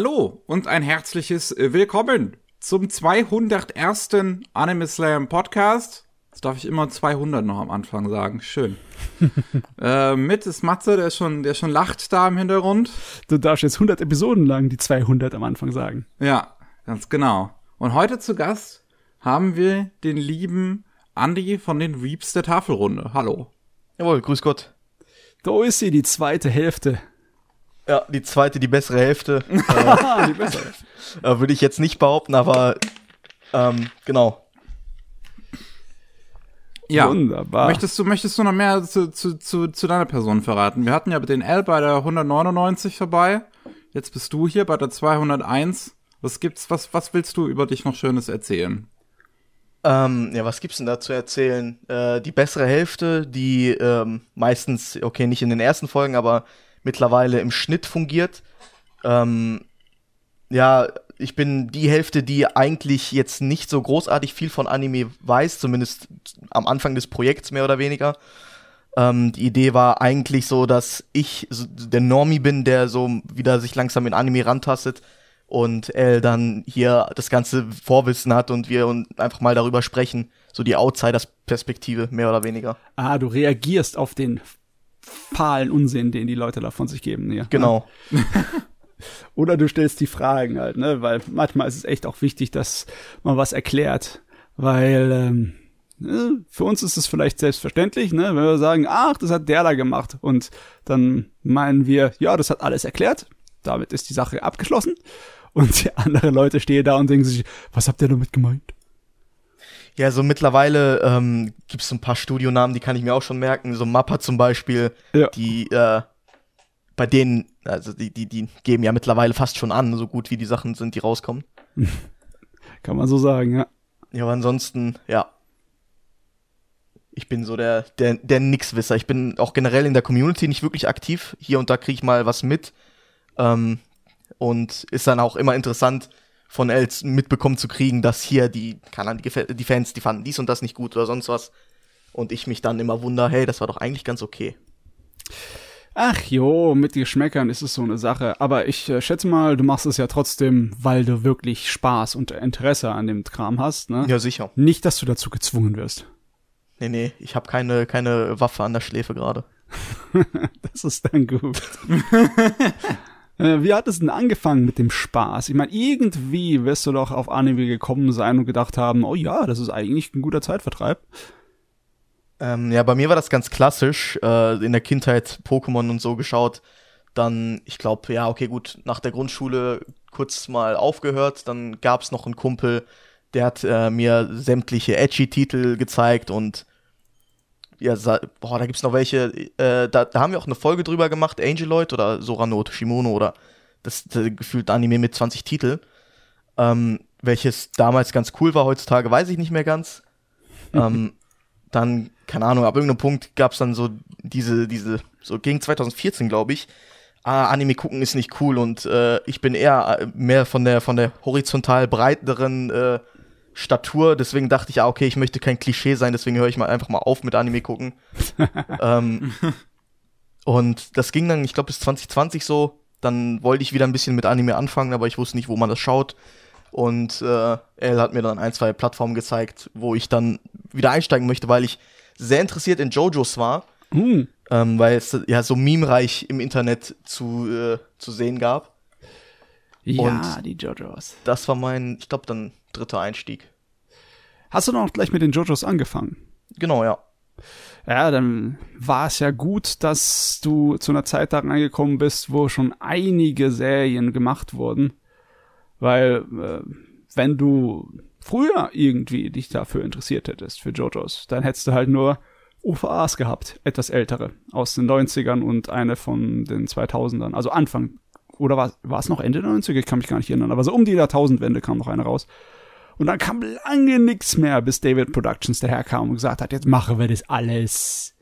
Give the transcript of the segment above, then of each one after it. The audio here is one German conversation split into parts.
Hallo und ein herzliches Willkommen zum 201. Anime Slam Podcast. Jetzt darf ich immer 200 noch am Anfang sagen. Schön. äh, mit ist Matze, der schon, der schon lacht da im Hintergrund. Du darfst jetzt 100 Episoden lang die 200 am Anfang sagen. Ja, ganz genau. Und heute zu Gast haben wir den lieben Andy von den Weeps der Tafelrunde. Hallo. Jawohl, grüß Gott. Da ist sie, die zweite Hälfte. Ja, die zweite, die bessere Hälfte. äh, die bessere Hälfte. Äh, Würde ich jetzt nicht behaupten, aber ähm, genau. Ja, Wunderbar. Möchtest du, möchtest du noch mehr zu, zu, zu, zu deiner Person verraten? Wir hatten ja den L bei der 199 vorbei. Jetzt bist du hier bei der 201. Was gibt's, was, was willst du über dich noch Schönes erzählen? Ähm, ja, was gibt's denn da zu erzählen? Äh, die bessere Hälfte, die ähm, meistens, okay, nicht in den ersten Folgen, aber mittlerweile im Schnitt fungiert. Ähm, ja, ich bin die Hälfte, die eigentlich jetzt nicht so großartig viel von Anime weiß, zumindest am Anfang des Projekts mehr oder weniger. Ähm, die Idee war eigentlich so, dass ich so der Normie bin, der so wieder sich langsam in Anime rantastet und El dann hier das ganze Vorwissen hat und wir und einfach mal darüber sprechen. So die Outsiders-Perspektive, mehr oder weniger. Ah, du reagierst auf den fahlen Unsinn, den die Leute da von sich geben. Ja. Genau. Oder du stellst die Fragen halt, ne? Weil manchmal ist es echt auch wichtig, dass man was erklärt. Weil ähm, ne, für uns ist es vielleicht selbstverständlich, ne? Wenn wir sagen, ach, das hat der da gemacht. Und dann meinen wir, ja, das hat alles erklärt. Damit ist die Sache abgeschlossen. Und die anderen Leute stehen da und denken sich, was habt ihr damit gemeint? Ja, so mittlerweile ähm, gibt es so ein paar Studionamen, die kann ich mir auch schon merken. So Mappa zum Beispiel, ja. die äh, bei denen, also die, die, die geben ja mittlerweile fast schon an, so gut wie die Sachen sind, die rauskommen. kann man so sagen, ja. Ja, aber ansonsten, ja. Ich bin so der, der, der Nixwisser. Ich bin auch generell in der Community nicht wirklich aktiv. Hier und da kriege ich mal was mit. Ähm, und ist dann auch immer interessant, von Els mitbekommen zu kriegen, dass hier die, kann die, die Fans, die fanden dies und das nicht gut oder sonst was. Und ich mich dann immer wundere, hey, das war doch eigentlich ganz okay. Ach jo, mit Geschmäckern ist es so eine Sache. Aber ich äh, schätze mal, du machst es ja trotzdem, weil du wirklich Spaß und Interesse an dem Kram hast, ne? Ja, sicher. Nicht, dass du dazu gezwungen wirst. Nee, nee, ich habe keine, keine Waffe an der Schläfe gerade. das ist dann gut. Äh, wie hat es denn angefangen mit dem Spaß? Ich meine, irgendwie wirst du doch auf Anime gekommen sein und gedacht haben, oh ja, das ist eigentlich ein guter Zeitvertreib. Ähm, ja, bei mir war das ganz klassisch. Äh, in der Kindheit Pokémon und so geschaut. Dann, ich glaube, ja, okay, gut, nach der Grundschule kurz mal aufgehört. Dann gab es noch einen Kumpel, der hat äh, mir sämtliche Edgy-Titel gezeigt und ja, boah, da gibt's noch welche, äh, da, da haben wir auch eine Folge drüber gemacht, Angeloid oder Sorano Shimono oder das, das gefühlt Anime mit 20 Titel. Ähm, welches damals ganz cool war, heutzutage weiß ich nicht mehr ganz. ähm, dann, keine Ahnung, ab irgendeinem Punkt gab's dann so diese, diese, so gegen 2014, glaube ich, ah, Anime gucken ist nicht cool und äh, ich bin eher äh, mehr von der, von der horizontal breiteren äh, Statur, deswegen dachte ich, ja, okay, ich möchte kein Klischee sein, deswegen höre ich mal einfach mal auf mit Anime gucken. ähm, und das ging dann, ich glaube, bis 2020 so. Dann wollte ich wieder ein bisschen mit Anime anfangen, aber ich wusste nicht, wo man das schaut. Und äh, er hat mir dann ein, zwei Plattformen gezeigt, wo ich dann wieder einsteigen möchte, weil ich sehr interessiert in JoJo's war. Mm. Ähm, weil es ja so memereich im Internet zu, äh, zu sehen gab. Ja, Und die JoJo's. Das war mein, ich glaube, dann dritter Einstieg. Hast du noch gleich mit den JoJo's angefangen? Genau, ja. Ja, dann war es ja gut, dass du zu einer Zeit da reingekommen bist, wo schon einige Serien gemacht wurden. Weil, äh, wenn du früher irgendwie dich dafür interessiert hättest, für JoJo's, dann hättest du halt nur UVAs gehabt, etwas ältere, aus den 90ern und eine von den 2000ern, also Anfang, oder war es noch Ende der 90er? Ich kann mich gar nicht erinnern, aber so um die Jahrtausendwende kam noch eine raus. Und dann kam lange nichts mehr, bis David Productions daherkam und gesagt hat, jetzt machen wir das alles.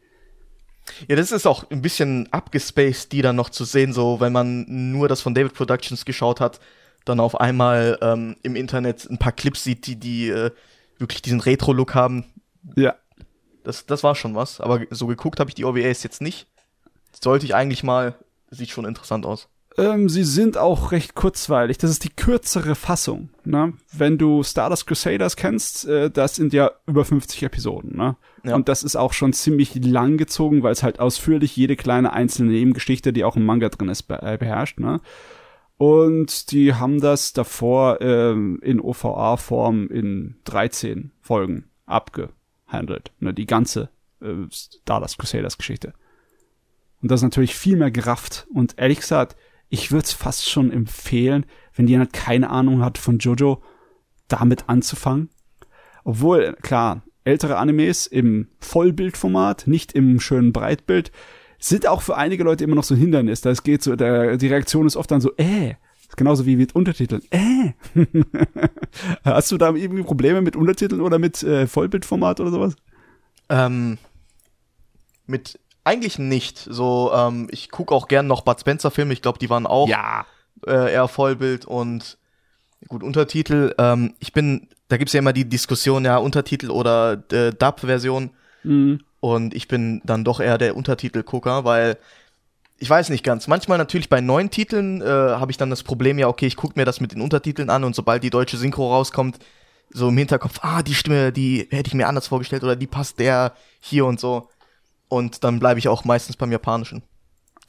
Ja, das ist auch ein bisschen abgespaced, die dann noch zu sehen, so wenn man nur das von David Productions geschaut hat, dann auf einmal ähm, im Internet ein paar Clips sieht, die, die äh, wirklich diesen Retro-Look haben. Ja. Das, das war schon was, aber so geguckt habe ich die OVAs jetzt nicht. Sollte ich eigentlich mal, sieht schon interessant aus. Ähm, sie sind auch recht kurzweilig. Das ist die kürzere Fassung. Ne? Wenn du Stardust Crusaders kennst, äh, das sind ja über 50 Episoden. Ne? Ja. Und das ist auch schon ziemlich lang gezogen, weil es halt ausführlich jede kleine einzelne Nebengeschichte, die auch im Manga drin ist, äh, beherrscht. Ne? Und die haben das davor ähm, in OVA-Form in 13 Folgen abgehandelt. Ne? Die ganze äh, Stardust Crusaders Geschichte. Und das ist natürlich viel mehr gerafft. Und ehrlich gesagt, ich würde es fast schon empfehlen, wenn jemand keine Ahnung hat von Jojo, damit anzufangen. Obwohl, klar, ältere Animes im Vollbildformat, nicht im schönen Breitbild, sind auch für einige Leute immer noch so ein Hindernis. Da es geht so, der, die Reaktion ist oft dann so, äh, genauso wie mit Untertiteln. Äh. Hast du da irgendwie Probleme mit Untertiteln oder mit äh, Vollbildformat oder sowas? Ähm, mit eigentlich nicht. So, ähm, ich gucke auch gern noch Bud Spencer Filme. Ich glaube, die waren auch Ja. äh, eher Vollbild und gut Untertitel. Ähm, ich bin, da gibt's ja immer die Diskussion, ja Untertitel oder äh, Dub-Version. Mhm. Und ich bin dann doch eher der Untertitelgucker, weil ich weiß nicht ganz. Manchmal natürlich bei neuen Titeln äh, habe ich dann das Problem, ja, okay, ich gucke mir das mit den Untertiteln an und sobald die deutsche Synchro rauskommt, so im Hinterkopf, ah, die Stimme, die hätte ich mir anders vorgestellt oder die passt der hier und so. Und dann bleibe ich auch meistens beim Japanischen.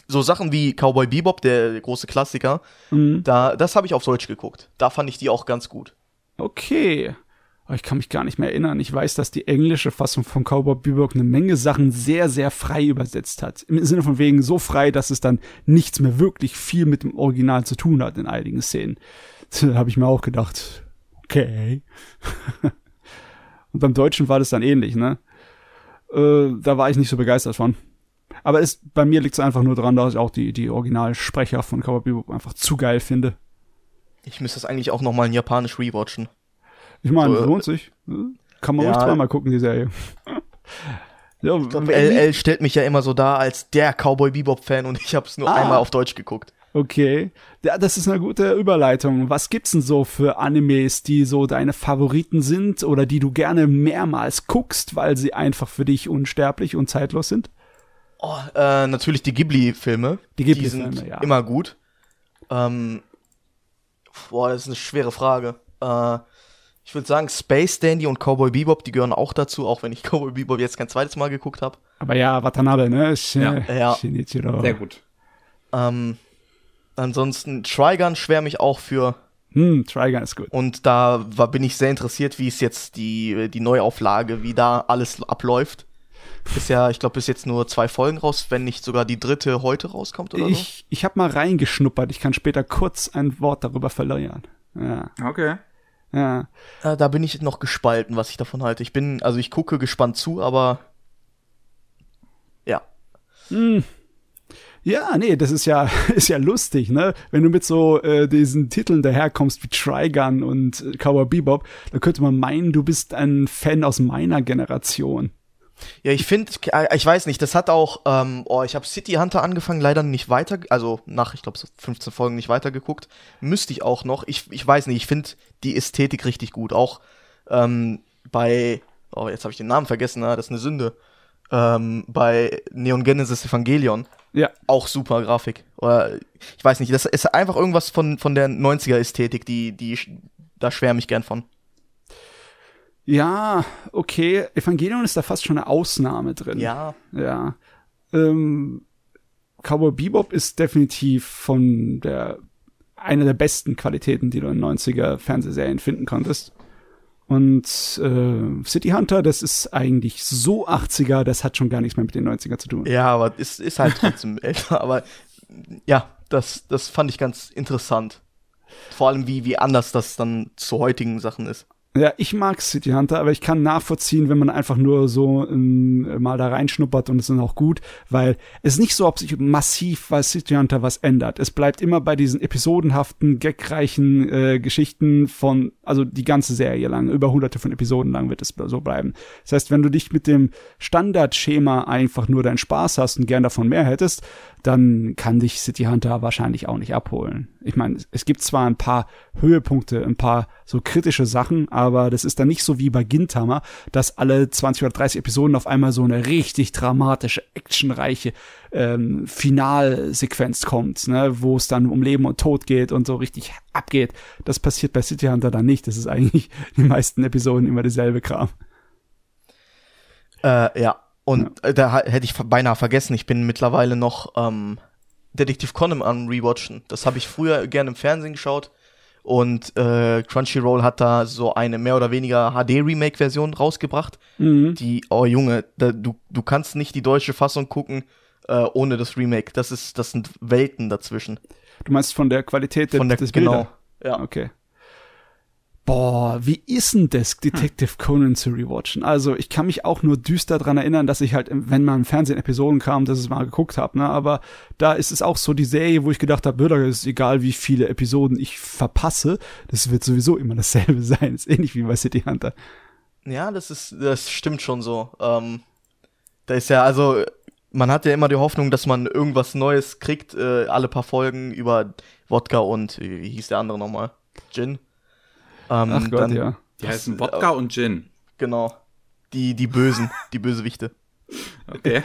So Sachen wie Cowboy Bebop, der große Klassiker, Mhm. da, das habe ich auf Deutsch geguckt. Da fand ich die auch ganz gut. Okay. Aber ich kann mich gar nicht mehr erinnern. Ich weiß, dass die englische Fassung von Cowboy Bebop eine Menge Sachen sehr, sehr frei übersetzt hat. Im Sinne von wegen so frei, dass es dann nichts mehr wirklich viel mit dem Original zu tun hat in einigen Szenen. Da habe ich mir auch gedacht, okay. Und beim Deutschen war das dann ähnlich, ne? Äh, da war ich nicht so begeistert von. Aber es, bei mir liegt es einfach nur daran, dass ich auch die, die Originalsprecher von Cowboy Bebop einfach zu geil finde. Ich müsste das eigentlich auch noch mal in Japanisch rewatchen. Ich meine, So, äh, lohnt sich. Kann man ja. ruhig zweimal gucken, die Serie. ja, Ich glaub, LL stellt mich ja immer so dar als der Cowboy Bebop-Fan und ich habe es nur Ah. einmal auf Deutsch geguckt. Okay. Ja, das ist eine gute Überleitung. Was gibt's denn so für Animes, die so deine Favoriten sind oder die du gerne mehrmals guckst, weil sie einfach für dich unsterblich und zeitlos sind? Oh, äh, natürlich die Ghibli-Filme. Die Die Ghibli-Filme, sind ja. immer gut. Ähm, boah, das ist eine schwere Frage. Äh, ich würde sagen, Space Dandy und Cowboy Bebop, die gehören auch dazu, auch wenn ich Cowboy Bebop jetzt kein zweites Mal geguckt habe. Aber ja, Watanabe, ne? Sh Ja. Ja. Shinichiro. Sehr gut. Ähm, ansonsten Trigun schwärme ich auch für. Hm, Trigun ist gut. Und da war, bin ich sehr interessiert, wie es jetzt die, die Neuauflage, wie da alles abläuft. Ist ja, ich glaube, bis jetzt nur zwei Folgen raus, wenn nicht sogar die dritte heute rauskommt oder Ich, ich habe mal reingeschnuppert. Ich kann später kurz ein Wort darüber verlieren. Ja, Okay. ja. so. Äh, da bin ich noch gespalten, was ich davon halte. Ich bin, also ich gucke gespannt zu, aber ja. Hm. Ja, nee, das ist ja, ist ja lustig, ne? Wenn du mit so äh, diesen Titeln daherkommst wie Trigun und äh, Cowboy Bebop, dann könnte man meinen, du bist ein Fan aus meiner Generation. Ja, ich finde, ich weiß nicht, das hat auch, ähm, oh, ich habe City Hunter angefangen, leider nicht weiter, also nach, ich glaube, so 15 Folgen nicht weitergeguckt. Müsste ich auch noch. Ich, ich weiß nicht, ich finde die Ästhetik richtig gut. Auch ähm, bei, oh, jetzt habe ich den Namen vergessen, ah, das ist eine Sünde. Ähm, bei Neon Genesis Evangelion. Ja, Auch super Grafik. Oder ich weiß nicht, das ist einfach irgendwas von, von der 90er-Ästhetik, die, die, da schwärme ich gern von. ja, okay. Evangelion ist da fast schon eine Ausnahme drin. Ja. Ja. Ähm, Cowboy Bebop ist definitiv von der einer der besten Qualitäten, die du in 90er Fernsehserien finden konntest. Und äh, City Hunter, das ist eigentlich so 80er, das hat schon gar nichts mehr mit den 90er zu tun. Ja, aber es ist halt trotzdem älter. Aber ja, das, das fand ich ganz interessant. Vor allem, wie, wie anders das dann zu heutigen Sachen ist. Ja, ich mag City Hunter, aber ich kann nachvollziehen, wenn man einfach nur so ähm, mal da reinschnuppert und es ist auch gut, weil es ist nicht so, ob sich massiv bei City Hunter was ändert. Es bleibt immer bei diesen episodenhaften, gagreichen äh, Geschichten von Also die ganze Serie lang, über hunderte von Episoden lang wird es so bleiben. Das heißt, wenn du dich mit dem Standardschema einfach nur deinen Spaß hast und gern davon mehr hättest, dann kann dich City Hunter wahrscheinlich auch nicht abholen. Ich meine, es gibt zwar ein paar Höhepunkte, ein paar so kritische Sachen, aber das ist dann nicht so wie bei Gintama, dass alle 20 oder 30 Episoden auf einmal so eine richtig dramatische, actionreiche ähm, Finalsequenz kommt, ne, wo es dann um Leben und Tod geht und so richtig abgeht. Das passiert bei City Hunter dann nicht. Das ist eigentlich die meisten Episoden immer dieselbe Kram. Äh, ja, und ja. da hätte ich beinahe vergessen, ich bin mittlerweile noch ähm, Detektiv Conan am Rewatchen. Das habe ich früher gerne im Fernsehen geschaut. Und äh, Crunchyroll hat da so eine mehr oder weniger HD-Remake-Version rausgebracht. Mhm. Die, oh Junge, da, du, du kannst nicht die deutsche Fassung gucken äh, ohne das Remake. Das ist, das sind Welten dazwischen. Du meinst von der Qualität von der, des Bilder? Genau. Ja. Okay. Boah, wie ist denn das, Detective Conan zu rewatchen? Also, ich kann mich auch nur düster dran erinnern, dass ich halt, wenn mal im Fernsehen Episoden kam, dass ich es mal geguckt habe, ne? Aber da ist es auch so die Serie, wo ich gedacht habe, da ist egal, wie viele Episoden ich verpasse, das wird sowieso immer dasselbe sein. Das ist ähnlich wie bei City Hunter. Ja, das ist, das stimmt schon so. Ähm, da ist ja, also, man hat ja immer die Hoffnung, dass man irgendwas Neues kriegt, äh, alle paar Folgen über Wodka und, wie, wie hieß der andere nochmal? Gin? Ähm, Ach Gott, dann, ja. Die heißen Wodka äh, und Gin. Genau. Die, die Bösen, die Bösewichte. Okay.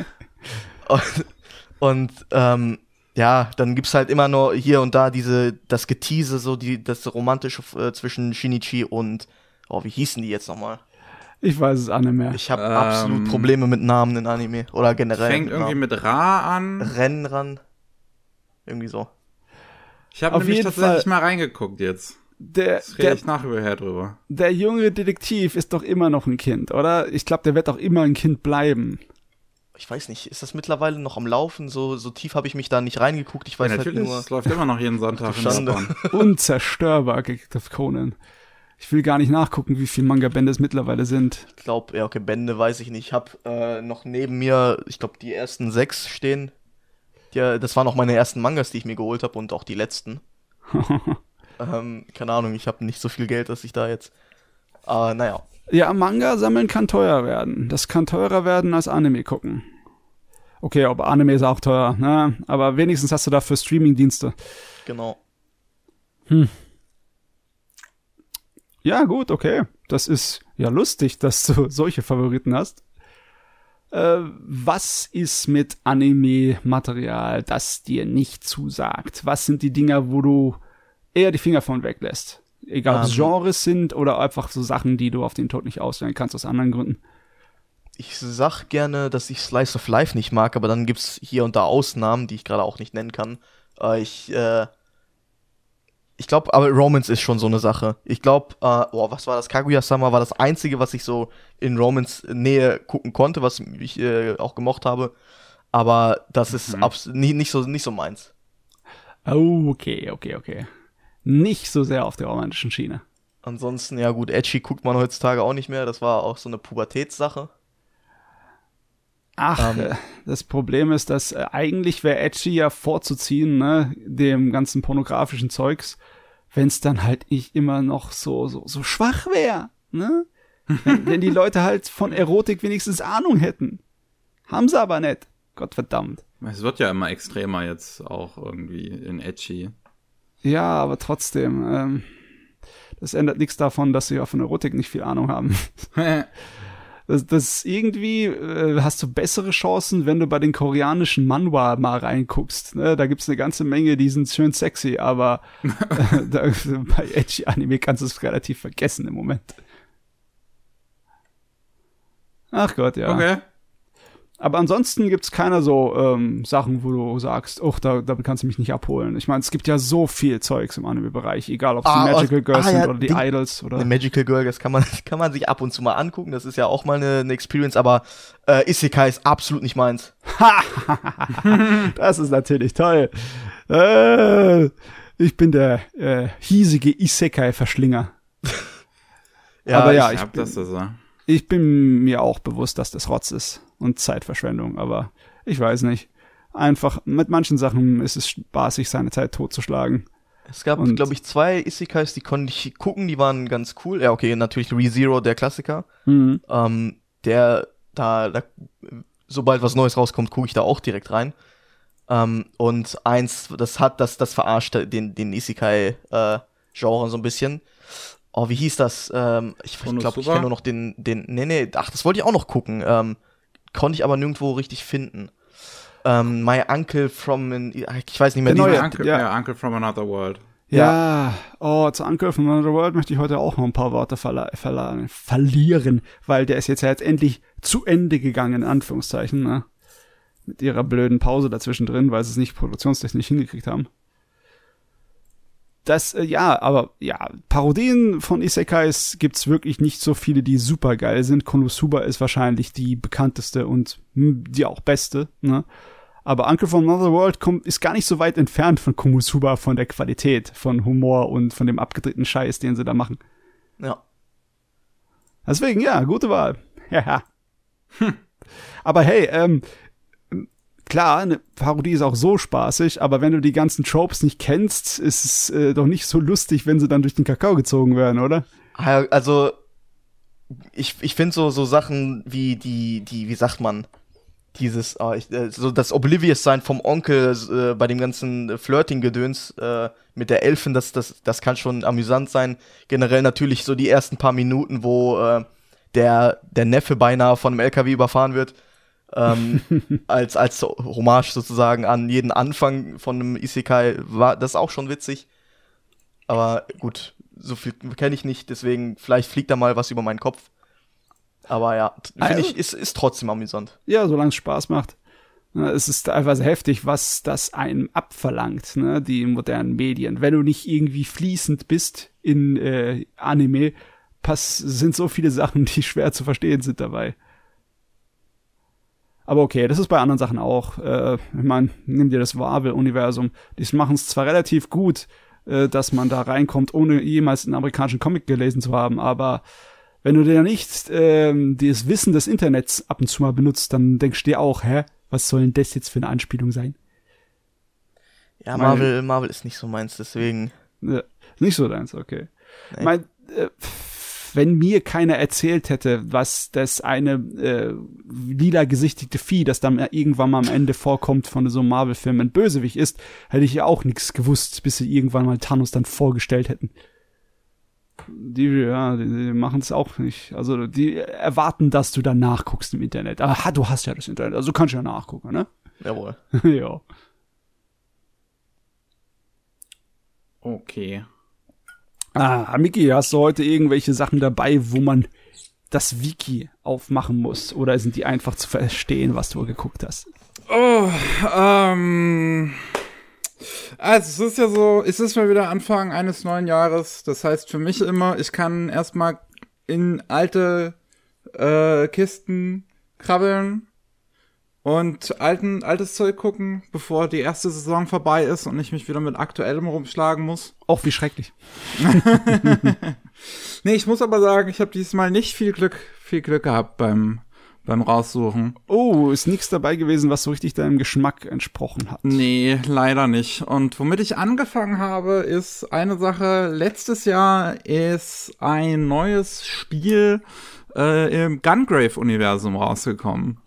Und, und ähm, ja, dann gibt's halt immer nur hier und da diese, das Getease, so die, das Romantische äh, zwischen Shinichi und, oh, wie hießen die jetzt nochmal? Ich weiß es auch nicht mehr. Ich habe ähm, absolut Probleme mit Namen in Anime oder generell. Fängt mit irgendwie mit Ra an. Rennran. Irgendwie so. Ich habe nämlich tatsächlich Fall mal reingeguckt jetzt der, der, ich nachher drüber. Der junge Detektiv ist doch immer noch ein Kind, oder? Ich glaube, der wird auch immer ein Kind bleiben. Ich weiß nicht, ist das mittlerweile noch am Laufen? So, so tief habe ich mich da nicht reingeguckt. Ich weiß ja, halt natürlich, nur. Es läuft immer noch jeden Sonntag in Japan. Unzerstörbar, Detective Conan. Ich will gar nicht nachgucken, wie viele Manga-Bände es mittlerweile sind. Ich glaube, ja, okay, Bände weiß ich nicht. Ich habe äh, noch neben mir, ich glaube, die ersten sechs stehen. Die, das waren auch meine ersten Mangas, die ich mir geholt habe und auch die letzten. Ähm, keine Ahnung, ich habe nicht so viel Geld, dass ich da jetzt. Aber naja. Ja, Manga sammeln kann teuer werden. Das kann teurer werden als Anime gucken. Okay, aber Anime ist auch teuer, ne? Aber wenigstens hast du dafür Streaming-Dienste. Genau. Hm. Ja, gut, okay. Das ist ja lustig, dass du solche Favoriten hast. Äh, was ist mit Anime-Material, das dir nicht zusagt? Was sind die Dinger, wo du eher die Finger von weglässt. Egal, ob es ähm. Genres sind oder einfach so Sachen, die du auf den Tod nicht auswählen kannst aus anderen Gründen. Ich sag gerne, dass ich Slice of Life nicht mag, aber dann gibt's hier und da Ausnahmen, die ich gerade auch nicht nennen kann. Äh, ich, äh, ich glaube, aber Romance ist schon so eine Sache. Ich glaube, äh, oh, was war das? Kaguya-sama war das einzige, was ich so in Romance Nähe gucken konnte, was ich äh, auch gemocht habe. Aber das ist mhm. nicht, nicht, so, nicht so meins. Oh, okay, okay, okay nicht so sehr auf der romantischen Schiene. Ansonsten, ja gut, Edgy guckt man heutzutage auch nicht mehr. Das war auch so eine Pubertätssache. Ach, ähm, das Problem ist, dass äh, eigentlich wäre Edgy ja vorzuziehen, ne, dem ganzen pornografischen Zeugs, wenn es dann halt nicht immer noch so, so, so schwach wäre, ne? wenn, wenn die Leute halt von Erotik wenigstens Ahnung hätten. Haben sie aber nicht. Gottverdammt. Es wird ja immer extremer jetzt auch irgendwie in Edgy. Ja, aber trotzdem, ähm, das ändert nichts davon, dass sie ja von Erotik nicht viel Ahnung haben. das, das irgendwie äh, hast du bessere Chancen, wenn du bei den koreanischen Manhwa mal reinguckst. Ne? Da gibt's eine ganze Menge, die sind schön sexy, aber äh, da, bei Edgy Anime kannst du es relativ vergessen im Moment. Ach Gott, ja. Okay. Aber ansonsten gibt's keine so ähm, Sachen, wo du sagst, oh, da, da kannst du mich nicht abholen. Ich meine, es gibt ja so viel Zeugs im Anime-Bereich, egal ob es ah, die Magical Girls ah, sind ja, oder die, die, Idols oder. Eine Magical Girl, das kann man, kann man sich ab und zu mal angucken, das ist ja auch mal eine, eine Experience, aber äh, Isekai ist absolut nicht meins. das ist natürlich toll. Äh, ich bin der äh, hiesige Isekai-Verschlinger. ja, aber ja, ich, ich, bin, das also. ich bin mir auch bewusst, dass das Rotz ist und Zeitverschwendung, aber ich weiß nicht. Einfach, mit manchen Sachen ist es spaßig, seine Zeit totzuschlagen. Es gab, glaube ich, zwei Isekais, die konnte ich gucken, die waren ganz cool. Ja, okay, natürlich ReZero, der Klassiker. Mhm. Ähm, der, da, da, sobald was Neues rauskommt, gucke ich da auch direkt rein. Ähm, und eins, das hat, das, das verarscht den, den Isekai-Genre so ein bisschen. Oh, wie hieß das? Ähm, ich glaube, ich kenne nur noch den, den, nee, nee, ach, das wollte ich auch noch gucken. Ähm, konnte ich aber nirgendwo richtig finden. Ähm, My Uncle from, an, ich weiß nicht mehr, Der neue. Uncle, ja. ja. Uncle from Another World. Ja. oh, zu Uncle from Another World möchte ich heute auch noch ein paar Worte verla verla verlieren, weil der ist jetzt ja jetzt endlich zu Ende gegangen, in Anführungszeichen, ne? Mit ihrer blöden Pause dazwischen drin, weil sie es nicht produktionstechnisch hingekriegt haben. Das, äh, ja, aber ja, Parodien von Isekais gibt's wirklich nicht so viele, die super geil sind. Konosuba ist wahrscheinlich die bekannteste und hm, die auch beste, ne? Aber Uncle from Another World kommt, ist gar nicht so weit entfernt von Komusuba, von der Qualität, von Humor und von dem abgedrehten Scheiß, den sie da machen. Ja. Deswegen, ja, gute Wahl. Ja. Aber hey, ähm, klar, eine Parodie ist auch so spaßig, aber wenn du die ganzen Tropes nicht kennst, ist es äh, doch nicht so lustig, wenn sie dann durch den Kakao gezogen werden, oder? Ah, Also, ich, ich finde so, so Sachen wie die, die, wie sagt man, dieses, ah, ich, äh, so das Oblivious-Sein vom Onkel äh, bei dem ganzen Flirting-Gedöns äh, mit der Elfin, das, das, das kann schon amüsant sein. Generell natürlich so die ersten paar Minuten, wo äh, der, der Neffe beinahe von einem LKW überfahren wird. Ähm, als, als Hommage sozusagen an jeden Anfang von einem Isekai war das auch schon witzig. Aber gut, so viel kenne ich nicht, deswegen vielleicht fliegt da mal was über meinen Kopf. Aber ja, t- finde Also- ich, ist, ist trotzdem amüsant. Ja, solange es Spaß macht. Ne, Es ist teilweise heftig, was das einem abverlangt, ne, die modernen Medien. Wenn du nicht irgendwie fließend bist in äh, Anime, pass sind so viele Sachen, die schwer zu verstehen sind dabei. Aber okay, das ist bei anderen Sachen auch. Äh, ich meine, nimm dir das Marvel-Universum. Die machen es zwar relativ gut, äh, dass man da reinkommt, ohne jemals einen amerikanischen Comic gelesen zu haben, aber wenn du dir nicht ähm, das Wissen des Internets ab und zu mal benutzt, dann denkst du dir auch, hä, was soll denn das jetzt für eine Anspielung sein? Ja, Marvel, Marvel ist nicht so meins, deswegen. Ja, nicht so deins, okay. Nee. Mein, äh, wenn mir keiner erzählt hätte, was das eine äh, lila gesichtigte Vieh, das dann irgendwann mal am Ende vorkommt von so einem Marvel-Film, ein Bösewicht ist, hätte ich ja auch nichts gewusst, bis sie irgendwann mal Thanos dann vorgestellt hätten. Die, ja, die, die machen es auch nicht. Also die erwarten, dass du dann nachguckst im Internet. Aber ha, du hast ja das Internet, also kannst du ja nachgucken, ne? Jawohl. ja. Okay. Ah, Miki, hast du heute irgendwelche Sachen dabei, wo man das Wiki aufmachen muss? Oder sind die einfach zu verstehen, was du geguckt hast? Oh, ähm. Also, es ist ja so, es ist mal wieder Anfang eines neuen Jahres. Das heißt für mich immer, ich kann erstmal in alte äh, Kisten krabbeln und alten, altes Zeug gucken, bevor die erste Saison vorbei ist und ich mich wieder mit aktuellem rumschlagen muss. Auch wie schrecklich. Nee, ich muss aber sagen, ich habe diesmal nicht viel Glück, viel Glück gehabt beim, beim Raussuchen. Oh, ist nichts dabei gewesen, was so richtig deinem Geschmack entsprochen hat. Nee, leider nicht. Und womit ich angefangen habe, ist eine Sache. Letztes Jahr ist ein neues Spiel äh, im Gungrave-Universum rausgekommen.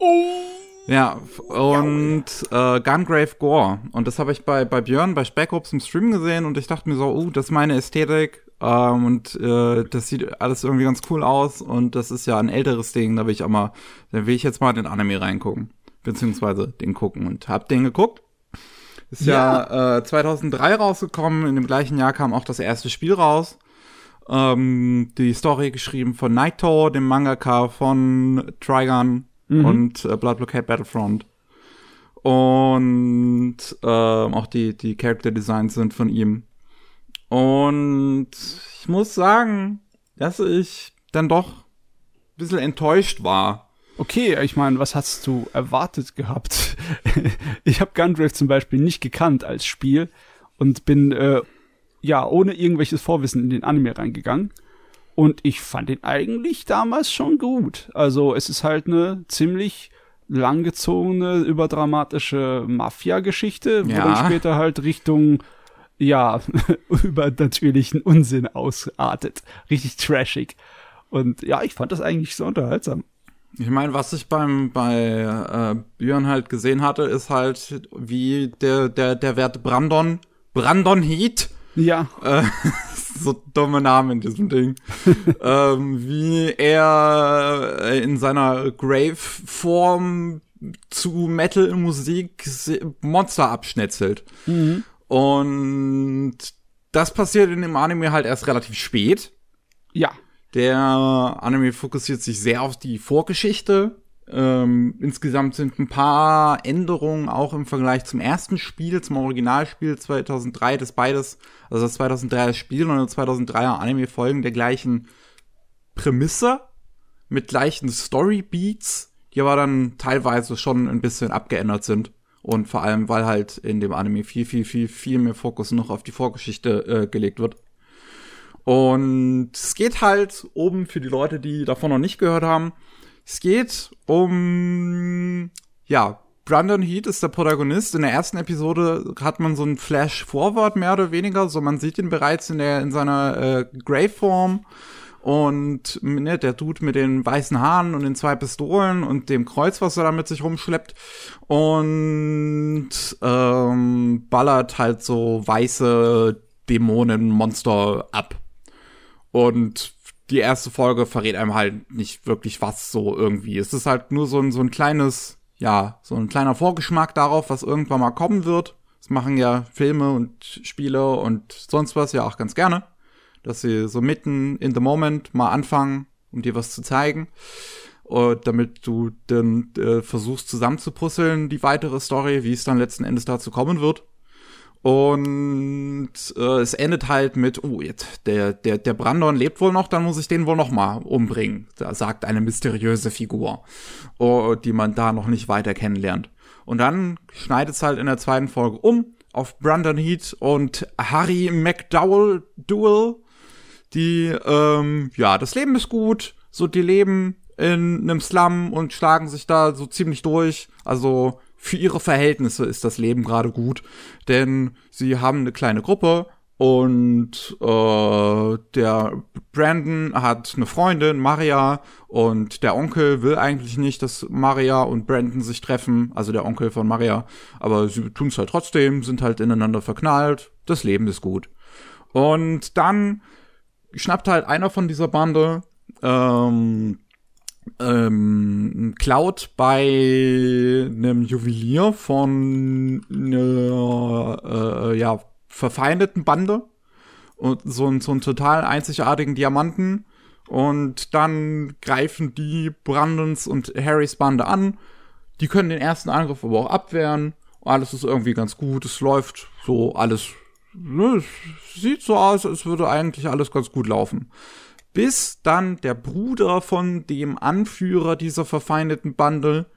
Ja, und äh, Gungrave Gore. Und das habe ich bei, bei Björn, bei Speckroops im Stream gesehen und ich dachte mir so, oh, das ist meine Ästhetik. Ähm, und äh, das sieht alles irgendwie ganz cool aus. Und das ist ja ein älteres Ding, da will ich auch mal, da will ich jetzt mal den Anime reingucken. Beziehungsweise den gucken. Und hab den geguckt. Ist ja, äh, 2003 rausgekommen. In dem gleichen Jahr kam auch das erste Spiel raus. Ähm, die Story geschrieben von Naito, dem Mangaka von Trigun und äh, Blood Blockade Battlefront. Und ähm, auch die, die Character Designs sind von ihm. Und ich muss sagen, dass ich dann doch ein bisschen enttäuscht war. Okay, ich meine, was hast du erwartet gehabt? ich habe Gungrave zum Beispiel nicht gekannt als Spiel und bin äh, ja ohne irgendwelches Vorwissen in den Anime reingegangen. Und ich fand ihn eigentlich damals schon gut. Also es ist halt eine ziemlich langgezogene, überdramatische Mafia-Geschichte, wo Ja. dann später halt Richtung ja, übernatürlichen Unsinn ausartet. Richtig trashig. Und ja, ich fand das eigentlich so unterhaltsam. Ich meine, was ich beim bei äh, Björn halt gesehen hatte, ist halt, wie der der der Wert Brandon Brandon Heat. Ja. Äh, so dumme Namen in diesem Ding. ähm, wie er in seiner Grave-Form zu Metal-Musik Monster abschnetzelt. Mhm. Und das passiert in dem Anime halt erst relativ spät. Ja. Der Anime fokussiert sich sehr auf die Vorgeschichte. Ähm, insgesamt sind ein paar Änderungen auch im Vergleich zum ersten Spiel, zum Originalspiel 2003, das beides, also das 2003er Spiel und das 2003er Anime folgen der gleichen Prämisse mit gleichen Storybeats, die aber dann teilweise schon ein bisschen abgeändert sind. Und vor allem, weil halt in dem Anime viel, viel, viel, viel mehr Fokus noch auf die Vorgeschichte äh, gelegt wird. Und es geht halt oben für die Leute, die davon noch nicht gehört haben. Es geht um, ja, Brandon Heat ist der Protagonist. In der ersten Episode hat man so ein Flash-Forward mehr oder weniger. So, man sieht ihn bereits in der, in seiner äh, Grey-Form und ne, der Dude mit den weißen Haaren und den zwei Pistolen und dem Kreuz, was er da mit sich rumschleppt und ähm, ballert halt so weiße Dämonenmonster ab. Und die erste Folge verrät einem halt nicht wirklich was so irgendwie. Es ist halt nur so ein, so ein kleines, ja, so ein kleiner Vorgeschmack darauf, was irgendwann mal kommen wird. Das machen ja Filme und Spiele und sonst was ja auch ganz gerne dass sie so mitten in the moment mal anfangen, um dir was zu zeigen. Und damit du dann äh, versuchst zusammenzupuzzeln, die weitere Story, wie es dann letzten Endes dazu kommen wird. Und äh, es endet halt mit, oh, jetzt, der, der, der Brandon lebt wohl noch, dann muss ich den wohl noch mal umbringen. Da sagt eine mysteriöse Figur, oh, die man da noch nicht weiter kennenlernt. Und dann schneidet es halt in der zweiten Folge um auf Brandon Heat und Harry McDowell Duel, die, ähm, ja, das Leben ist gut, so die leben in einem Slum und schlagen sich da so ziemlich durch. Also für ihre Verhältnisse ist das Leben gerade gut, denn sie haben eine kleine Gruppe und äh, der Brandon hat eine Freundin, Maria, und der Onkel will eigentlich nicht, dass Maria und Brandon sich treffen, also der Onkel von Maria, aber sie tun es halt trotzdem, sind halt ineinander verknallt, das Leben ist gut. Und dann schnappt halt einer von dieser Bande ähm, ähm, klaut bei einem Juwelier von einer äh, ja, verfeindeten Bande und so, ein, so einen total einzigartigen Diamanten und dann greifen die Brandons und Harrys Bande an. Die können den ersten Angriff aber auch abwehren. Alles ist irgendwie ganz gut. Es läuft so alles ne, sieht so aus, als würde eigentlich alles ganz gut laufen. Bis dann der Bruder von dem Anführer dieser verfeindeten Bande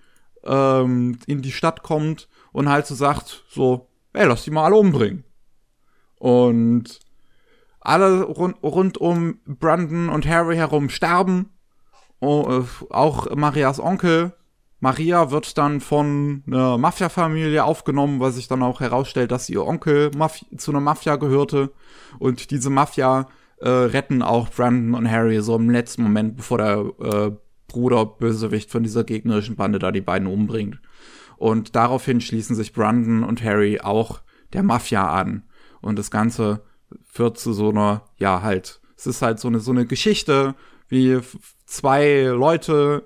ähm, in die Stadt kommt und halt so sagt, so, ey, lass die mal alle umbringen. Und alle rund, rund um Brandon und Harry herum sterben. Oh, auch Marias Onkel Maria wird dann von einer Mafia-Familie aufgenommen, weil sich dann auch herausstellt, dass ihr Onkel Maf zu einer Mafia gehörte. Und diese Mafia äh, retten auch Brandon und Harry so im letzten Moment, bevor der äh, Bruder Bösewicht von dieser gegnerischen Bande da die beiden umbringt. Und daraufhin schließen sich Brandon und Harry auch der Mafia an. Und das Ganze führt zu so einer, ja, halt, es ist halt so eine, so eine Geschichte, wie zwei Leute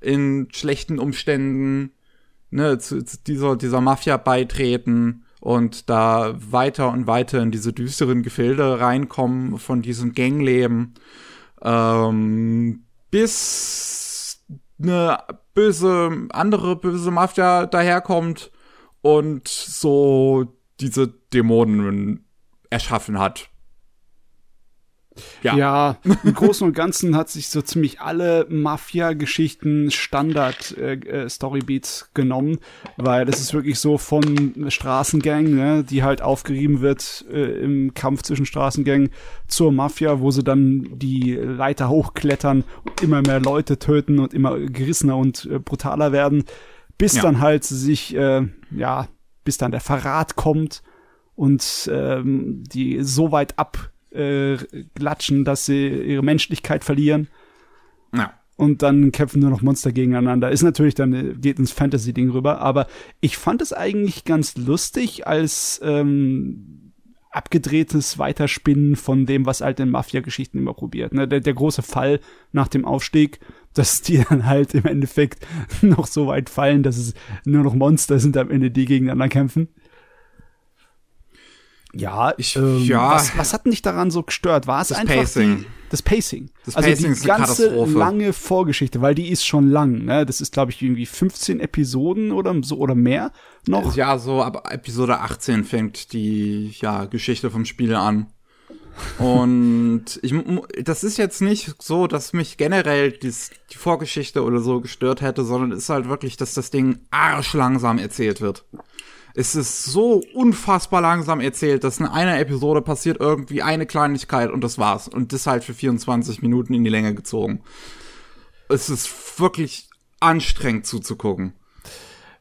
in schlechten Umständen ne, zu, zu dieser, dieser Mafia beitreten und da weiter und weiter in diese düsteren Gefilde reinkommen von diesem Gangleben, ähm, bis eine böse, andere böse Mafia daherkommt und so diese Dämonen erschaffen hat. Ja. ja, im Großen und Ganzen hat sich so ziemlich alle Mafia-Geschichten Standard-Storybeats äh, äh genommen, weil das ist wirklich so von Straßengang, ne, die halt aufgerieben wird äh, im Kampf zwischen Straßengang zur Mafia, wo sie dann die Leiter hochklettern und immer mehr Leute töten und immer gerissener und äh, brutaler werden, bis ja. dann halt sich, äh, ja, bis dann der Verrat kommt und ähm, die so weit abglatschen, äh, dass sie ihre Menschlichkeit verlieren. Ja. Und dann kämpfen nur noch Monster gegeneinander. Ist natürlich dann, geht ins Fantasy-Ding rüber, aber ich fand es eigentlich ganz lustig als ähm, abgedrehtes Weiterspinnen von dem, was halt in Mafia-Geschichten immer probiert. Ne? Der, der große Fall nach dem Aufstieg, dass die dann halt im Endeffekt noch so weit fallen, dass es nur noch Monster sind am Ende, die gegeneinander kämpfen. Ja, Ich- ähm, ja. Was, was hat dich daran so gestört? War es Das einfach Pacing. Die, das Pacing? Das also Pacing die ist eine ganze Katastrophe. lange Vorgeschichte, weil die ist schon lang. Ne? Das ist, glaube ich, irgendwie 15 Episoden oder so oder mehr noch. Ja, so ab Episode 18 fängt die ja, Geschichte vom Spiel an. Und ich, das ist jetzt nicht so, dass mich generell dies, die Vorgeschichte oder so gestört hätte, sondern es ist halt wirklich, dass das Ding arschlangsam erzählt wird. Es ist so unfassbar langsam erzählt, dass in einer Episode passiert irgendwie eine Kleinigkeit und das war's. Und das halt für 24 Minuten in die Länge gezogen. Es ist wirklich anstrengend zuzugucken.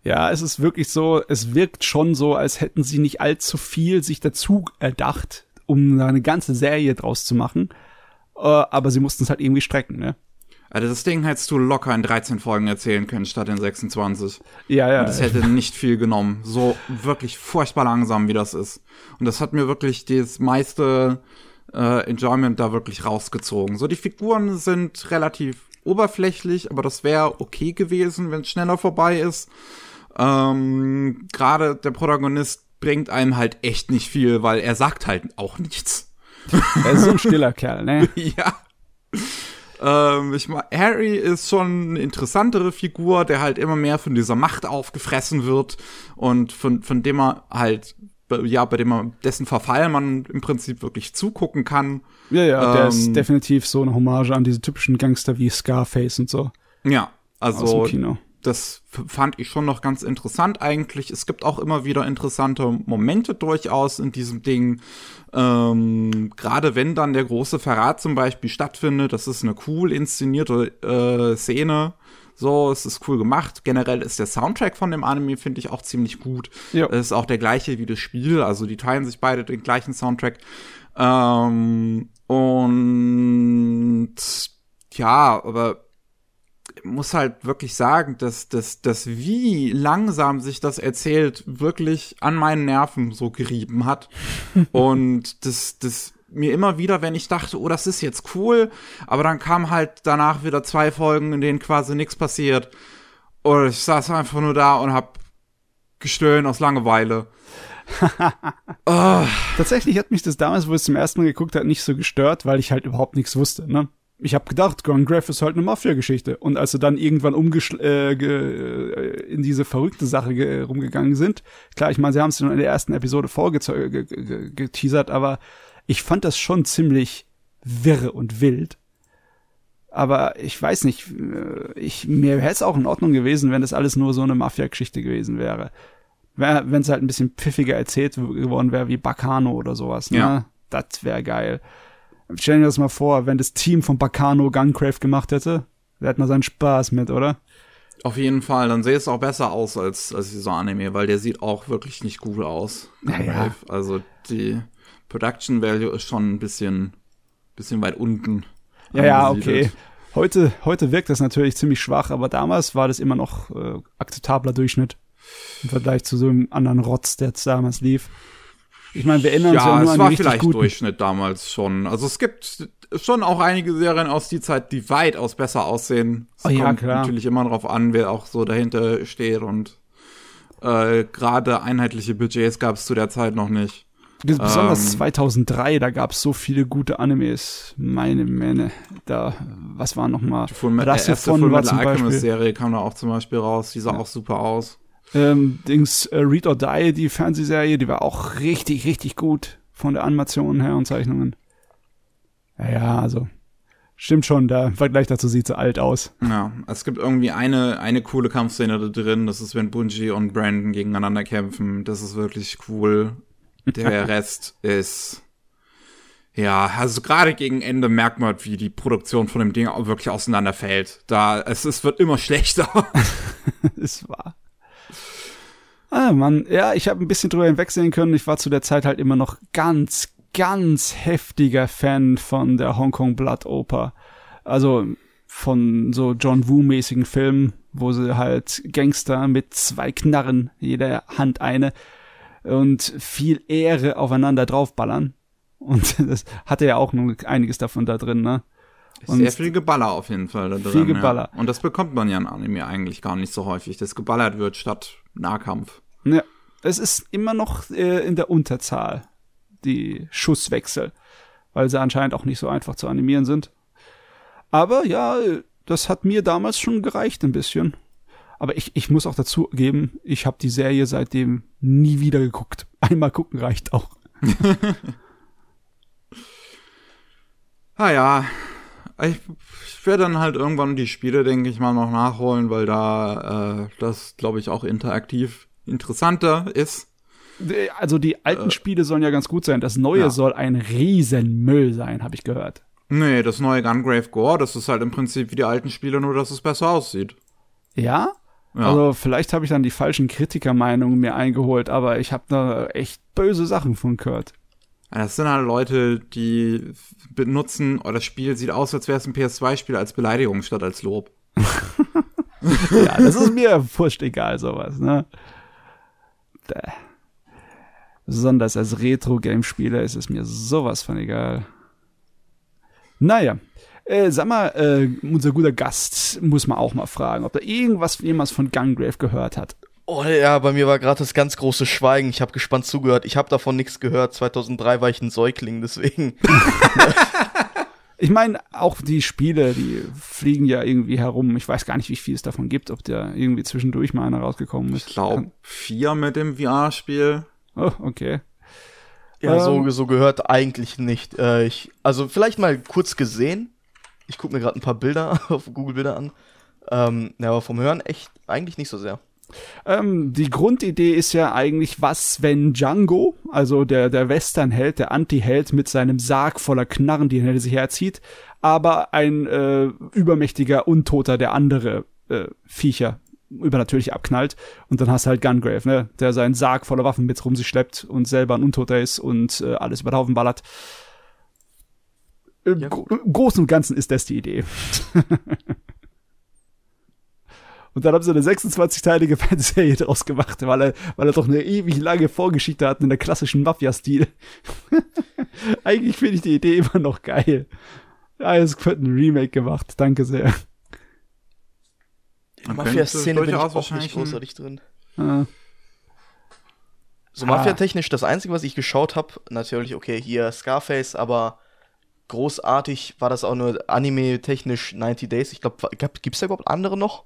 Ja, es ist wirklich so, es wirkt schon so, als hätten sie nicht allzu viel sich dazu erdacht, um eine ganze Serie draus zu machen. Äh, aber sie mussten es halt irgendwie strecken, ne? Also das Ding hättest du locker in 13 Folgen erzählen können, statt in 26. Ja, ja. Und das hätte nicht viel genommen. So wirklich furchtbar langsam, wie das ist. Und das hat mir wirklich das meiste äh, Enjoyment da wirklich rausgezogen. So, die Figuren sind relativ oberflächlich, aber das wäre okay gewesen, wenn es schneller vorbei ist. Ähm, Gerade der Protagonist bringt einem halt echt nicht viel, weil er sagt halt auch nichts. er ist so ein stiller Kerl, ne? Ja. Ähm, ich mein, Harry ist schon eine interessantere Figur, der halt immer mehr von dieser Macht aufgefressen wird und von, von dem er halt, ja, bei dem man, dessen Verfall man im Prinzip wirklich zugucken kann. Ja, ja, der Ähm, ist definitiv so eine Hommage an diese typischen Gangster wie Scarface und so Ja, also Kino. Das fand ich schon noch ganz interessant eigentlich. Es gibt auch immer wieder interessante Momente durchaus in diesem Ding. Ähm, Gerade wenn dann der große Verrat zum Beispiel stattfindet, das ist eine cool inszenierte äh, Szene. So, es ist cool gemacht. Generell ist der Soundtrack von dem Anime, finde ich, auch ziemlich gut. Ja. Es ist auch der gleiche wie das Spiel, also die teilen sich beide den gleichen Soundtrack. Ähm, und ja, aber muss halt wirklich sagen, dass, dass, dass wie langsam sich das erzählt, wirklich an meinen Nerven so gerieben hat. Und das, das mir immer wieder, wenn ich dachte, oh, das ist jetzt cool, aber dann kam halt danach wieder zwei Folgen, in denen quasi nichts passiert. Und ich saß einfach nur da und hab gestöhnt aus Langeweile. Tatsächlich hat mich das damals, wo ich es zum ersten Mal geguckt habe, nicht so gestört, weil ich halt überhaupt nichts wusste. Ne? Ich habe gedacht, Gone Graf ist halt eine Mafia-Geschichte. Und als sie dann irgendwann äh, äh, in diese verrückte Sache ge rumgegangen sind, klar, ich meine, sie haben es in der ersten Episode vorgeteasert, ge ge geteasert, aber ich fand das schon ziemlich wirre und wild. Aber ich weiß nicht, äh, ich, mir wäre es auch in Ordnung gewesen, wenn das alles nur so eine Mafia-Geschichte gewesen wäre. Wenn es halt ein bisschen pfiffiger erzählt geworden wäre, wie Bacano oder sowas. Ne? Ja. Das wäre geil. Stell dir das mal vor, wenn das Team von Bacano Guncraft gemacht hätte, da hätte man seinen Spaß mit, oder? Auf jeden Fall, dann sähe es auch besser aus als, als dieser Anime, weil der sieht auch wirklich nicht gut aus. Naja. Also die Production Value ist schon ein bisschen, bisschen weit unten. Ja, ja, okay. Heute, heute wirkt das natürlich ziemlich schwach, aber damals war das immer noch äh, akzeptabler Durchschnitt im Vergleich zu so einem anderen Rotz, der jetzt damals lief. Ich meine, wir erinnern uns ja Ja, nur es an war richtig vielleicht guten. Durchschnitt damals schon. Also es gibt schon auch einige Serien aus die Zeit, die weitaus besser aussehen. Es Oh ja, kommt klar. natürlich immer drauf an, wer auch so dahinter steht und äh, gerade einheitliche Budgets gab es zu der Zeit noch nicht. Besonders Ähm, 2003, da gab es so viele gute Animes. Meine Mähne. Da, was war noch mal? Die Full Rasse erste von Full Metal Alchemist. Serie kam da auch zum Beispiel raus. Die sah auch super aus. Ähm, Dings äh, Read or Die, die Fernsehserie, die war auch richtig, richtig gut von der Animation her und Zeichnungen. Ja, ja, also stimmt schon, der Vergleich dazu sieht so alt aus. Ja, es gibt irgendwie eine, eine coole Kampfszene da drin. Das ist, wenn Bungie und Brandon gegeneinander kämpfen. Das ist wirklich cool. Der Rest ist, ja, also gerade gegen Ende merkt man, wie die Produktion von dem Ding auch wirklich auseinanderfällt. Da, es, es wird immer schlechter. ist wahr. Ah, Mann, ja, ich habe ein bisschen drüber hinwegsehen können. Ich war zu der Zeit halt immer noch ganz, ganz heftiger Fan von der Hongkong Blood Oper. Also von so John Woo-mäßigen Filmen, wo sie halt Gangster mit zwei Knarren, jeder Hand eine, und viel Ehre aufeinander draufballern. Und das hatte ja auch noch einiges davon da drin, ne? Und Sehr viel Geballer auf jeden Fall da drin. Viel Geballer. Ja. Und das bekommt man ja in Anime eigentlich gar nicht so häufig, dass geballert wird statt Nahkampf. Ja, es ist immer noch äh, in der Unterzahl, die Schusswechsel, weil sie anscheinend auch nicht so einfach zu animieren sind. Aber ja, das hat mir damals schon gereicht ein bisschen. Aber ich, ich muss auch dazu geben, ich habe die Serie seitdem nie wieder geguckt. Einmal gucken reicht auch. ah ja, ich, ich werde dann halt irgendwann die Spiele, denke ich mal, noch nachholen, weil da äh, das, glaube ich, auch interaktiv interessanter ist. Also die alten äh, Spiele sollen ja ganz gut sein. Das neue ja. soll ein Riesenmüll sein, habe ich gehört. Nee, das neue Gungrave Gore, das ist halt im Prinzip wie die alten Spiele, nur dass es besser aussieht. Ja? ja. Also vielleicht habe ich dann die falschen Kritikermeinungen mir eingeholt, aber ich habe da echt böse Sachen von gehört. Das sind halt Leute, die benutzen, oder das Spiel sieht aus, als wäre es ein PS2-Spiel als Beleidigung statt als Lob. ja, das ist mir wurscht egal, sowas, ne? Besonders als Retro-Game-Spieler ist es mir sowas von egal. Naja, äh, sag mal, äh, unser guter Gast muss man auch mal fragen, ob er irgendwas jemals von Gungrave gehört hat. Oh ja, bei mir war gerade das ganz große Schweigen. Ich habe gespannt zugehört. Ich habe davon nichts gehört. 2003 war ich ein Säugling, deswegen. ich meine, auch die Spiele, die fliegen ja irgendwie herum. Ich weiß gar nicht, wie viel es davon gibt, ob der irgendwie zwischendurch mal einer rausgekommen ist. Ich glaube, vier mit dem VR-Spiel. Oh, okay. Ja, ähm, so, so gehört eigentlich nicht. Äh, ich, also vielleicht mal kurz gesehen. Ich gucke mir gerade ein paar Bilder auf Google Bilder an. Ähm, ja, aber vom Hören echt eigentlich nicht so sehr. Ähm, die Grundidee ist ja eigentlich, was, wenn Django, also der, der Westernheld, der Anti-Held mit seinem Sarg voller Knarren, die er sich herzieht, aber ein äh, übermächtiger Untoter, der andere äh, Viecher übernatürlich abknallt und dann hast du halt Gungrave, ne, der seinen Sarg voller Waffen mit rum sich schleppt und selber ein Untoter ist und äh, alles über den Haufen ballert. Im ja, Großen und Ganzen ist das die Idee. Und dann haben sie eine 26-teilige Fernsehserie draus gemacht, weil er, weil er doch eine ewig lange Vorgeschichte hat in der klassischen Mafia-Stil. Eigentlich finde ich die Idee immer noch geil. Ja, es wird ein Remake gemacht. Danke sehr. Die Mafia-Szene bin ich auch nicht großartig drin. Ah. So Mafia-technisch, das Einzige, was ich geschaut habe, natürlich, okay, hier Scarface, aber großartig war das auch nur anime-technisch 90 Days. Ich glaube, gibt es da überhaupt andere noch?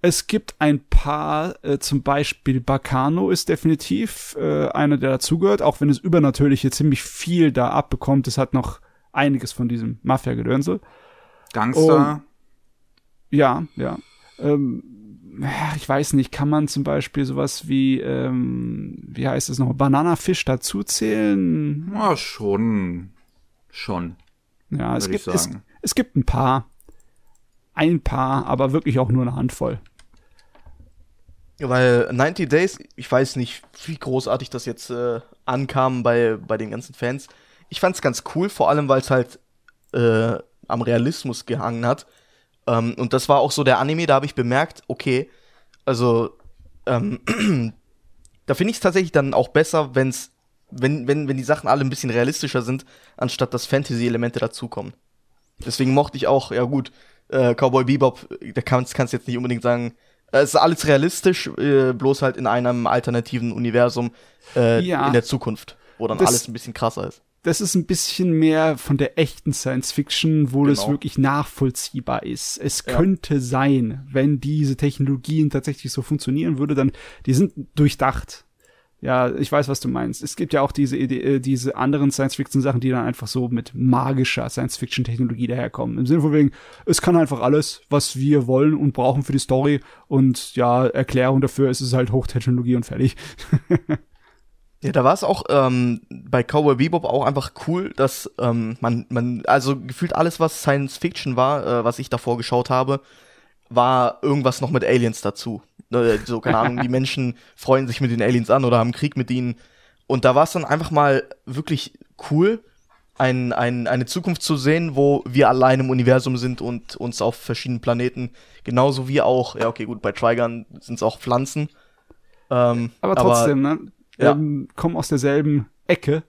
Es gibt ein paar, äh, zum Beispiel Bacano ist definitiv äh, einer, der dazugehört, auch wenn es Übernatürliche ziemlich viel da abbekommt. Es hat noch einiges von diesem Mafia-Gedönsel. Gangster. Und, ja, ja. Ähm, ich weiß nicht, kann man zum Beispiel sowas wie, ähm, wie heißt es noch, Bananafisch dazuzählen? Ja, schon. Schon. Ja, es gibt, es, es gibt ein paar ein paar, aber wirklich auch nur eine Handvoll. Weil 90 Days, ich weiß nicht, wie großartig das jetzt äh, ankam bei, bei den ganzen Fans. Ich fand es ganz cool, vor allem weil es halt äh, am Realismus gehangen hat. Ähm, und das war auch so der Anime, da habe ich bemerkt, okay, also ähm, da finde ich es tatsächlich dann auch besser, wenn's, wenn, wenn, wenn die Sachen alle ein bisschen realistischer sind, anstatt dass Fantasy-Elemente dazukommen. Deswegen mochte ich auch, ja gut, äh, Cowboy Bebop, da kannst du jetzt nicht unbedingt sagen, es ist alles realistisch, äh, bloß halt in einem alternativen Universum äh, ja, in der Zukunft, wo dann das, alles ein bisschen krasser ist. Das ist ein bisschen mehr von der echten Science Fiction, wo genau. das wirklich nachvollziehbar ist. Es ja. könnte sein, wenn diese Technologien tatsächlich so funktionieren würde, dann die sind durchdacht. Ja, ich weiß, was du meinst. Es gibt ja auch diese Idee, äh, diese anderen Science-Fiction-Sachen, die dann einfach so mit magischer Science-Fiction-Technologie daherkommen. Im Sinne von wegen, es kann einfach alles, was wir wollen und brauchen für die Story. Und ja, Erklärung dafür ist es halt Hochtechnologie und fertig. ja, da war es auch ähm, bei Cowboy Bebop auch einfach cool, dass ähm, man, man, also gefühlt alles, was Science-Fiction war, äh, was ich davor geschaut habe, war irgendwas noch mit Aliens dazu. Äh, So, keine Ahnung, die Menschen freuen sich mit den Aliens an oder haben Krieg mit ihnen. Und da war es dann einfach mal wirklich cool, ein, ein, eine Zukunft zu sehen, wo wir allein im Universum sind und uns auf verschiedenen Planeten, genauso wie auch, ja okay, gut, bei Trigon sind es auch Pflanzen. Ähm, Aber trotzdem, ne? ja. Ähm, kommen aus derselben Ecke.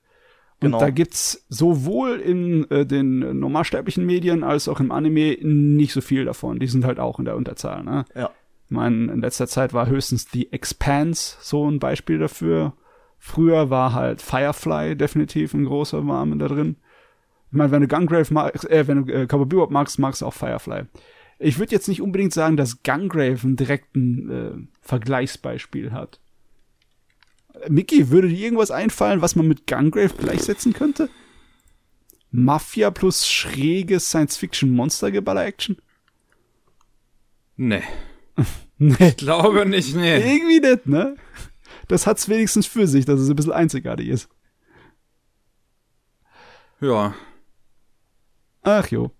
Und Genau. da gibt's sowohl in äh, den normalsterblichen Medien als auch im Anime nicht so viel davon. Die sind halt auch in der Unterzahl, ne? ja. Ich meine, in letzter Zeit war höchstens The Expanse so ein Beispiel dafür. Früher war halt Firefly definitiv ein großer Name da drin. Ich meine, wenn du Gungrave magst, äh, wenn du äh, Cowboy Bebop magst, magst du auch Firefly. Ich würde jetzt nicht unbedingt sagen, dass Gungrave einen direkten äh, Vergleichsbeispiel hat. Mickey, würde dir irgendwas einfallen, was man mit Gungrave gleichsetzen könnte? Mafia plus schräges Science-Fiction-Monstergeballer-Action? Nee. Nee. Ich glaube nicht, nee. Irgendwie nicht, ne? Das hat's wenigstens für sich, dass es ein bisschen einzigartig ist. Ja. Ach jo.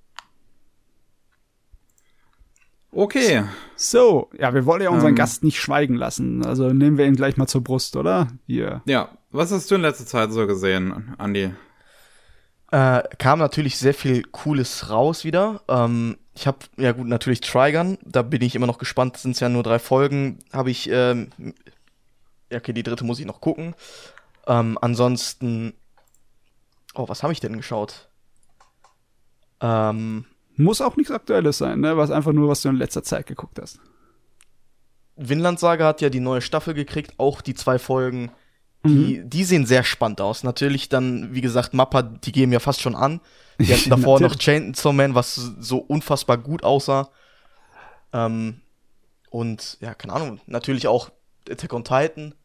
Okay. So, ja, wir wollen ja unseren Ähm. Gast nicht schweigen lassen. Also nehmen wir ihn gleich mal zur Brust, oder? Hier. Ja. Was hast du in letzter Zeit so gesehen, Andi? Äh, kam natürlich sehr viel Cooles raus wieder. Ähm, ich habe, ja gut, natürlich Trigun, da bin ich immer noch gespannt, sind ja nur drei Folgen. Habe ich, ähm, ja okay, die dritte muss ich noch gucken. Ähm, ansonsten, oh, was habe ich denn geschaut? Ähm, Muss auch nichts Aktuelles sein, ne? Was einfach nur, was du in letzter Zeit geguckt hast. Vinland Saga hat ja die neue Staffel gekriegt, auch die zwei Folgen. Die, die sehen sehr spannend aus. Natürlich dann, wie gesagt, Mappa, die geben ja fast schon an. Die hatten davor noch Chainsaw Man, was so unfassbar gut aussah. Ähm, und ja, keine Ahnung, natürlich auch Attack on Titan.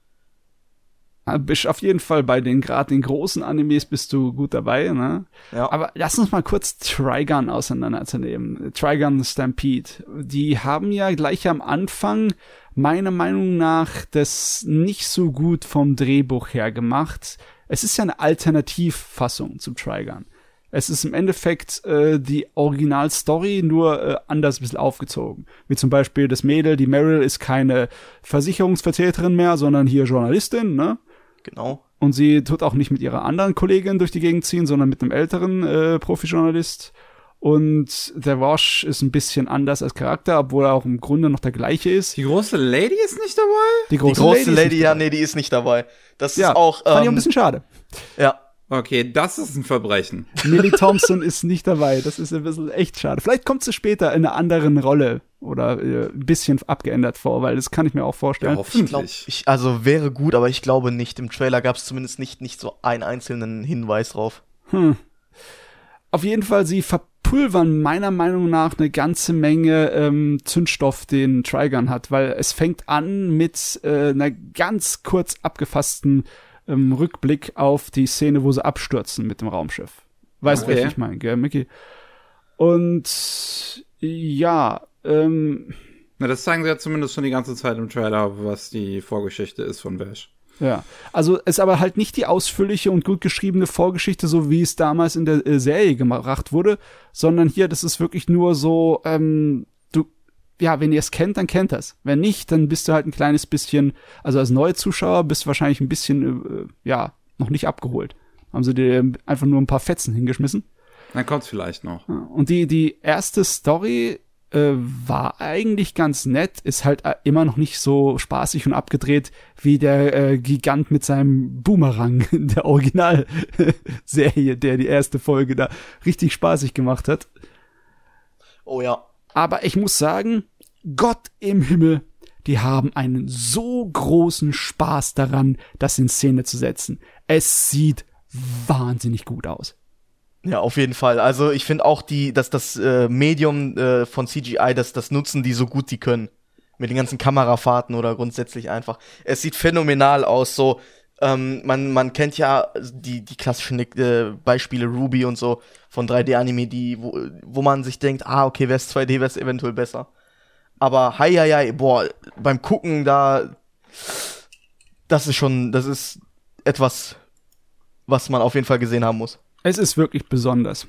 Ah, Bist auf jeden Fall bei den gerade den großen Animes bist du gut dabei, ne? Ja. Aber lass uns mal kurz Trigun auseinanderzunehmen. Trigun Stampede. Die haben ja gleich am Anfang meiner Meinung nach das nicht so gut vom Drehbuch her gemacht. Es ist ja eine Alternativfassung zum Trigun. Es ist im Endeffekt äh, die Originalstory, nur äh, anders ein bisschen aufgezogen. Wie zum Beispiel das Mädel, die Meryl ist keine Versicherungsvertreterin mehr, sondern hier Journalistin, ne? Genau. Und sie tut auch nicht mit ihrer anderen Kollegin durch die Gegend ziehen, sondern mit einem älteren äh, Profijournalist. Und der Wash ist ein bisschen anders als Charakter, obwohl er auch im Grunde noch der gleiche ist. Die große Lady ist nicht dabei? Die große Lady, ist ja, nicht nee, die ist nicht dabei. Das ja, ist auch, fand ich auch ähm, ein bisschen schade. ja, Okay, das ist ein Verbrechen. Millie Thompson ist nicht dabei. Das ist ein bisschen echt schade. Vielleicht kommt sie später in einer anderen Rolle oder äh, ein bisschen abgeändert vor, weil das kann ich mir auch vorstellen. Ja, ich glaube, hoffentlich. ich, also wäre gut, aber ich glaube nicht. Im Trailer gab es zumindest nicht, nicht so einen einzelnen Hinweis drauf. Hm. Auf jeden Fall, sie verpulvern meiner Meinung nach eine ganze Menge ähm, Zündstoff, den Trigun hat, weil es fängt an mit äh, einer ganz kurz abgefassten ähm, Rückblick auf die Szene, wo sie abstürzen mit dem Raumschiff. Weißt du, Okay. was ich meine, gell, Mickey? Und ja, ähm, Na, das zeigen sie ja zumindest schon die ganze Zeit im Trailer, was die Vorgeschichte ist von Vash. Ja, also ist aber halt nicht die ausführliche und gut geschriebene Vorgeschichte, so wie es damals in der äh, Serie gemacht wurde, sondern hier, das ist wirklich nur so, ähm, ja, wenn ihr es kennt, dann kennt das. Wenn nicht, dann bist du halt ein kleines bisschen, also als neue Zuschauer bist du wahrscheinlich ein bisschen, äh, ja, noch nicht abgeholt. Haben sie dir einfach nur ein paar Fetzen hingeschmissen. Dann kommt's vielleicht noch. Und die, die erste Story äh, war eigentlich ganz nett, ist halt äh, immer noch nicht so spaßig und abgedreht wie der äh, Gigant mit seinem Boomerang in der Originalserie, der die erste Folge da richtig spaßig gemacht hat. Oh ja. Aber ich muss sagen, Gott im Himmel, die haben einen so großen Spaß daran, das in Szene zu setzen. Es sieht wahnsinnig gut aus. Ja, auf jeden Fall. Also ich finde auch die, dass das äh, Medium äh, von CGI, das, das nutzen die so gut die können. Mit den ganzen Kamerafahrten oder grundsätzlich einfach. Es sieht phänomenal aus. So, ähm, man, man kennt ja die, die klassischen äh, Beispiele Ruby und so von 3D-Anime, die, wo, wo man sich denkt, ah, okay, wäre es 2D, wäre es eventuell besser. Aber hei, hei, hei, boah, beim Gucken da, das ist schon, das ist etwas, was man auf jeden Fall gesehen haben muss. Es ist wirklich besonders.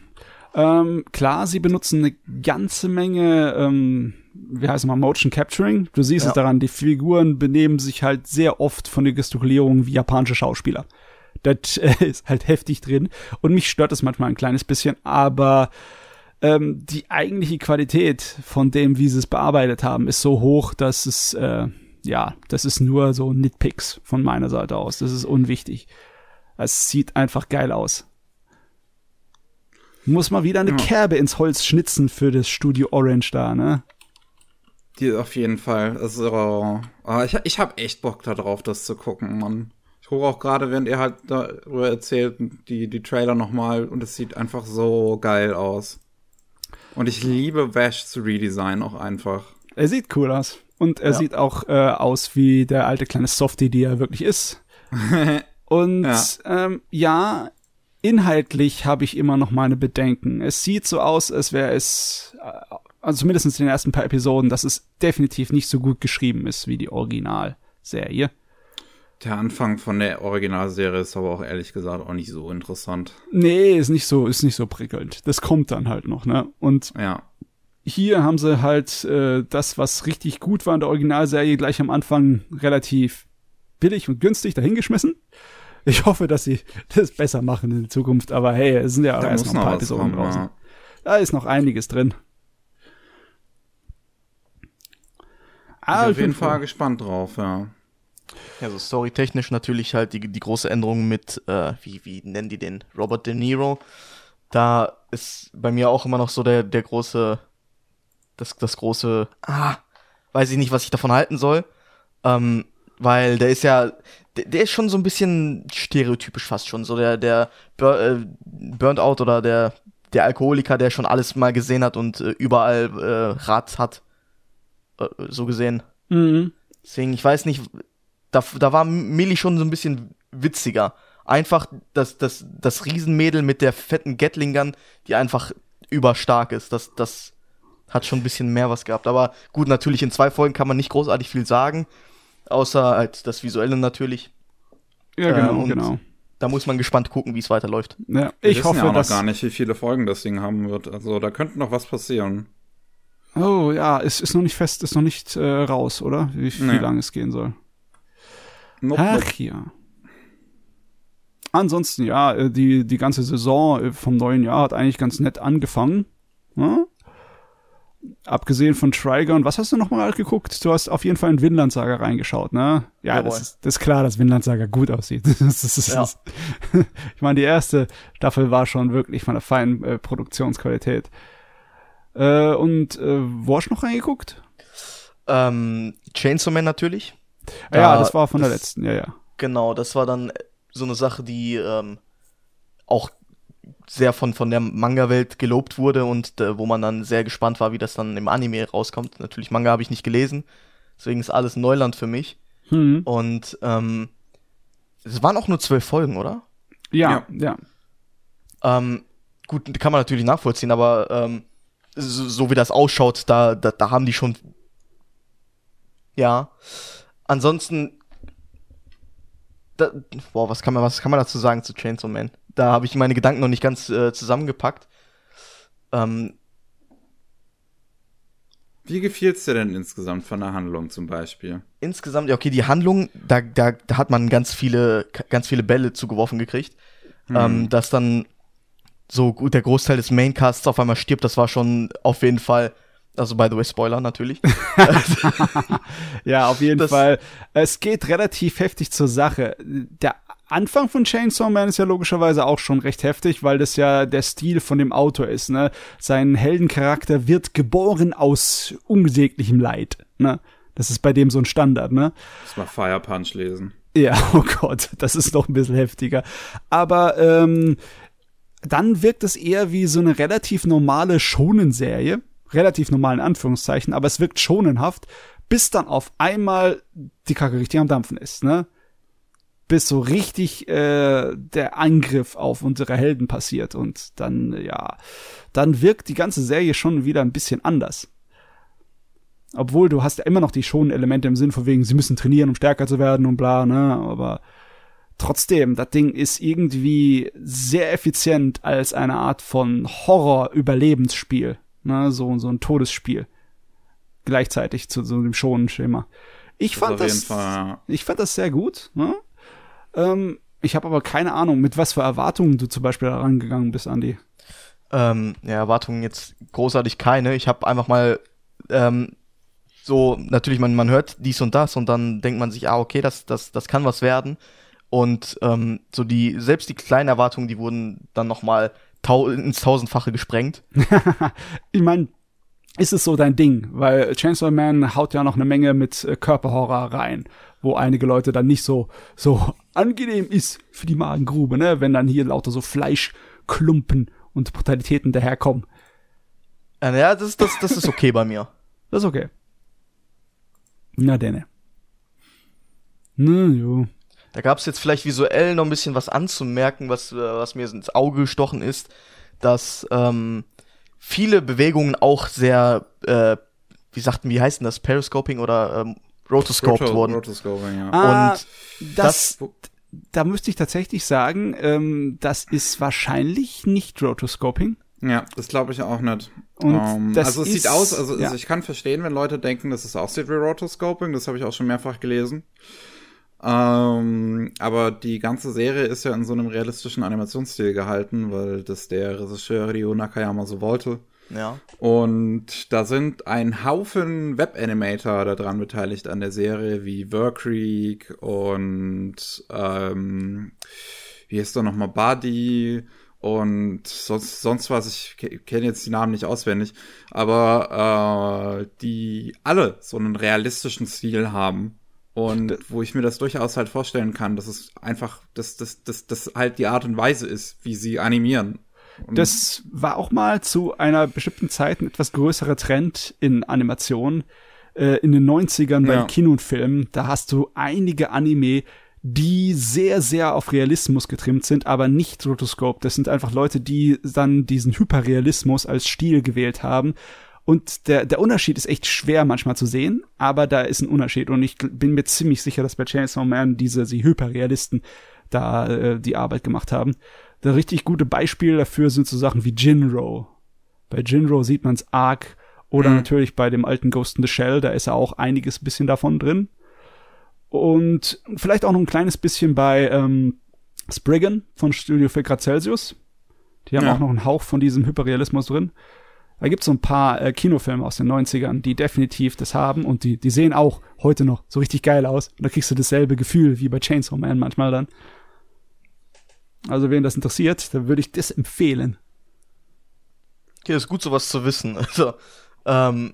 Ähm, klar, sie benutzen eine ganze Menge ähm, wie heißt es mal, Motion Capturing. Du siehst Ja. es daran, die Figuren benehmen sich halt sehr oft von der Gestikulierung wie japanische Schauspieler. Das äh, ist halt heftig drin und mich stört es manchmal ein kleines bisschen, aber ähm, die eigentliche Qualität von dem, wie sie es bearbeitet haben, ist so hoch, dass es, äh, ja, das ist nur so Nitpicks von meiner Seite aus. Das ist unwichtig. Es sieht einfach geil aus. Muss mal wieder eine Ja. Kerbe ins Holz schnitzen für das Studio Orange da, ne? Die auf jeden Fall. Also, ah, ich, ich habe echt Bock darauf, das zu gucken, Mann. Ich gucke auch gerade, während ihr halt darüber erzählt, die, die Trailer nochmal und es sieht einfach so geil aus. Und ich liebe Vash's Redesign auch einfach. Er sieht cool aus. Und er Ja. sieht auch äh, aus wie der alte kleine Softie, die er wirklich ist. Und Ja. ähm, ja, inhaltlich habe ich immer noch meine Bedenken. Es sieht so aus, als wäre es, äh, also zumindest in den ersten paar Episoden, dass es definitiv nicht so gut geschrieben ist wie die Originalserie. Der Anfang von der Originalserie ist aber auch ehrlich gesagt auch nicht so interessant. Nee, ist nicht so, ist nicht so prickelnd. Das kommt dann halt noch, ne? Und Ja. hier haben sie halt äh, das, was richtig gut war in der Originalserie, gleich am Anfang relativ billig und günstig dahingeschmissen. Ich hoffe, dass sie das besser machen in Zukunft, aber hey, es sind ja auch Da erst noch ein paar Episoden kommen. draußen. Ja. Da ist noch einiges drin. Ah, bin ich auf jeden bin froh. Fall gespannt drauf, ja. Ja, so storytechnisch natürlich halt die, die große Änderung mit, äh, wie, wie nennen die den? Robert De Niro. Da ist bei mir auch immer noch so der, der große, das, das große, ah, weiß ich nicht, was ich davon halten soll. Ähm, weil der ist ja, der, der ist schon so ein bisschen stereotypisch fast schon. So der, der Bur äh, Burnt Out oder der, der Alkoholiker, der schon alles mal gesehen hat und äh, überall äh, Rat hat. Äh, so gesehen. Mhm. Deswegen, ich weiß nicht, da, da war Millie schon so ein bisschen witziger. Einfach das, das, das Riesenmädel mit der fetten Gatling-Gun, die einfach überstark ist. Das, das hat schon ein bisschen mehr was gehabt. Aber gut, natürlich in zwei Folgen kann man nicht großartig viel sagen. Außer halt das Visuelle natürlich. Ja, Äh, genau, und- genau. Da muss man gespannt gucken, wie es weiterläuft. Ja, Wir ich wissen hoffe, ja auch noch dass. gar nicht, wie viele Folgen das Ding haben wird. Also da könnte noch was passieren. Oh ja, es ist noch nicht fest, ist noch nicht äh, raus, oder? Wie, wie Nee. lange es gehen soll. Nope, Ach nope. ja. Ansonsten, ja, äh, die, die ganze Saison äh, vom neuen Jahr hat eigentlich ganz nett angefangen. Ja? Abgesehen von Trigon, was hast du nochmal geguckt? Du hast auf jeden Fall in Vinland Saga reingeschaut, ne? Ja, das Jawohl. ist, das ist klar, dass Vinland Saga gut aussieht. Das ist, das Ja. ist, ich meine, die erste Staffel war schon wirklich von der feinen äh, Produktionsqualität. Äh, und äh, wo hast du noch reingeguckt? Ähm, Chainsaw Man natürlich. Ah ja, Da- das war von der das- letzten, ja, ja. Genau, das war dann so eine Sache, die ähm, auch sehr von, von der Manga-Welt gelobt wurde und äh, wo man dann sehr gespannt war, wie das dann im Anime rauskommt. Natürlich, Manga habe ich nicht gelesen, deswegen ist alles Neuland für mich. Hm. Und ähm, es waren auch nur zwölf Folgen, oder? Ja, ja. Ähm, gut, kann man natürlich nachvollziehen, aber ähm, so, so wie das ausschaut, da, da, da haben die schon. Ja. Ansonsten. Da, boah, was kann man, was kann man dazu sagen zu Chainsaw Man? Da habe ich meine Gedanken noch nicht ganz äh, zusammengepackt. Ähm, Wie gefiel's dir denn insgesamt von der Handlung zum Beispiel? insgesamt, ja, okay, die Handlung, da, da, da hat man ganz viele, ganz viele Bälle zugeworfen gekriegt. Ähm, dass dann so gut der Großteil des Maincasts auf einmal stirbt, das war schon auf jeden Fall, also by the way, Spoiler natürlich. Ja, auf jeden Das- Fall. Es geht relativ heftig zur Sache. Der Anfang von Chainsaw Man ist ja logischerweise auch schon recht heftig, weil das ja der Stil von dem Autor ist, ne? Sein Heldencharakter wird geboren aus unsäglichem Leid, ne? Das ist bei dem so ein Standard, ne? Muss mal Fire Punch lesen. Ja, oh Gott, das ist noch ein bisschen heftiger. Aber ähm, dann wirkt es eher wie so eine relativ normale Shonen-Serie. Relativ normal in Anführungszeichen, aber es wirkt schonenhaft, bis dann auf einmal die Kacke richtig am Dampfen ist, ne? Bis so richtig äh, der Angriff auf unsere Helden passiert und dann, ja, dann wirkt die ganze Serie schon wieder ein bisschen anders. Obwohl du hast ja immer noch die schonen Elemente im Sinn von wegen, sie müssen trainieren, um stärker zu werden und bla, ne? Aber trotzdem, das Ding ist irgendwie sehr effizient als eine Art von Horror-Überlebensspiel, ne? So, so ein Todesspiel. gleichzeitig zu so einem schonen Schema. Ich Das fand das, Fall, ja. ich fand das sehr gut. Ne? Ähm, ich habe aber keine Ahnung, mit was für Erwartungen du zum Beispiel da rangegangen bist, Andy. Ähm, ja, Erwartungen jetzt großartig keine. Ich habe einfach mal ähm, so, natürlich, man, man hört dies und das und dann denkt man sich, ah, okay, das, das, das kann was werden. Und ähm, so die, selbst die kleinen Erwartungen, die wurden dann nochmal tau ins Tausendfache gesprengt. Ich meine, ist es so dein Ding? Weil Chainsaw Man haut ja noch eine Menge mit äh, Körperhorror rein, wo einige Leute dann nicht so, so angenehm ist für die Magengrube, ne? Wenn dann hier lauter so Fleischklumpen und Brutalitäten daherkommen. Äh, ja, das, das, das ist okay bei mir. Das ist okay. Na denne. Na jo. Da gab es jetzt vielleicht visuell noch ein bisschen was anzumerken, was, äh, was mir ins Auge gestochen ist, dass ähm, viele Bewegungen auch sehr, äh, wie sagten, wie heißt denn das, Periscoping oder ähm, Rotoscoped Roto- wurden. Rotoscoping, ja. Ah, Und das, das- da müsste ich tatsächlich sagen, ähm, das ist wahrscheinlich nicht Rotoscoping. Ja, das glaube ich auch nicht. Und Ähm, das also es ist- sieht aus, also, ja. also ich kann verstehen, wenn Leute denken, dass es aussieht wie Rotoscoping, das habe ich auch schon mehrfach gelesen. Ähm, aber die ganze Serie ist ja in so einem realistischen Animationsstil gehalten, weil das der Regisseur Ryo Nakayama so wollte. Ja. Und da sind ein Haufen Web-Animator daran beteiligt an der Serie, wie Vercreek und ähm, wie heißt da nochmal Buddy und sonst, sonst was, ich ke- kenne jetzt die Namen nicht auswendig, aber äh, die alle so einen realistischen Stil haben. Und wo ich mir das durchaus halt vorstellen kann, dass es einfach, dass das, das, das halt die Art und Weise ist, wie sie animieren. Und Das war auch mal zu einer bestimmten Zeit ein etwas größerer Trend in Animationen. Äh, in den 90ern bei Ja. Kino und Film, da hast du einige Anime, die sehr, sehr auf Realismus getrimmt sind, aber nicht Rotoscope. Das sind einfach Leute, die dann diesen Hyperrealismus als Stil gewählt haben. Und der, der Unterschied ist echt schwer manchmal zu sehen, aber da ist ein Unterschied. Und ich bin mir ziemlich sicher, dass bei Chainsaw Man diese sie Hyperrealisten da äh, die Arbeit gemacht haben. Da richtig gute Beispiele dafür sind so Sachen wie Jinro. Bei Jinro sieht man's arg. Oder Mhm. natürlich bei dem alten Ghost in the Shell, da ist ja auch einiges bisschen davon drin. Und vielleicht auch noch ein kleines bisschen bei ähm, Spriggan von Studio 4 Grad Celsius. Die haben Ja. auch noch einen Hauch von diesem Hyperrealismus drin. Da gibt's so ein paar äh, Kinofilme aus den 90ern, die definitiv das haben und die, die sehen auch heute noch so richtig geil aus. Und da kriegst du dasselbe Gefühl wie bei Chainsaw Man manchmal dann. Also, wen das interessiert, dann würde ich das empfehlen. Okay, ist gut, sowas zu wissen. Also, ähm,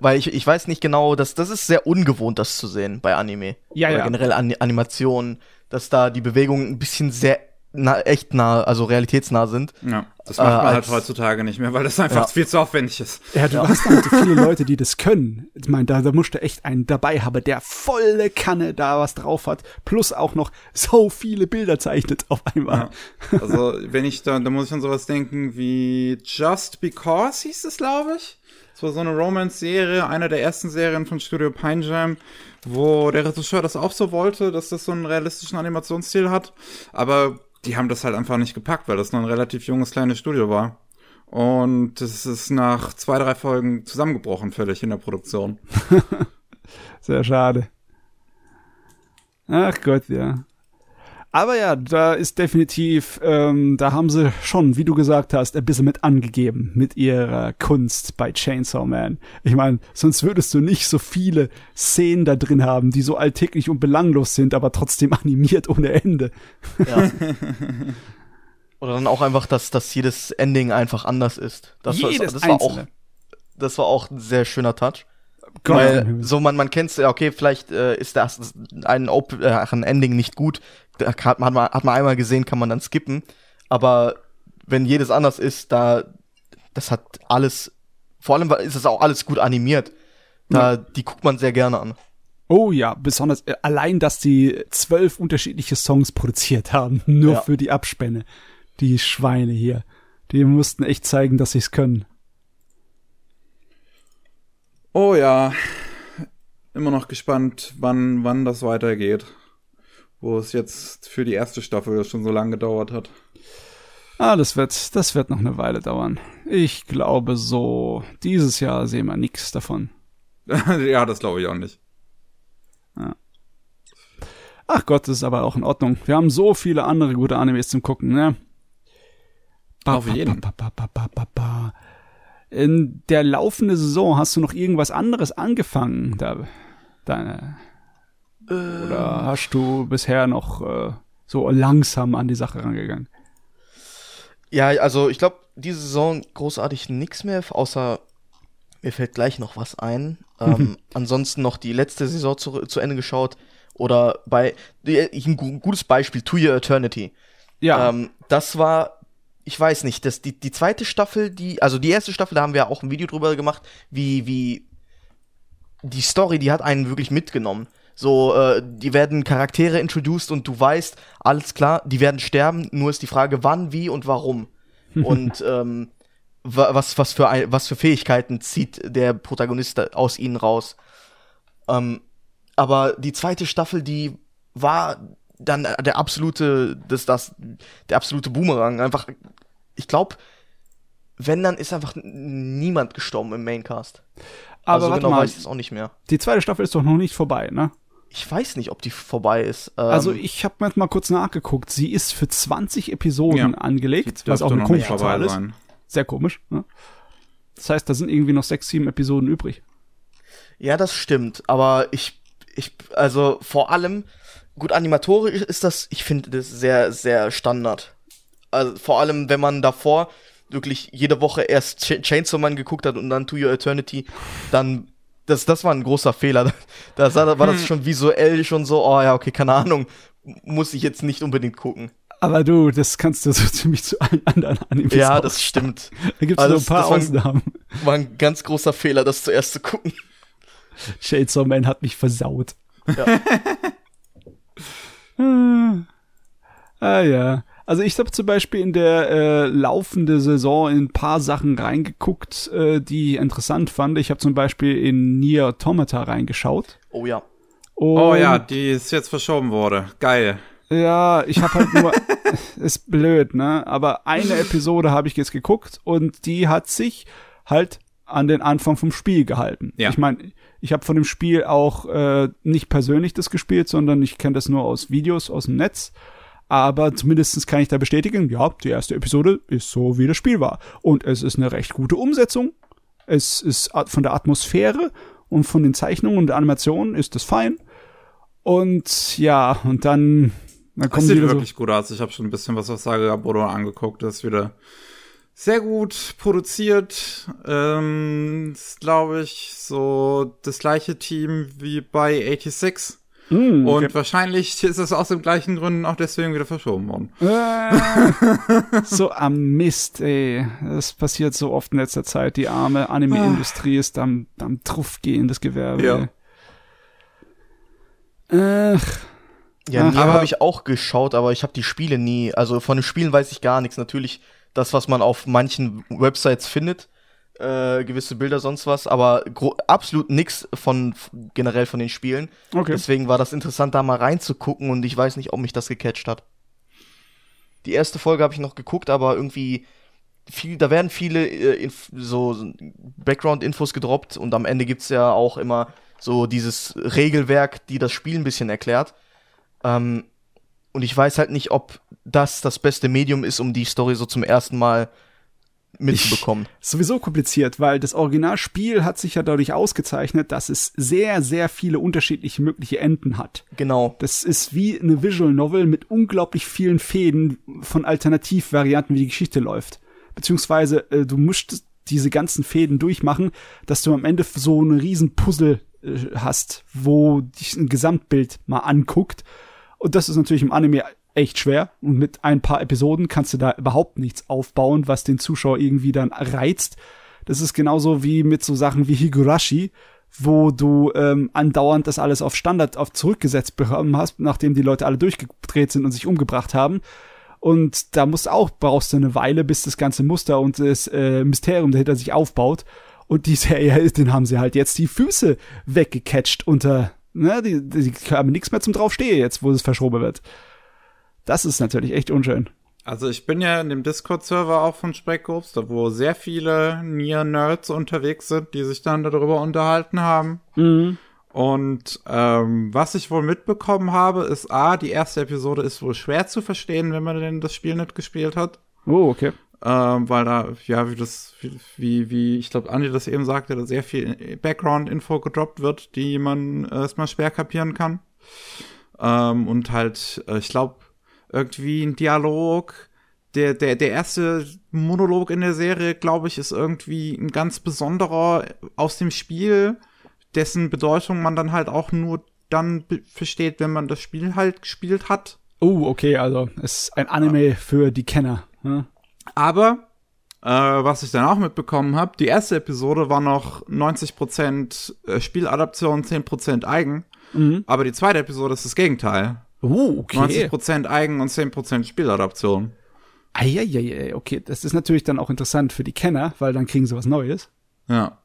weil ich, ich weiß nicht genau, das, das ist sehr ungewohnt, das zu sehen bei Anime. Ja, Oder ja. generell An Animationen, dass da die Bewegungen ein bisschen sehr na, echt nah, also realitätsnah sind. Ja, das macht man Äh, halt als- heutzutage nicht mehr, weil das einfach Ja. viel zu aufwendig ist. Ja, du hast halt so viele Leute, die das können. Ich meine, da, da musst du echt einen dabei haben, der volle Kanne da was drauf hat, plus auch noch so viele Bilder zeichnet auf einmal. Ja. Also, wenn ich da, da muss ich an sowas denken wie Just Because hieß es, glaube ich. Das war so eine Romance-Serie, eine der ersten Serien von Studio Pine Jam, wo der Regisseur das auch so wollte, dass das so einen realistischen Animationsstil hat. Aber die haben das halt einfach nicht gepackt, weil das noch ein relativ junges kleines Studio war. Und das ist nach zwei, drei Folgen zusammengebrochen, völlig in der Produktion. Sehr schade. Ach Gott, ja. Aber ja, da ist definitiv, ähm, da haben sie schon, wie du gesagt hast, ein bisschen mit angegeben mit ihrer Kunst bei Chainsaw Man. Ich meine, sonst würdest du nicht so viele Szenen da drin haben, die so alltäglich und belanglos sind, aber trotzdem animiert ohne Ende. Ja. Oder dann auch einfach, dass, dass jedes Ending einfach anders ist. Das, war- das war auch, das war auch ein sehr schöner Touch. Weil so man man kennt's ja okay vielleicht äh, ist das ein, Op äh, ein Ending nicht gut da hat man hat man einmal gesehen kann man dann skippen aber wenn jedes anders ist da das hat alles vor allem ist es auch alles gut animiert da die guckt man sehr gerne an Oh ja, besonders äh, allein, dass die zwölf unterschiedliche Songs produziert haben, nur Ja. für die Abspänne. Die Schweine hier. Die mussten echt zeigen, dass sie es können. Oh ja, immer noch gespannt, wann, wann das weitergeht. Wo es jetzt für die erste Staffel schon so lange gedauert hat. Ah, das wird, das wird noch eine Weile dauern. Ich glaube so. Dieses Jahr sehen wir nichts davon. ja, das glaube ich auch nicht. Ach Gott, das ist aber auch in Ordnung. Wir haben so viele andere gute Animes zum Gucken, ne? Ba, Auf jeden. Ba, ba. In der laufenden Saison hast du noch irgendwas anderes angefangen? Da, oder hast du bisher noch äh, so langsam an die Sache rangegangen? Ja, also ich glaube, diese Saison großartig nix mehr, außer mir fällt gleich noch was ein. Ähm, ansonsten noch die letzte Saison zu, zu Ende geschaut. Oder bei, die- ein gu- gutes Beispiel, To Your Eternity. Ja, Ähm, das war, ich weiß nicht, das, die, die zweite Staffel, die, also die erste Staffel, da haben wir auch ein Video drüber gemacht, wie, wie die Story, die hat einen wirklich mitgenommen. So, äh, die werden Charaktere introduced und du weißt, alles klar, die werden sterben, nur ist die Frage, wann, wie und warum. und ähm, wa- was, was, für ein, was für Fähigkeiten zieht der Protagonist aus ihnen raus. Ähm, aber die zweite Staffel, die war dann der absolute, das, das, der absolute Boomerang. Einfach, ich glaube, wenn, dann ist einfach niemand gestorben im Maincast. aber also genau mal, weiß ich es auch nicht mehr. die zweite Staffel ist doch noch nicht vorbei, ne? Ich weiß nicht, ob die vorbei ist. Ähm, Also ich habe mal kurz nachgeguckt. Sie ist für 20 Episoden Ja. angelegt, was auch eine komische vorbei Zahl ist. sein. Sehr komisch. Ne? Das heißt, da sind irgendwie noch sechs, sieben Episoden übrig. Ja, das stimmt, aber ich, ich, also vor allem, gut, animatorisch ist das, ich finde das sehr, sehr Standard. Also vor allem, wenn man davor wirklich jede Woche erst Ch Chainsaw Man geguckt hat und dann To Your Eternity, dann, das, das war ein großer Fehler. Da sah- war das schon visuell schon so, oh ja, okay, keine Ahnung, muss ich jetzt nicht unbedingt gucken. Aber du, das kannst du so ziemlich zu allen anderen Animes Ja, das stimmt. Da gibt es also so ein paar das war ein- Ausnahmen. War ein ganz großer Fehler, das zuerst zu gucken. Chainsaw Man hat mich versaut. Ja. ah ja. Also ich habe zum Beispiel in der äh, laufende Saison in ein paar Sachen reingeguckt, äh, die ich interessant fand. Ich habe zum Beispiel in Nier Automata reingeschaut. Oh ja. Oh Und- ja, die ist jetzt verschoben wurde. Geil. Ja, ich habe halt nur, ist blöd, ne? Aber eine Episode habe ich jetzt geguckt und die hat sich halt an den Anfang vom Spiel gehalten. Ja. Ich meine, ich habe von dem Spiel auch äh, nicht persönlich das gespielt, sondern ich kenne das nur aus Videos aus dem Netz. Aber zumindestens kann ich da bestätigen, ja, die erste Episode ist so, wie das Spiel war. Und es ist eine recht gute Umsetzung. Es ist von der Atmosphäre und von den Zeichnungen und der Animation ist es fein. Und ja, und dann, dann Das kommen sieht wieder so, wirklich gut aus. Ich habe schon ein bisschen was auf Saga Bodo angeguckt. Das ist wieder sehr gut produziert. Ähm, ist, glaube ich, so das gleiche Team wie bei 86. Mm, Und wahrscheinlich ist es aus den gleichen Gründen auch deswegen wieder verschoben worden. Äh, so am Mist, ey. Das passiert so oft in letzter Zeit. Die arme Anime-Industrie ist am, am Truff gehen, das Gewerbe. Ja. Ach, Ja, Ach, aber- habe ich auch geschaut, aber ich habe die Spiele nie. Also von den Spielen weiß ich gar nichts. Natürlich das, was man auf manchen Websites findet, äh, gewisse Bilder, sonst was, aber absolut nix von generell von den Spielen. okay. Deswegen war das interessant, da mal reinzugucken und ich weiß nicht, ob mich das gecatcht hat. Die erste Folge habe ich noch geguckt, aber irgendwie viel, da werden viele äh, so Background-Infos gedroppt und am Ende gibt's ja auch immer so dieses Regelwerk, die das Spiel ein bisschen erklärt. Ähm, und ich weiß halt nicht, ob das das beste Medium ist, um die Story so zum ersten Mal mitzubekommen. sowieso kompliziert, weil das Originalspiel hat sich ja dadurch ausgezeichnet, dass es sehr, sehr viele unterschiedliche mögliche Enden hat. Genau. Das ist wie eine Visual Novel mit unglaublich vielen Fäden von Alternativvarianten, wie die Geschichte läuft. Beziehungsweise äh, du musst diese ganzen Fäden durchmachen, dass du am Ende so eine riesen Puzzle äh, hast, wo dich ein Gesamtbild mal anguckt. Und das ist natürlich im Anime echt schwer. Und mit ein paar Episoden kannst du da überhaupt nichts aufbauen, was den Zuschauer irgendwie dann reizt. Das ist genauso wie mit so Sachen wie Higurashi, wo du ähm, andauernd das alles auf Standard auf zurückgesetzt bekommen hast, nachdem die Leute alle durchgedreht sind und sich umgebracht haben. Und da musst auch, brauchst du eine Weile, bis das ganze Muster und das äh, Mysterium dahinter sich aufbaut. Und die Serie, den haben sie halt jetzt die Füße weggecatcht unter, ne, die, die haben nichts mehr zum draufstehen jetzt, wo es verschoben wird. Das ist natürlich echt unschön. Also ich bin ja in dem Discord-Server auch von Speckobst, wo sehr viele Nier-Nerds unterwegs sind, die sich dann darüber unterhalten haben. Mhm. Und ähm, was ich wohl mitbekommen habe, ist A, die erste Episode ist wohl schwer zu verstehen, wenn man denn das Spiel nicht gespielt hat. Oh, okay. Ähm, weil da, ja, wie das, wie, wie, ich glaube, Andi das eben sagte, da sehr viel Background-Info gedroppt wird, die man äh, erstmal schwer kapieren kann. Ähm, und halt, äh, ich glaube, irgendwie ein Dialog. Der, der, der erste Monolog in der Serie, glaube ich, ist irgendwie ein ganz besonderer aus dem Spiel, dessen Bedeutung man dann halt auch nur dann versteht, wenn man das Spiel halt gespielt hat. Oh, okay, also es ist ein Anime ja. für die Kenner. Hm? Aber äh, was ich dann auch mitbekommen habe, die erste Episode war noch 90% äh, Spieladaption, 10% eigen. Mhm. Aber die zweite Episode ist das Gegenteil. Oh, okay. 90% Eigen- und 10% Spieladaption. Eieiei, okay. Das ist natürlich dann auch interessant für die Kenner, weil dann kriegen sie was Neues. Ja.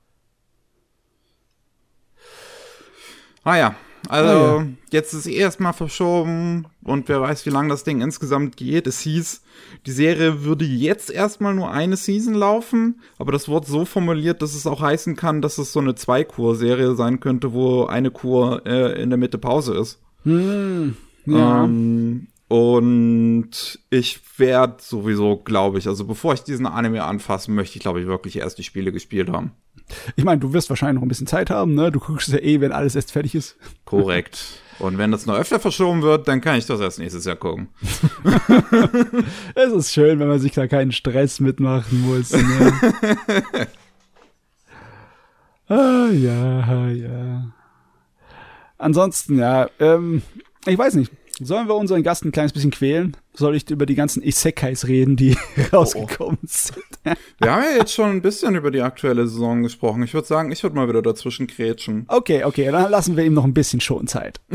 Ah ja, also ah, ja. jetzt ist eh erstmal verschoben und wer weiß, wie lange das Ding insgesamt geht. Es hieß, die Serie würde jetzt erstmal nur eine Season laufen, aber das Wort so formuliert, dass es auch heißen kann, dass es so eine Zwei-Kur-Serie sein könnte, wo eine Kur äh, in der Mitte Pause ist. Hm. Ja. Ähm, und ich werde sowieso, glaube ich, also bevor ich diesen Anime anfasse, möchte ich, glaube ich, wirklich erst die Spiele gespielt haben. Ich meine, du wirst wahrscheinlich noch ein bisschen Zeit haben, ne? Du guckst ja eh, wenn alles erst fertig ist. Korrekt. Und wenn das noch öfter verschoben wird, dann kann ich das erst nächstes Jahr gucken. es ist schön, wenn man sich da keinen Stress mitmachen muss. Ne? ah, ja, ja. Ansonsten, ja, ähm, ich weiß nicht. Sollen wir unseren Gast ein kleines bisschen quälen? Soll ich über die ganzen Isekais reden, die rausgekommen oh. sind? wir haben ja jetzt schon ein bisschen über die aktuelle Saison gesprochen. Ich würde sagen, ich würde mal wieder dazwischen kretschen. Okay, okay, dann lassen wir ihm noch ein bisschen Schonzeit.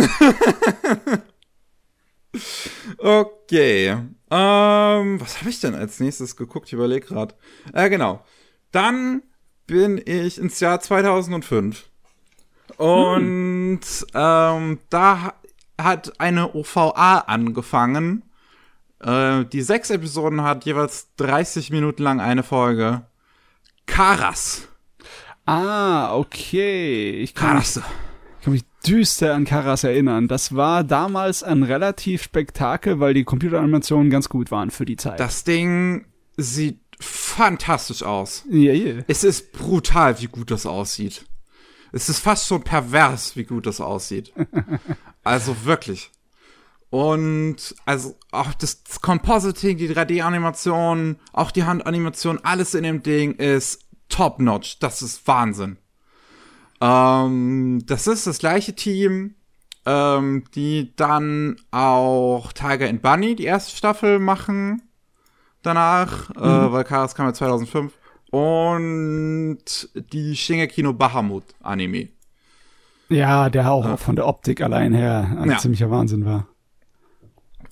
okay. Ähm, was habe ich denn als nächstes geguckt? Ich überlege gerade. Äh, genau. Dann bin ich ins Jahr 2005. Und hm. ähm, da hat eine OVA angefangen. Äh, die sechs Episoden hat jeweils 30 Minuten lang eine Folge. Karas. Ah, okay. Ich kann, Karas. Mich, kann mich düster an Karas erinnern. Das war damals ein relativ Spektakel, weil die Computeranimationen ganz gut waren für die Zeit. Das Ding sieht fantastisch aus. Ja, yeah, yeah. Es ist brutal, wie gut das aussieht. Es ist fast schon pervers, wie gut das aussieht. also wirklich. Und also auch das, Compositing, die 3D-Animation, auch die Handanimation, alles in dem Ding ist top-notch. Das ist Wahnsinn. Ähm, das ist das gleiche Team, ähm, die dann auch Tiger and Bunny, die erste Staffel, machen. Danach, äh, mhm. äh, weil Karas kam ja 2005 und die Shingeki no Bahamut Anime. Ja, der auch ja. von der Optik allein her ein ja. ziemlicher Wahnsinn war.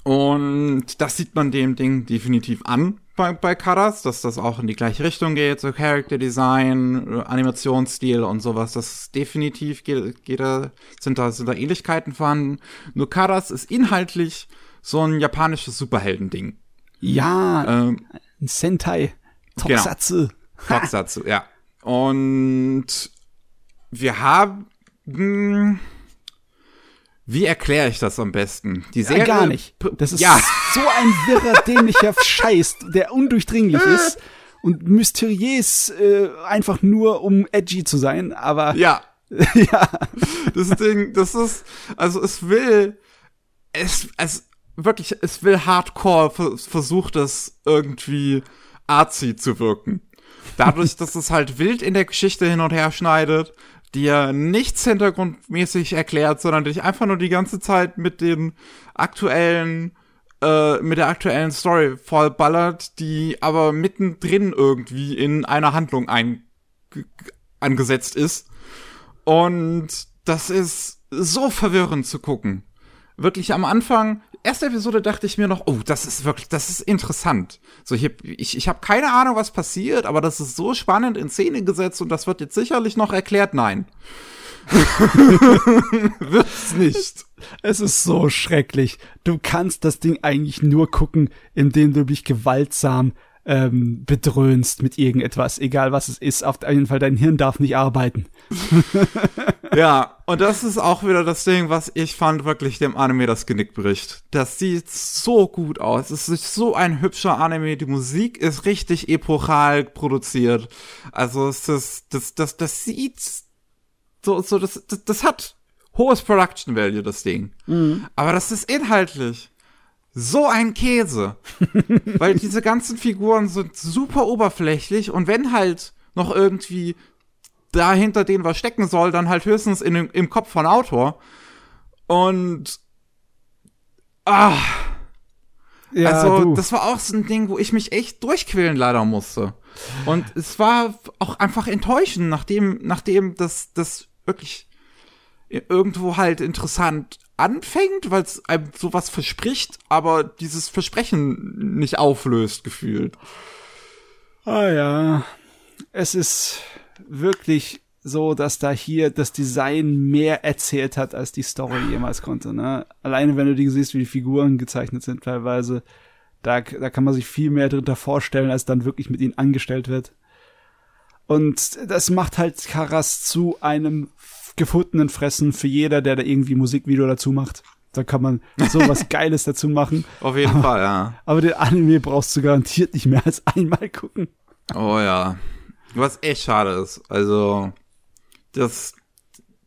Und das sieht man dem Ding definitiv an bei, bei Karas, dass das auch in die gleiche Richtung geht, so Character Design, Animationsstil und sowas. Das definitiv geht, geht da, sind da, sind da Ähnlichkeiten vorhanden. Nur Karas ist inhaltlich so ein japanisches Superheldending. Ja, ähm, ein Sentai. Tokusatsu. Genau. Tokusatsu, ja. Und wir haben. Wie erkläre ich das am besten? Die Serie. Ja, gar nicht. Das ist ja. so ein wirrer, dämlicher Scheiß, der undurchdringlich ist und mysteriös, äh, einfach nur um edgy zu sein, aber. Ja. ja. Das Ding, das ist, also es will, es, es, wirklich, es will hardcore versucht es irgendwie artsy zu wirken. Dadurch, dass es halt wild in der Geschichte hin und her schneidet, dir nichts hintergrundmäßig erklärt, sondern dich einfach nur die ganze Zeit mit den aktuellen, äh, mit der aktuellen Story vollballert, die aber mittendrin irgendwie in einer Handlung ein angesetzt ist. Und das ist so verwirrend zu gucken. Wirklich am Anfang erste Episode dachte ich mir noch, oh, das ist wirklich, das ist interessant. So, ich, ich, ich habe keine Ahnung, was passiert, aber das ist so spannend in Szene gesetzt und das wird jetzt sicherlich noch erklärt. Nein. Wird's nicht. Es ist so schrecklich. Du kannst das Ding eigentlich nur gucken, indem du dich gewaltsam ähm, bedröhnst mit irgendetwas, egal was es ist. Auf jeden Fall, dein Hirn darf nicht arbeiten. ja, und das ist auch wieder das Ding, was ich fand, wirklich dem Anime das Genick bricht. Das sieht so gut aus. Es ist so ein hübscher Anime. Die Musik ist richtig epochal produziert. Also es ist, das, das, das sieht so, so, das, das, das hat hohes Production Value, das Ding. Mhm. Aber das ist inhaltlich so ein Käse. Weil diese ganzen Figuren sind super oberflächlich und wenn halt noch irgendwie da hinter denen was stecken soll, dann halt höchstens in, im Kopf von Autor. Und ah. Ja, also, du. das war auch so ein Ding, wo ich mich echt durchquälen leider musste. Und es war auch einfach enttäuschend, nachdem, nachdem das, das wirklich irgendwo halt interessant anfängt, weil es einem sowas verspricht, aber dieses Versprechen nicht auflöst, gefühlt. Ah ja, es ist wirklich so, dass da hier das Design mehr erzählt hat, als die Story jemals konnte. Ne? Alleine wenn du die siehst, wie die Figuren gezeichnet sind teilweise, da, da kann man sich viel mehr drunter vorstellen, als dann wirklich mit ihnen angestellt wird. Und das macht halt Karas zu einem gefundenen Fressen für jeder, der da irgendwie Musikvideo dazu macht. Da kann man so was Geiles dazu machen. Auf jeden aber, Fall, ja. Aber den Anime brauchst du garantiert nicht mehr als einmal gucken. Oh ja. Was echt schade ist. Also, das,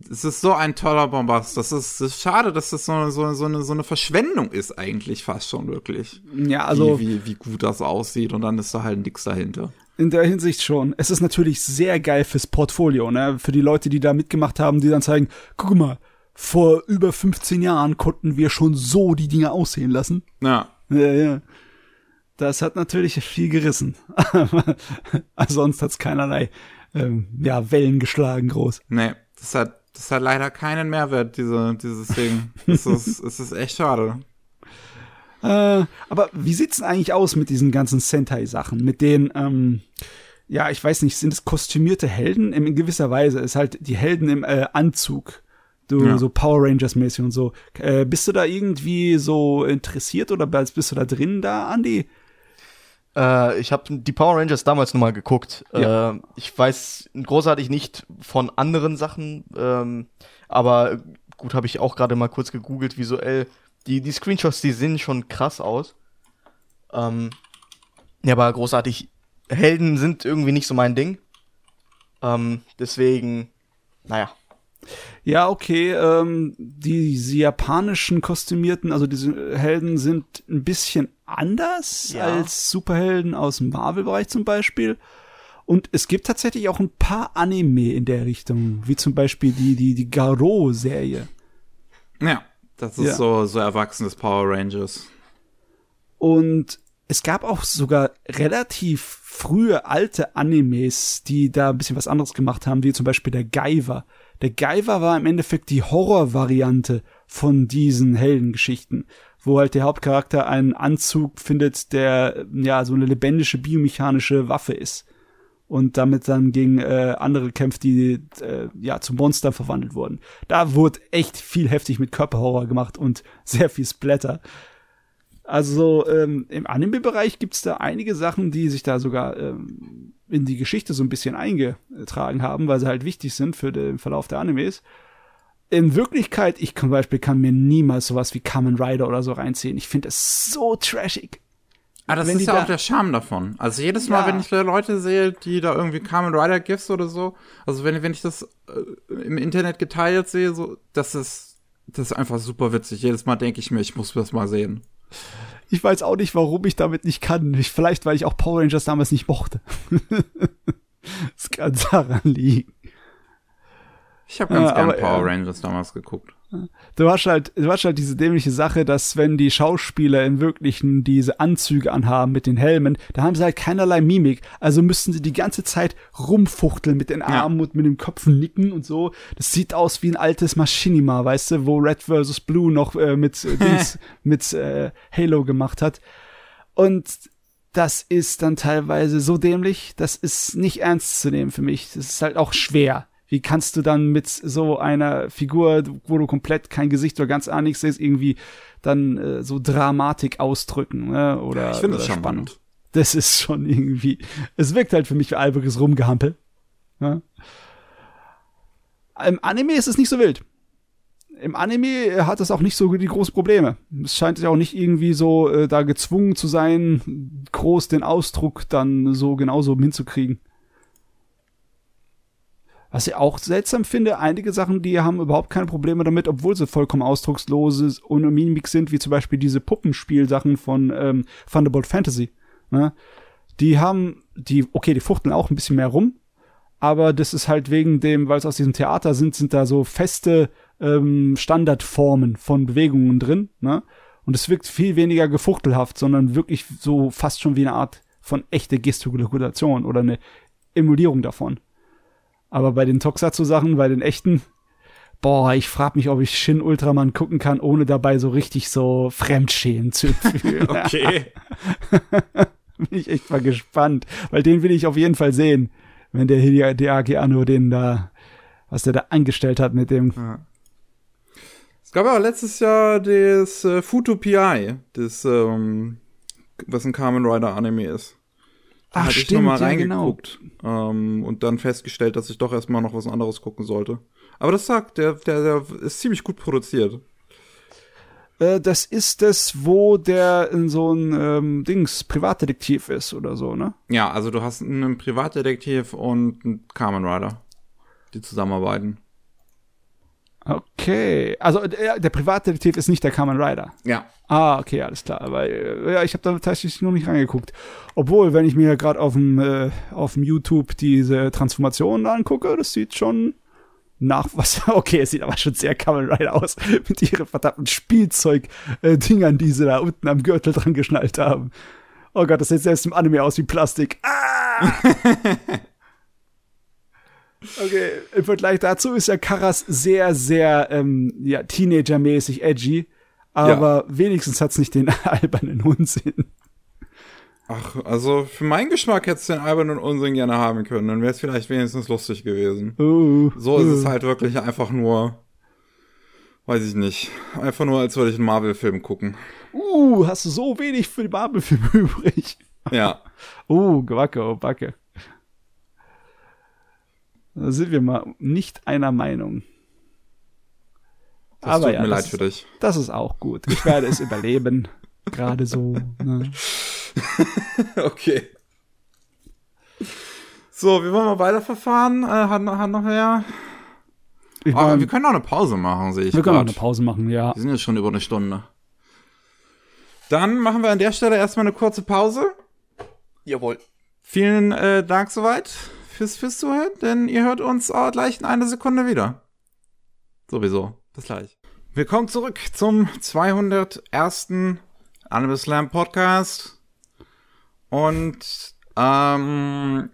es ist so ein toller Bombast. Das ist, das ist schade, dass das so, so, so, eine, so eine Verschwendung ist, eigentlich fast schon wirklich. Ja, also. Wie, wie, wie gut das aussieht und dann ist da halt nix dahinter. In der Hinsicht schon. Es ist natürlich sehr geil fürs Portfolio, ne? Für die Leute, die da mitgemacht haben, die dann zeigen, guck mal, vor über 15 Jahren konnten wir schon so die Dinge aussehen lassen. Ja. Ja, ja. Das hat natürlich viel gerissen. sonst hat's keinerlei ähm, ja, Wellen geschlagen groß. Nee, das hat, das hat leider keinen Mehrwert, diese, dieses Ding. Es ist, es ist echt schade. Äh, aber wie sieht's denn eigentlich aus mit diesen ganzen Sentai-Sachen? Mit den, ähm, ja, ich weiß nicht, sind es kostümierte Helden? In gewisser Weise ist halt die Helden im äh, Anzug. Du, ja. so Power Rangers mäßig und so. Äh, bist du da irgendwie so interessiert oder bist du da drin da, Andy? Äh, ich habe die Power Rangers damals nochmal geguckt. Ja. Äh, ich weiß großartig nicht von anderen Sachen, ähm, aber gut, habe ich auch gerade mal kurz gegoogelt, visuell die, die Screenshots, die sehen schon krass aus. Ähm, ja, aber großartig. Helden sind irgendwie nicht so mein Ding. Ähm, deswegen, naja. Ja, okay. Ähm, diese japanischen kostümierten, also diese Helden sind ein bisschen anders ja. als Superhelden aus dem Marvel-Bereich zum Beispiel. Und es gibt tatsächlich auch ein paar Anime in der Richtung, wie zum Beispiel die, die, die Garo-Serie. Ja. Das ist ja. so, so erwachsenes Power Rangers. Und es gab auch sogar relativ frühe alte Animes, die da ein bisschen was anderes gemacht haben, wie zum Beispiel der Gaiver. Der Gaiver war im Endeffekt die Horrorvariante von diesen Heldengeschichten, wo halt der Hauptcharakter einen Anzug findet, der ja so eine lebendige biomechanische Waffe ist und damit dann gegen äh, andere kämpft, die äh, ja zu Monstern verwandelt wurden. Da wurde echt viel heftig mit Körperhorror gemacht und sehr viel Splatter. Also ähm, im Anime-Bereich gibt's da einige Sachen, die sich da sogar ähm, in die Geschichte so ein bisschen eingetragen haben, weil sie halt wichtig sind für den Verlauf der Animes. In Wirklichkeit, ich zum Beispiel kann mir niemals sowas wie Kamen Rider oder so reinziehen. Ich finde es so trashig. Ah, das ist ja auch der Charme davon. Also jedes Mal, ja. wenn ich Leute sehe, die da irgendwie Carmen Rider Gifts oder so, also wenn, wenn ich das äh, im Internet geteilt sehe, so, das ist, das ist einfach super witzig. Jedes Mal denke ich mir, ich muss das mal sehen. Ich weiß auch nicht, warum ich damit nicht kann. Ich, vielleicht, weil ich auch Power Rangers damals nicht mochte. das kann daran liegen. Ich habe ganz ja, gern Power Rangers damals geguckt. Du hast halt, du hast halt diese dämliche Sache, dass wenn die Schauspieler im Wirklichen diese Anzüge anhaben mit den Helmen, da haben sie halt keinerlei Mimik. Also müssten sie die ganze Zeit rumfuchteln mit den Armen ja. und mit dem Kopf nicken und so. Das sieht aus wie ein altes Machinima, weißt du, wo Red vs. Blue noch äh, mit, äh, Dings, mit äh, Halo gemacht hat. Und das ist dann teilweise so dämlich, das ist nicht ernst zu nehmen für mich. Das ist halt auch schwer wie kannst du dann mit so einer Figur, wo du komplett kein Gesicht oder ganz nichts siehst, irgendwie dann äh, so Dramatik ausdrücken, ne? Oder, Ja, ich finde das spannend. Das ist schon irgendwie. Es wirkt halt für mich wie alberges Rumgehampel. Ne? Im Anime ist es nicht so wild. Im Anime hat es auch nicht so die großen Probleme. Es scheint ja auch nicht irgendwie so äh, da gezwungen zu sein, groß den Ausdruck dann so genauso hinzukriegen. Was ich auch seltsam finde, einige Sachen, die haben überhaupt keine Probleme damit, obwohl sie vollkommen ausdruckslose ohne Mimik sind, wie zum Beispiel diese Puppenspielsachen von ähm, Thunderbolt Fantasy. Ne? Die haben, die, okay, die fuchteln auch ein bisschen mehr rum, aber das ist halt wegen dem, weil es aus diesem Theater sind, sind da so feste ähm, Standardformen von Bewegungen drin, ne? Und es wirkt viel weniger gefuchtelhaft, sondern wirklich so fast schon wie eine Art von echte Gestikulation oder eine Emulierung davon. Aber bei den Tokusatsu-Sachen, bei den echten, boah, ich frag mich, ob ich Shin Ultraman gucken kann, ohne dabei so richtig so Fremdschämen zu fühlen. Okay. Bin ich echt mal gespannt, weil den will ich auf jeden Fall sehen, wenn der Hideaki Anno den da, was der da angestellt hat mit dem. Es gab ja auch letztes Jahr das äh, Futo PI, das, ähm, was ein Kamen Rider Anime ist. Da Ach, hatte ich stimmt, noch mal ja, genau. reingeguckt ähm, und dann festgestellt, dass ich doch erstmal noch was anderes gucken sollte. Aber das sagt, der, der, der ist ziemlich gut produziert. Äh, das ist es, wo der in so ein ähm, Dings Privatdetektiv ist oder so, ne? Ja, also du hast einen Privatdetektiv und einen Kamen Rider, die zusammenarbeiten. Okay. Also der, der Privatdetektiv ist nicht der Kamen Rider. Ja. Ah, okay, alles klar. Aber äh, ja, ich habe da tatsächlich noch nicht reingeguckt. Obwohl, wenn ich mir gerade auf dem äh, auf dem YouTube diese Transformation angucke, das sieht schon nach was. Okay, es sieht aber schon sehr Kamen Rider aus mit ihren verdammten Spielzeug-Dingern, die sie da unten am Gürtel dran geschnallt haben. Oh Gott, das sieht selbst im Anime aus wie Plastik. Ah! Okay, im Vergleich dazu ist ja Karas sehr, sehr ähm, ja, Teenager-mäßig edgy, aber wenigstens hat's nicht den albernen Unsinn. Ach, also für meinen Geschmack hättest du den albernen Unsinn gerne haben können, dann wäre es vielleicht wenigstens lustig gewesen. Uh, So ist es halt wirklich einfach nur, weiß ich nicht, einfach nur, als würde ich einen Marvel-Film gucken. Uh, hast du so wenig für die Marvel-Filme übrig? Ja. Uh, Gewacke, oh Backe. Da sind wir mal nicht einer Meinung. Das Aber tut ja, mir das leid für ist- dich. Das ist auch gut. Ich werde es überleben. Gerade so. Ne? Okay. So, wie wollen wir weiterverfahren? Äh, hat, noch- hat noch wer? Ich Aber mein, wir können auch eine Pause machen, sehe ich wir können auch grad. eine Pause machen, ja. Wir sind jetzt schon über eine Stunde. Dann machen wir an der Stelle erstmal eine kurze Pause. Jawohl. Vielen äh, Dank soweit fürs, fürs Zuhören, denn ihr hört uns auch gleich in einer Sekunde wieder. Sowieso. Bis gleich. Willkommen zurück zum 201. Anime Slam Podcast. Und ähm,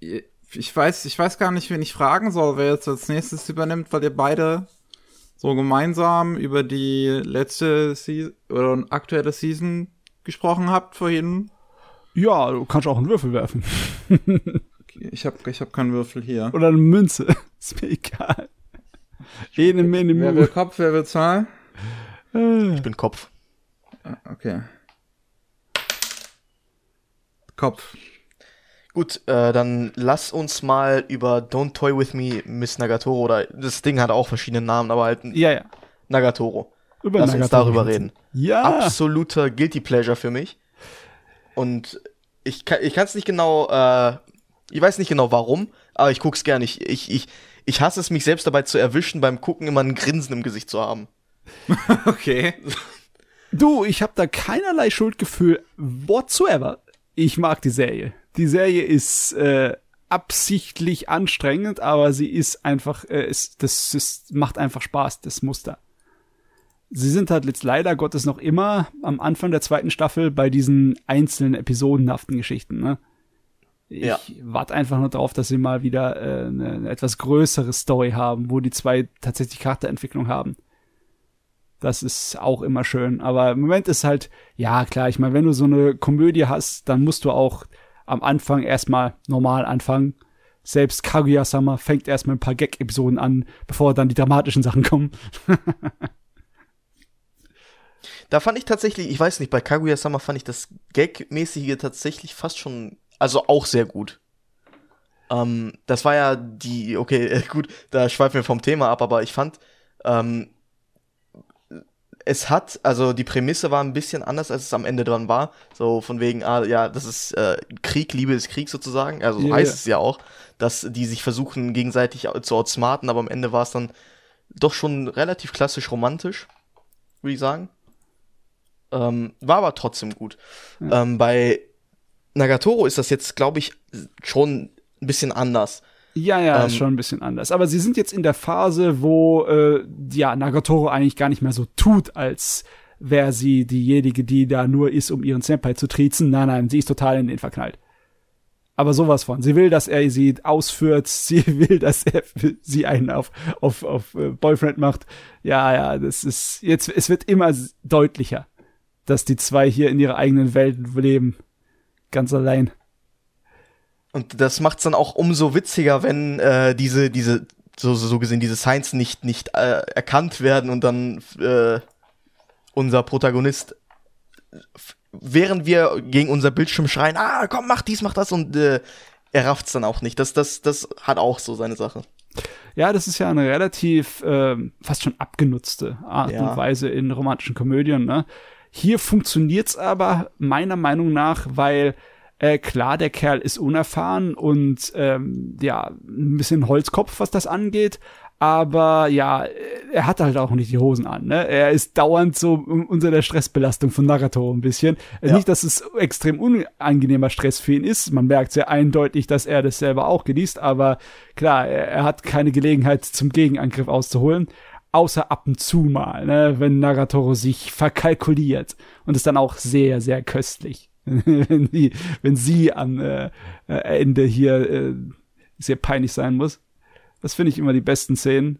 ich weiß, ich weiß gar nicht, wen ich fragen soll, wer jetzt als nächstes übernimmt, weil ihr beide so gemeinsam über die letzte Season oder aktuelle Season gesprochen habt vorhin. Ja, du kannst auch einen Würfel werfen. Ich habe ich hab keinen Würfel hier. Oder eine Münze. Ist mir egal. Ene, mene, Wer mu. will Kopf, wer will Zahl? Äh, Ich bin Kopf. Ah, Okay. Kopf. Gut, äh, dann lass uns mal über Don't Toy With Me, Miss Nagatoro, oder das Ding hat auch verschiedene Namen, aber halt Ja, ja. Nagatoro. Über Lass uns Nagatoro darüber reden. Ja. Absoluter Guilty Pleasure für mich. Und ich kann ich es nicht genau, äh, ich weiß nicht genau warum, aber ich guck's gern. Ich, ich, ich, ich hasse es, mich selbst dabei zu erwischen, beim Gucken immer ein Grinsen im Gesicht zu haben. Okay. Du, ich habe da keinerlei Schuldgefühl whatsoever. Ich mag die Serie. Die Serie ist äh, absichtlich anstrengend, aber sie ist einfach, äh, ist, das ist, macht einfach Spaß, das Muster. Sie sind halt jetzt leider Gottes noch immer am Anfang der zweiten Staffel bei diesen einzelnen episodenhaften Geschichten. Ne? Ich Ja. warte einfach nur darauf, dass sie mal wieder äh, eine, eine etwas größere Story haben, wo die zwei tatsächlich Charakterentwicklung haben. Das ist auch immer schön. Aber im Moment ist halt, ja klar, ich meine, wenn du so eine Komödie hast, dann musst du auch am Anfang erstmal normal anfangen. Selbst Kaguya-sama fängt erst mit ein paar Gag-Episoden an, bevor dann die dramatischen Sachen kommen. Da fand ich tatsächlich, ich weiß nicht, bei Kaguya-sama fand ich das Gag-mäßige tatsächlich fast schon, also auch sehr gut. Ähm, das war ja die, okay, gut, da schweifen wir vom Thema ab, aber ich fand, ähm, es hat, also die Prämisse war ein bisschen anders, als es am Ende dran war. So von wegen, ah, ja, das ist äh, Krieg, Liebe ist Krieg sozusagen. Also so Ja, heißt es ja auch, dass die sich versuchen, gegenseitig zu outsmarten, aber am Ende war es dann doch schon relativ klassisch romantisch, würde ich sagen. Ähm, war aber trotzdem gut. Ähm, bei Nagatoro ist das jetzt, glaube ich, schon ein bisschen anders. Ja, ja, ist Ähm, schon ein bisschen anders. Aber sie sind jetzt in der Phase, wo äh, ja, Nagatoro eigentlich gar nicht mehr so tut, als wäre sie diejenige, die da nur ist, um ihren Senpai zu triezen. Nein, nein, sie ist total in den verknallt. Aber sowas von. Sie will, dass er sie ausführt. Sie will, dass er sie einen auf, auf, auf äh, Boyfriend macht. Ja, ja, das ist jetzt, es wird immer deutlicher, dass die zwei hier in ihrer eigenen Welt leben. Ganz allein. Und das macht's dann auch umso witziger, wenn äh, diese, diese, so, so gesehen, diese Signs nicht, nicht äh, erkannt werden und dann äh, unser Protagonist, während wir gegen unser Bildschirm schreien, ah, komm, mach dies, mach das und äh, er rafft's dann auch nicht. Das, das, das hat auch so seine Sache. Ja, das ist ja eine relativ ähm, fast schon abgenutzte Art Ja. und Weise in romantischen Komödien. Ne? Hier funktioniert's aber meiner Meinung nach, weil äh, klar, der Kerl ist unerfahren und ähm, ja, ein bisschen Holzkopf, was das angeht. Aber ja, er hat halt auch nicht die Hosen an. Ne? Er ist dauernd so unter der Stressbelastung von Naruto ein bisschen. Ja. Nicht, dass es extrem unangenehmer Stress für ihn ist. Man merkt sehr eindeutig, dass er das selber auch genießt. Aber klar, er, er hat keine Gelegenheit zum Gegenangriff auszuholen. Außer ab und zu mal, ne? wenn Nagatoro sich verkalkuliert. Und ist dann auch sehr, sehr köstlich. wenn, die, wenn sie am äh, äh, Ende hier äh, sehr peinlich sein muss. Das finde ich immer die besten Szenen.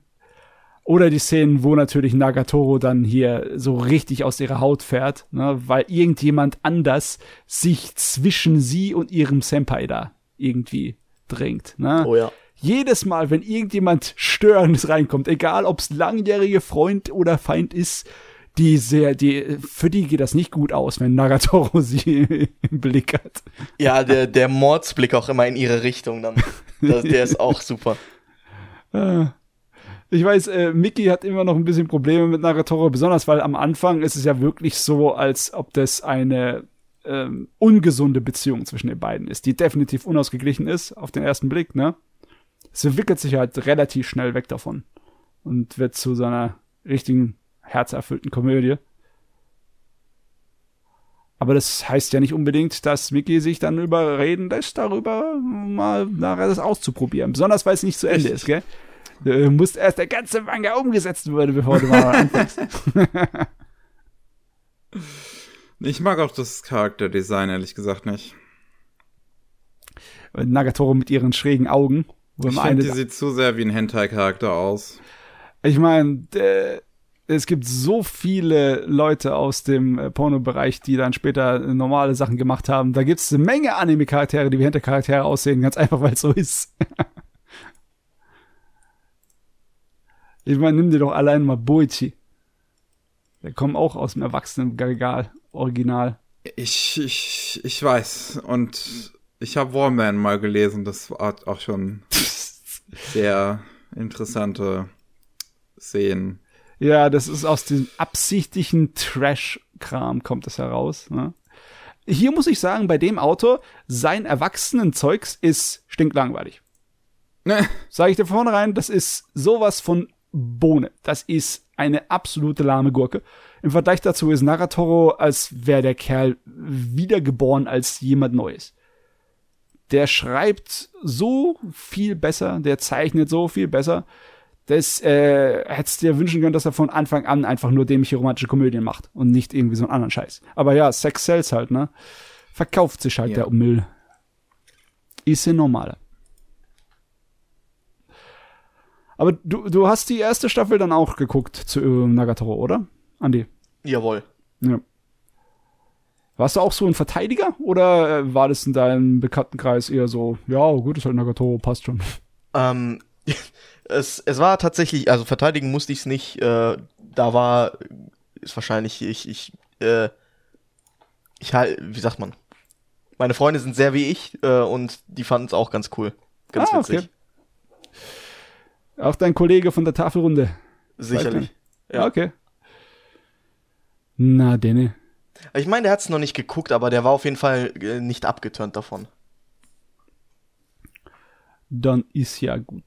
Oder die Szenen, wo natürlich Nagatoro dann hier so richtig aus ihrer Haut fährt, ne, weil irgendjemand anders sich zwischen sie und ihrem Senpai da irgendwie drängt. Ne? Oh ja. Jedes Mal, wenn irgendjemand Störendes reinkommt, egal ob es langjährige Freund oder Feind ist, die sehr, die, für die geht das nicht gut aus, wenn Nagatoro sie im Blick hat. Ja, der, der Mordsblick auch immer in ihre Richtung dann. Das, der ist auch super. Äh, Ich weiß, äh, Mickey hat immer noch ein bisschen Probleme mit Nagatoro, besonders weil am Anfang ist es ja wirklich so, als ob das eine ähm, ungesunde Beziehung zwischen den beiden ist, die definitiv unausgeglichen ist, auf den ersten Blick, ne? Es entwickelt sich halt relativ schnell weg davon und wird zu seiner richtigen, herzerfüllten Komödie. Aber das heißt ja nicht unbedingt, dass Mickey sich dann überreden lässt, darüber mal nachher das auszuprobieren. Besonders weil es nicht zu Ende ist, gell? Du musst erst der ganze Manga umgesetzt werden, bevor du mal anfängst. Ich mag auch das Charakterdesign, ehrlich gesagt, nicht. Nagatoro mit ihren schrägen Augen. Wo Ich finde, die sieht zu sehr wie ein Hentai-Charakter aus. ich meine, es gibt so viele Leute aus dem äh, Porno-Bereich, die dann später äh, normale Sachen gemacht haben. Da gibt es eine Menge Anime-Charaktere, die wie Hentai-Charaktere aussehen, ganz einfach, weil es so ist. ich meine, nimm dir doch allein mal Boichi. Der kommt auch aus dem Erwachsenen-Regal, original. Ich, ich, ich weiß. Und ich habe Warman mal gelesen. Das war auch schon sehr interessante Szenen. Ja, das ist aus dem absichtlichen Trash-Kram kommt das heraus. Ne? Hier muss ich sagen, bei dem Autor, sein Erwachsenenzeugs ist stinklangweilig. Ne? Sage ich dir vornherein, das ist sowas von Bohne. Das ist eine absolute lahme Gurke. Im Vergleich dazu ist Nagatoro, als wäre der Kerl wiedergeboren als jemand Neues. Der schreibt so viel besser, der zeichnet so viel besser. Das äh, hättest dir wünschen können, dass er von Anfang an einfach nur dämliche romantische Komödien macht und nicht irgendwie so einen anderen Scheiß. Aber ja, Sex sells halt, ne? Verkauft sich halt Ja. der Müll. Ist ja normal. Aber du, du hast die erste Staffel dann auch geguckt zu äh, Nagatoro, oder? Andi. Jawohl. Ja. Warst du auch so ein Verteidiger oder äh, war das in deinem Bekanntenkreis eher so, ja, gut, ist halt Nagato, passt schon? Ähm, es, es war tatsächlich, also verteidigen musste ich es nicht. Äh, da war, ist wahrscheinlich, ich, ich, äh, ich halt, wie sagt man? Meine Freunde sind sehr wie ich äh, und die fanden es auch ganz cool. Ganz Ah, witzig. okay. Auch dein Kollege von der Tafelrunde. Sicherlich. Ja. Ja. Okay. Na, Denne. Ich meine, der hat es noch nicht geguckt, aber der war auf jeden Fall äh, nicht abgeturnt davon. Dann ist ja gut.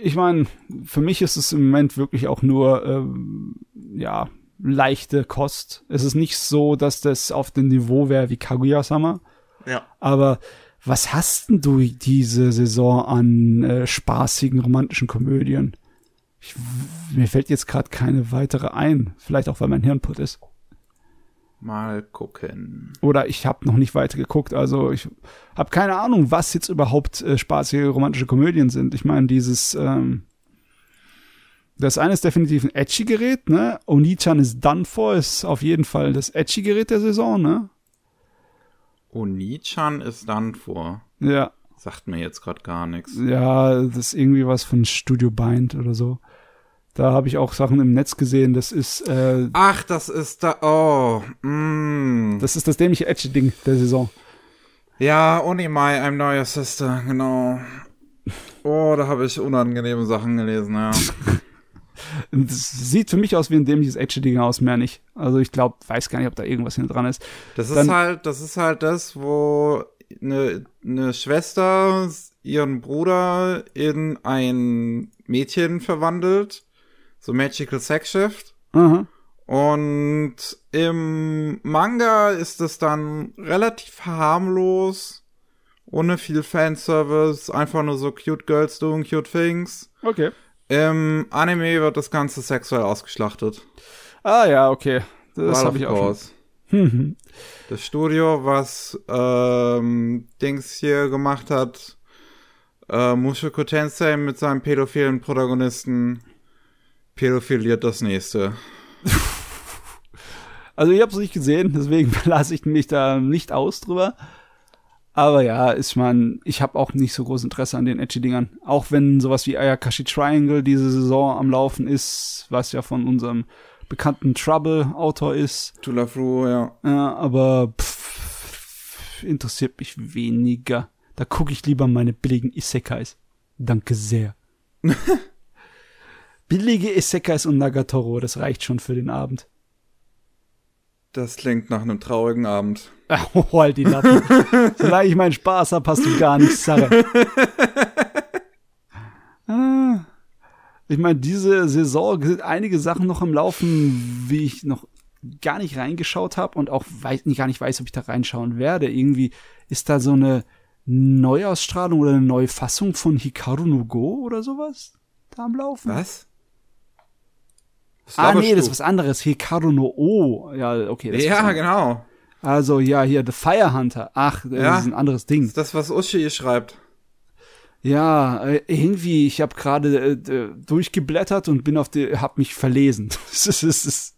Ich meine, für mich ist es im Moment wirklich auch nur, ähm, ja, leichte Kost. Es ist nicht so, dass das auf dem Niveau wäre wie Kaguya-sama. Ja. Aber was hast denn du diese Saison an äh, spaßigen romantischen Komödien? Ich, mir fällt jetzt gerade keine weitere ein. Vielleicht auch, weil mein Hirn putt ist. Mal gucken. Oder ich habe noch nicht weiter geguckt. Also ich habe keine Ahnung, was jetzt überhaupt äh, spaßige romantische Komödien sind. Ich meine, dieses ähm, das eine ist definitiv ein edgy Gerät, ne? Oni-chan ist done for, ist auf jeden Fall das edgy Gerät der Saison, ne? Oni-chan ist dann vor. Ja, Sagt mir jetzt gerade gar nichts. ja, das ist irgendwie was von Studio Bind oder so. Da habe ich auch Sachen im Netz gesehen. Das ist äh, Ach, das ist da. Oh. Mm. das ist das dämliche edgy Ding der Saison. Ja, Onimai, I'm your sister, genau. Oh, da habe ich unangenehme Sachen gelesen, ja. Das sieht für mich aus wie ein dämliches edgy Ding aus, mehr nicht. Also ich glaube, weiß gar nicht, ob da irgendwas hinten dran ist. Das ist Dann- halt, das ist halt das, wo eine, eine Schwester ihren Bruder in ein Mädchen verwandelt. So Magical Sex Shift. Aha. Und im Manga ist es dann relativ harmlos, ohne viel Fanservice, einfach nur so cute Girls doing cute things. Okay. Im Anime wird das Ganze sexuell ausgeschlachtet. Ah ja, okay. Das habe ich auch schon. Mhm. Das Studio, was ähm, Dings hier gemacht hat, äh, Mushoku Tensei mit seinem pädophilen Protagonisten, pädophiliert das nächste. Also ich habe es nicht gesehen, deswegen lasse ich mich da nicht aus drüber. Aber ja, ist man, ich habe auch nicht so großes Interesse an den Edgy-Dingern. Auch wenn sowas wie Ayakashi Triangle diese Saison am Laufen ist, was ja von unserem bekannten Trouble-Autor ist. Tulafru, ja. Ja, aber pff, interessiert mich weniger. Da gucke ich lieber meine billigen Isekais. Danke sehr. Billige Isekais und Nagatoro, das reicht schon für den Abend. Das klingt nach einem traurigen Abend. Oh, halt die Lappen. Solange ich meinen Spaß hab, hast du gar nichts Sache. Ah. Ich meine, diese Saison sind einige Sachen noch am Laufen, wie ich noch gar nicht reingeschaut habe und auch weiß, gar nicht weiß, ob ich da reinschauen werde. Irgendwie ist da so eine Neuausstrahlung oder eine neue Fassung von Hikaru no Go oder sowas da am Laufen. Was? Ah, nee, das ist was anderes. Hikaru no O. Ja, okay. Das Ja, genau. Also, ja, hier, The Fire Hunter. Ach, das Ja. ist ein anderes Ding. Das ist das, was Uschi schreibt. Ja, äh, irgendwie, ich habe gerade äh, durchgeblättert und bin auf die, hab mich verlesen. Es ist, es ist,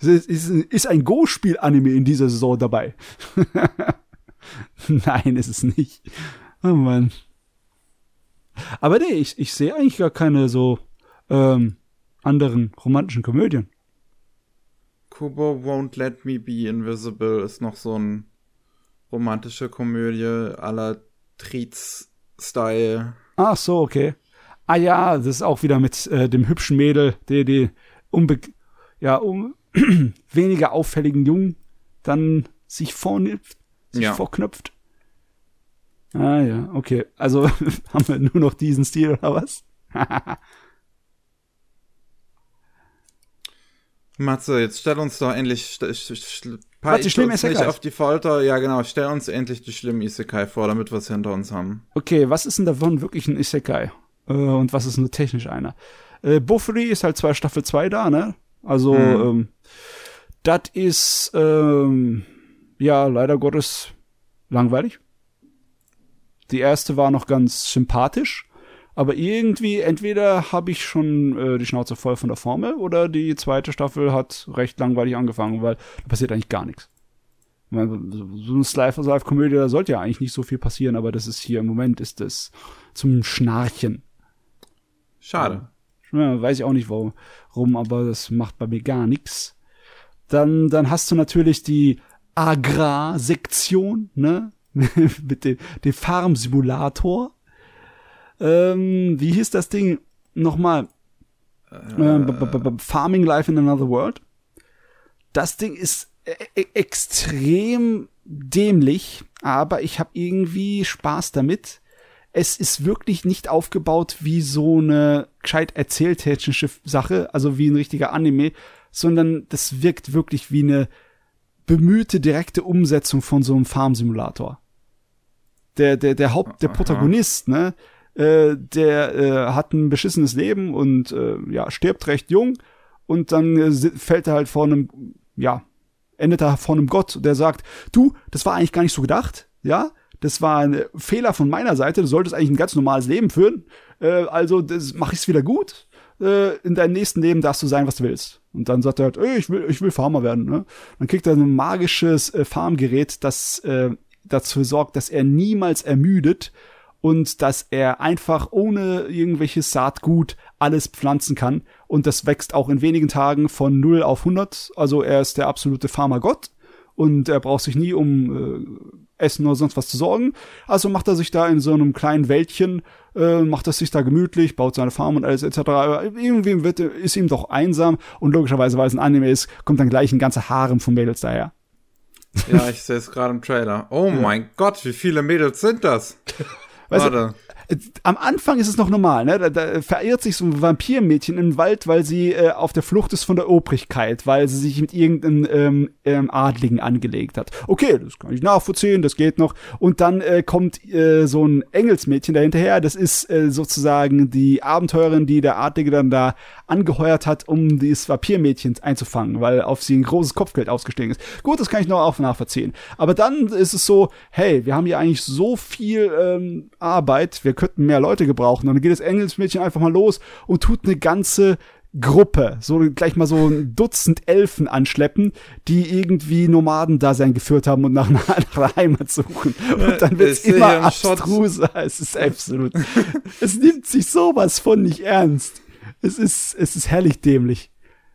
es ist, ist ein Go-Spiel-Anime in dieser Saison dabei. Nein, ist es nicht. Oh Mann. Aber nee, ich, ich sehe eigentlich gar keine so ähm, anderen romantischen Komödien. Kubo Won't Let Me Be Invisible ist noch so ein romantische Komödie à la Treats-Style. Ach so, okay. Ah ja, das ist auch wieder mit äh, dem hübschen Mädel, der die unbe ja, um weniger auffälligen Jungen dann sich vornimmt, sich Ja. vorknöpft. Ah ja, okay. Also haben wir nur noch diesen Stil oder was? Matze, jetzt stell uns doch endlich. Die schlimmen uns nicht auf die Folter. Ja, genau. Stell uns endlich die schlimmen Isekai vor, damit wir es hinter uns haben. Okay, was ist denn davon wirklich ein Isekai? Äh, und was ist nur technisch einer? Äh, Buffy ist halt zwei Staffel 2 da, ne? Also, Mhm. ähm, das ist, ähm, ja, leider Gottes langweilig. Die erste war noch ganz sympathisch, aber irgendwie, entweder habe ich schon äh, die Schnauze voll von der Formel oder die zweite Staffel hat recht langweilig angefangen, weil da passiert eigentlich gar nichts. So eine Slice of Life Komödie, da sollte ja eigentlich nicht so viel passieren, aber das ist hier im Moment ist das zum Schnarchen. Schade. Ja, weiß ich auch nicht warum, aber das macht bei mir gar nichts. Dann, dann hast du natürlich die Agrarsektion, ne? Mit dem, dem Farm-Simulator. Ähm, wie hieß das Ding nochmal? Äh, Farming Life in Another World. Das Ding ist e e extrem dämlich, aber ich habe irgendwie Spaß damit. Es ist wirklich nicht aufgebaut wie so eine gescheit erzähltechnische Sache, also wie ein richtiger Anime, sondern das wirkt wirklich wie eine bemühte direkte Umsetzung von so einem Farm-Simulator. Der, der, der Haupt, der Protagonist, ne, äh, der äh, hat ein beschissenes Leben und äh, ja, stirbt recht jung. Und dann äh, fällt er halt vor einem, ja, endet er vor einem Gott, der sagt, du, das war eigentlich gar nicht so gedacht, ja, das war ein Fehler von meiner Seite, du solltest eigentlich ein ganz normales Leben führen, äh, also das mache ich's wieder gut, äh, in deinem nächsten Leben darfst du sein, was du willst. Und dann sagt er halt, ey, ich will, ich will Farmer werden, ne? Dann kriegt er ein magisches äh, Farmgerät, das äh, dazu sorgt, dass er niemals ermüdet und dass er einfach ohne irgendwelches Saatgut alles pflanzen kann und das wächst auch in wenigen Tagen von 0 auf 100. Also er ist der absolute Farmergott und er braucht sich nie um äh, Essen oder sonst was zu sorgen. Also macht er sich da in so einem kleinen Wäldchen, äh, macht er sich da gemütlich, baut seine Farm und alles etc. Aber irgendwie wird, ist ihm doch einsam und logischerweise, weil es ein Anime ist, kommt dann gleich ein ganzer Harem von Mädels daher. Ja, ich sehe es gerade im Trailer. Oh ja. mein Gott, wie viele Mädels sind das? Weißt Warte. Du, am Anfang ist es noch normal, ne? Da, da verirrt sich so ein Vampirmädchen im Wald, weil sie äh, auf der Flucht ist von der Obrigkeit, weil sie sich mit irgendeinem ähm, ähm, Adligen angelegt hat. Okay, das kann ich nachvollziehen, das geht noch. Und dann äh, kommt äh, so ein Engelsmädchen dahinterher. Das ist äh, sozusagen die Abenteurerin, die der Adlige dann da angeheuert hat, um dieses Vampirmädchen einzufangen, weil auf sie ein großes Kopfgeld ausgestiegen ist. Gut, das kann ich noch auch nachvollziehen. Aber dann ist es so, hey, wir haben hier eigentlich so viel ähm, Arbeit, wir könnten mehr Leute gebrauchen. Und dann geht das Engelsmädchen einfach mal los und tut eine ganze Gruppe, so gleich mal so ein Dutzend Elfen anschleppen, die irgendwie Nomadendasein geführt haben und nach einer, nach einer Heimat suchen. Und dann wird es immer abstruser. Es ist absolut. es nimmt sich sowas von nicht ernst. Es ist, es ist herrlich dämlich.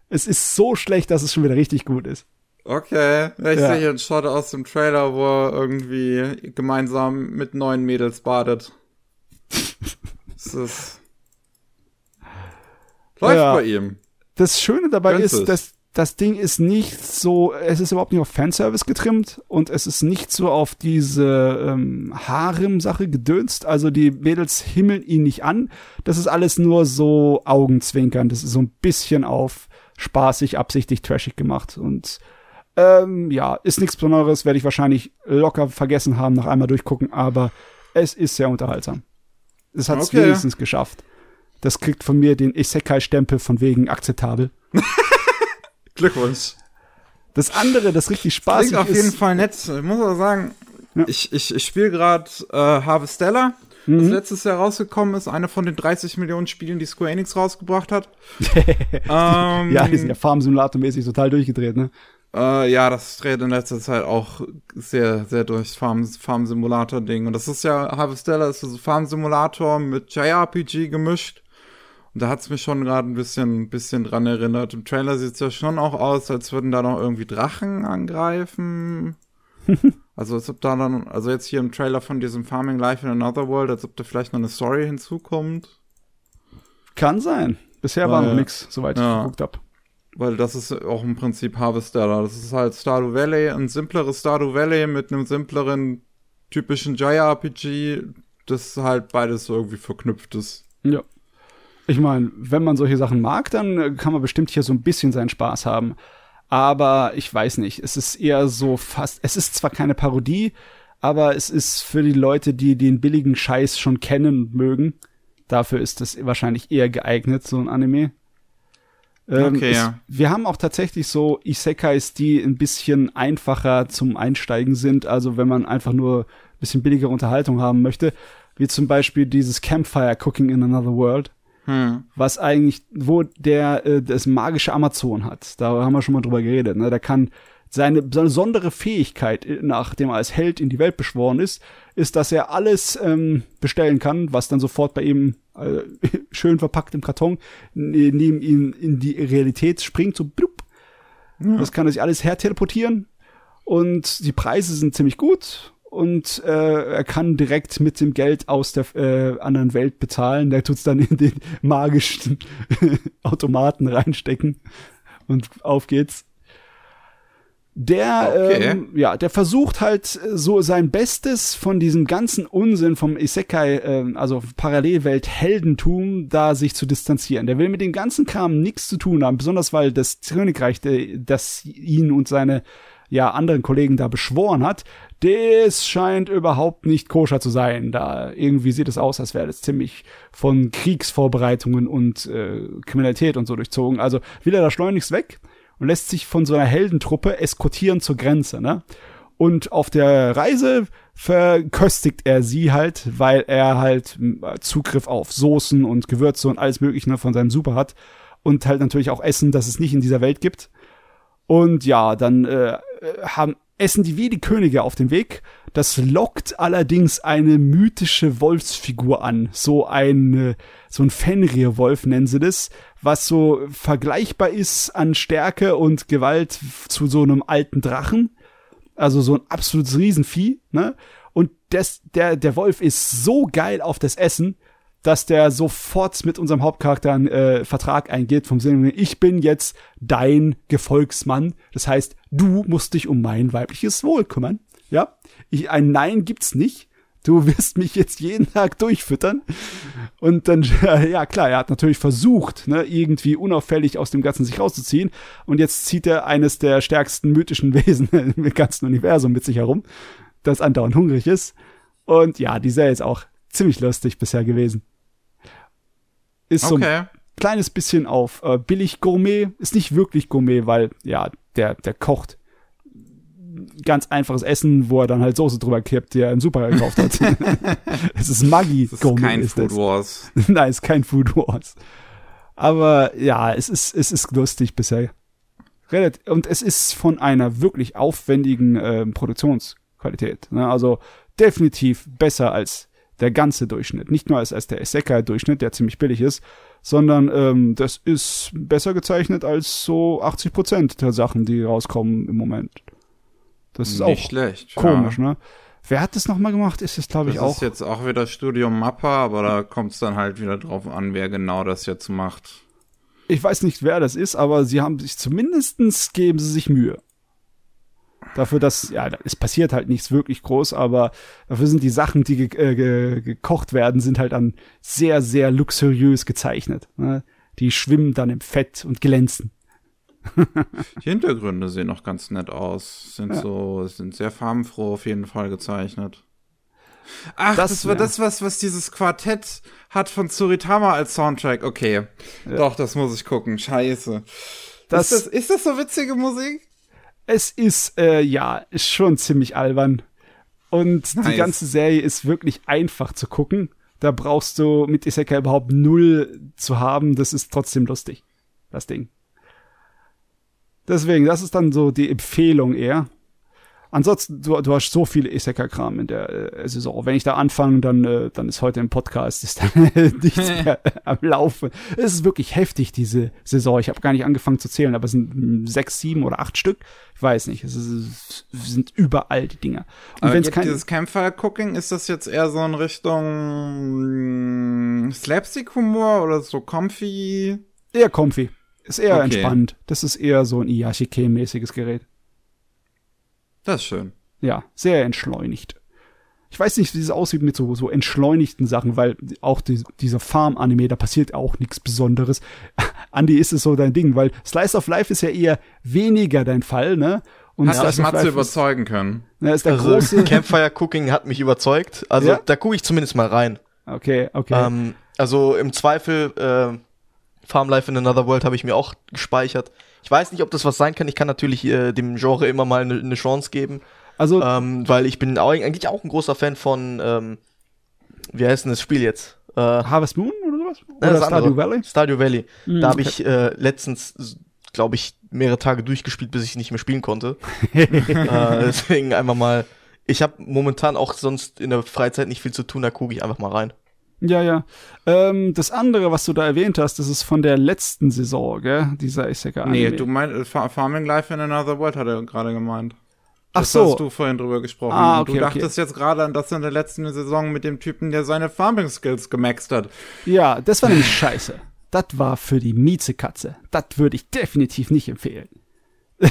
Es ist so schlecht, dass es schon wieder richtig gut ist. Okay, ich ja. sehe hier einen Shot aus dem Trailer, wo er irgendwie gemeinsam mit neun Mädels badet. das ist Läuft ja. bei ihm. Das Schöne dabei Gönnt ist, dass das Ding ist nicht so, es ist überhaupt nicht auf Fanservice getrimmt und es ist nicht so auf diese ähm, Harem-Sache gedönst. Also die Mädels himmeln ihn nicht an. Das ist alles nur so Augenzwinkern. Das ist so ein bisschen auf spaßig, absichtlich, trashig gemacht. Und ähm, ja, ist nichts Besonderes, werde ich wahrscheinlich locker vergessen haben, nach einmal durchgucken, aber es ist sehr unterhaltsam. Es hat es okay. wenigstens geschafft. Das kriegt von mir den Isekai-Stempel von wegen akzeptabel. Glückwunsch. Das andere, das richtig spaßig Klingt auf ist, jeden Fall nett. Ich muss aber sagen, ja. ich, ich, ich spiele gerade äh, Harvestella, mhm. das letztes Jahr rausgekommen ist, eine von den 30 Millionen Spielen, die Square Enix rausgebracht hat. ähm, ja, die sind ja Farm-Simulator-mäßig total durchgedreht, ne? Äh, ja, das dreht in letzter Zeit auch sehr, sehr durchs Farm-Simulator-Ding. Und das ist ja, Harvestella ist so ein Farm-Simulator mit JRPG gemischt. Und da hat's mich schon gerade ein bisschen, bisschen dran erinnert. Im Trailer sieht's ja schon auch aus, als würden da noch irgendwie Drachen angreifen. also als ob da dann, also jetzt hier im Trailer von diesem Farming Life in Another World, als ob da vielleicht noch eine Story hinzukommt. Kann sein. Bisher Weil, war noch nix, soweit ja, ich geguckt hab. Weil das ist auch im Prinzip Harvestella. Das ist halt Stardew Valley, ein simpleres Stardew Valley mit einem simpleren, typischen JRPG, das halt beides irgendwie verknüpft ist. Ja. Ich meine, wenn man solche Sachen mag, dann kann man bestimmt hier so ein bisschen seinen Spaß haben. Aber ich weiß nicht, es ist eher so fast, es ist zwar keine Parodie, aber es ist für die Leute, die den billigen Scheiß schon kennen und mögen, dafür ist es wahrscheinlich eher geeignet, so ein Anime. Ähm, okay, es, ja. Wir haben auch tatsächlich so Isekais, die ein bisschen einfacher zum Einsteigen sind. Also wenn man einfach nur ein bisschen billigere Unterhaltung haben möchte, wie zum Beispiel dieses Campfire Cooking in Another World. Hm. Was eigentlich, wo der äh, das magische Amazon hat. Da haben wir schon mal drüber geredet. Ne? Der kann seine besondere Fähigkeit, nachdem er als Held in die Welt beschworen ist, ist, dass er alles ähm, bestellen kann, was dann sofort bei ihm äh, schön verpackt im Karton neben ihm in die Realität springt, so blub. Ja. Das kann er sich alles herteleportieren und die Preise sind ziemlich gut und äh, er kann direkt mit dem Geld aus der äh, anderen Welt bezahlen. Der tut's dann in den magischen Automaten reinstecken und auf geht's. Der, okay. ähm, ja, der versucht halt so sein Bestes von diesem ganzen Unsinn vom Isekai, äh, also Parallelwelt Heldentum, da sich zu distanzieren. Der will mit dem ganzen Kram nichts zu tun haben, besonders weil das Königreich, das ihn und seine ja anderen Kollegen da beschworen hat, das scheint überhaupt nicht koscher zu sein. Da irgendwie sieht es aus, als wäre das ziemlich von Kriegsvorbereitungen und äh, Kriminalität und so durchzogen. Also will er da schleunigst weg und lässt sich von so einer Heldentruppe eskortieren zur Grenze, ne? Und auf der Reise verköstigt er sie halt, weil er halt Zugriff auf Soßen und Gewürze und alles Mögliche ne, von seinem Super hat. Und halt natürlich auch Essen, das es nicht in dieser Welt gibt. Und ja, dann äh, haben, essen die wie die Könige auf dem Weg. Das lockt allerdings eine mythische Wolfsfigur an. So ein, so ein Fenrir-Wolf nennen sie das, was so vergleichbar ist an Stärke und Gewalt zu so einem alten Drachen. Also so ein absolutes Riesenvieh, ne? Und das, der, der Wolf ist so geil auf das Essen, dass der sofort mit unserem Hauptcharakter einen äh, Vertrag eingeht, vom Sinne, ich bin jetzt dein Gefolgsmann. Das heißt, du musst dich um mein weibliches Wohl kümmern. Ja, ich, ein Nein gibt's nicht du wirst mich jetzt jeden Tag durchfüttern. Und dann, ja klar, er hat natürlich versucht, ne, irgendwie unauffällig aus dem Ganzen sich rauszuziehen. Und jetzt zieht er eines der stärksten mythischen Wesen im ganzen Universum mit sich herum, das andauernd hungrig ist. Und ja, die Serie ist auch ziemlich lustig bisher gewesen. Ist so ein kleines bisschen auf äh, billig Gourmet, ist nicht wirklich Gourmet, weil ja, der, der kocht ganz einfaches Essen, wo er dann halt Soße drüber kippt, die er im Super gekauft hat. es ist Maggi. Das ist kein ist Food das. Wars. Nein, es ist kein Food Wars. Aber ja, es ist, es ist lustig bisher. Und es ist von einer wirklich aufwendigen äh, Produktionsqualität. Ne? Also definitiv besser als der ganze Durchschnitt. Nicht nur als, als der Isekai-Durchschnitt, der ziemlich billig ist, sondern ähm, das ist besser gezeichnet als so 80 Prozent der Sachen, die rauskommen im Moment. Das ist Nicht auch schlecht, komisch, ja. ne? Wer hat das nochmal gemacht? Ist es, glaube ich, auch. Das ist jetzt auch wieder Studio Mappa, aber da kommt es dann halt wieder drauf an, wer genau das jetzt macht. Ich weiß nicht, wer das ist, aber sie haben sich zumindestens geben sie sich Mühe. Dafür, dass, ja, es passiert halt nichts wirklich groß, aber dafür sind die Sachen, die ge äh, ge gekocht werden, sind halt dann sehr, sehr luxuriös gezeichnet. Ne? Die schwimmen dann im Fett und glänzen. Die Hintergründe sehen noch ganz nett aus. Sind ja. so, sind sehr farbenfroh auf jeden Fall gezeichnet. Ach, das, das war ja. das, was, was dieses Quartett hat von Tsuritama als Soundtrack. Okay. Ja. Doch, das muss ich gucken. Scheiße. Das, ist, das, ist das so witzige Musik? Es ist, äh, ja, ist schon ziemlich albern. Und nice. die ganze Serie ist wirklich einfach zu gucken. Da brauchst du mit Isekai überhaupt null zu haben. Das ist trotzdem lustig. Das Ding. Deswegen, das ist dann so die Empfehlung eher. Ansonsten, du, du hast so viele Isekai-Kram in der äh, Saison. Wenn ich da anfange, dann, äh, dann ist heute im Podcast ist dann nichts mehr am Laufen. Es ist wirklich heftig, diese Saison. Ich habe gar nicht angefangen zu zählen, aber es sind sechs, sieben oder acht Stück. Ich weiß nicht. Es, ist, es sind überall die Dinger. Und wenn kein dieses Campfire-Cooking, ist das jetzt eher so in Richtung Slapstick-Humor oder so comfy? Eher comfy. Ist eher okay. entspannt. Das ist eher so ein Iyashike-mäßiges Gerät. Das ist schön. Ja, sehr entschleunigt. Ich weiß nicht, wie es aussieht mit so, so entschleunigten Sachen, weil auch die, dieser Farm-Anime, da passiert auch nichts Besonderes. Andy, ist es so dein Ding, weil Slice of Life ist ja eher weniger dein Fall, ne? Und hat das Matze überzeugen können. Ja, ist der also, große Campfire Cooking hat mich überzeugt. Also ja? da gucke ich zumindest mal rein. Okay, okay. Ähm, also im Zweifel äh, Farm Life in Another World habe ich mir auch gespeichert. Ich weiß nicht, ob das was sein kann. Ich kann natürlich äh, dem Genre immer mal eine ne Chance geben. Also, ähm, weil ich bin auch, eigentlich auch ein großer Fan von, ähm, wie heißt denn das Spiel jetzt? Äh, Harvest Moon oder sowas? Oder Stardew Valley? Stardew Valley. Mhm, da habe okay. ich äh, letztens glaube ich, mehrere Tage durchgespielt, bis ich nicht mehr spielen konnte. äh, deswegen einfach mal. Ich habe momentan auch sonst in der Freizeit nicht viel zu tun, da gucke ich einfach mal rein. Ja, ja. Ähm, das andere, was du da erwähnt hast, das ist von der letzten Saison, gell? Dieser Isekai Nee, du meinst Fa- Farming Life in Another World, hat er gerade gemeint. Ach Das so. hast du vorhin drüber gesprochen. Ah, okay, du dachtest jetzt gerade an das in der letzten Saison mit dem Typen, der seine Farming Skills gemaxt hat. Ja, das war nämlich scheiße. Das war für die Miezekatze. Das würde ich definitiv nicht empfehlen.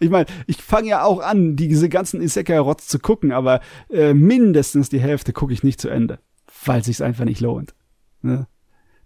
ich meine, ich fange ja auch an, diese ganzen Isekai-Rotz zu gucken, aber äh, mindestens die Hälfte gucke ich nicht zu Ende, weil sich's einfach nicht lohnt. Ne?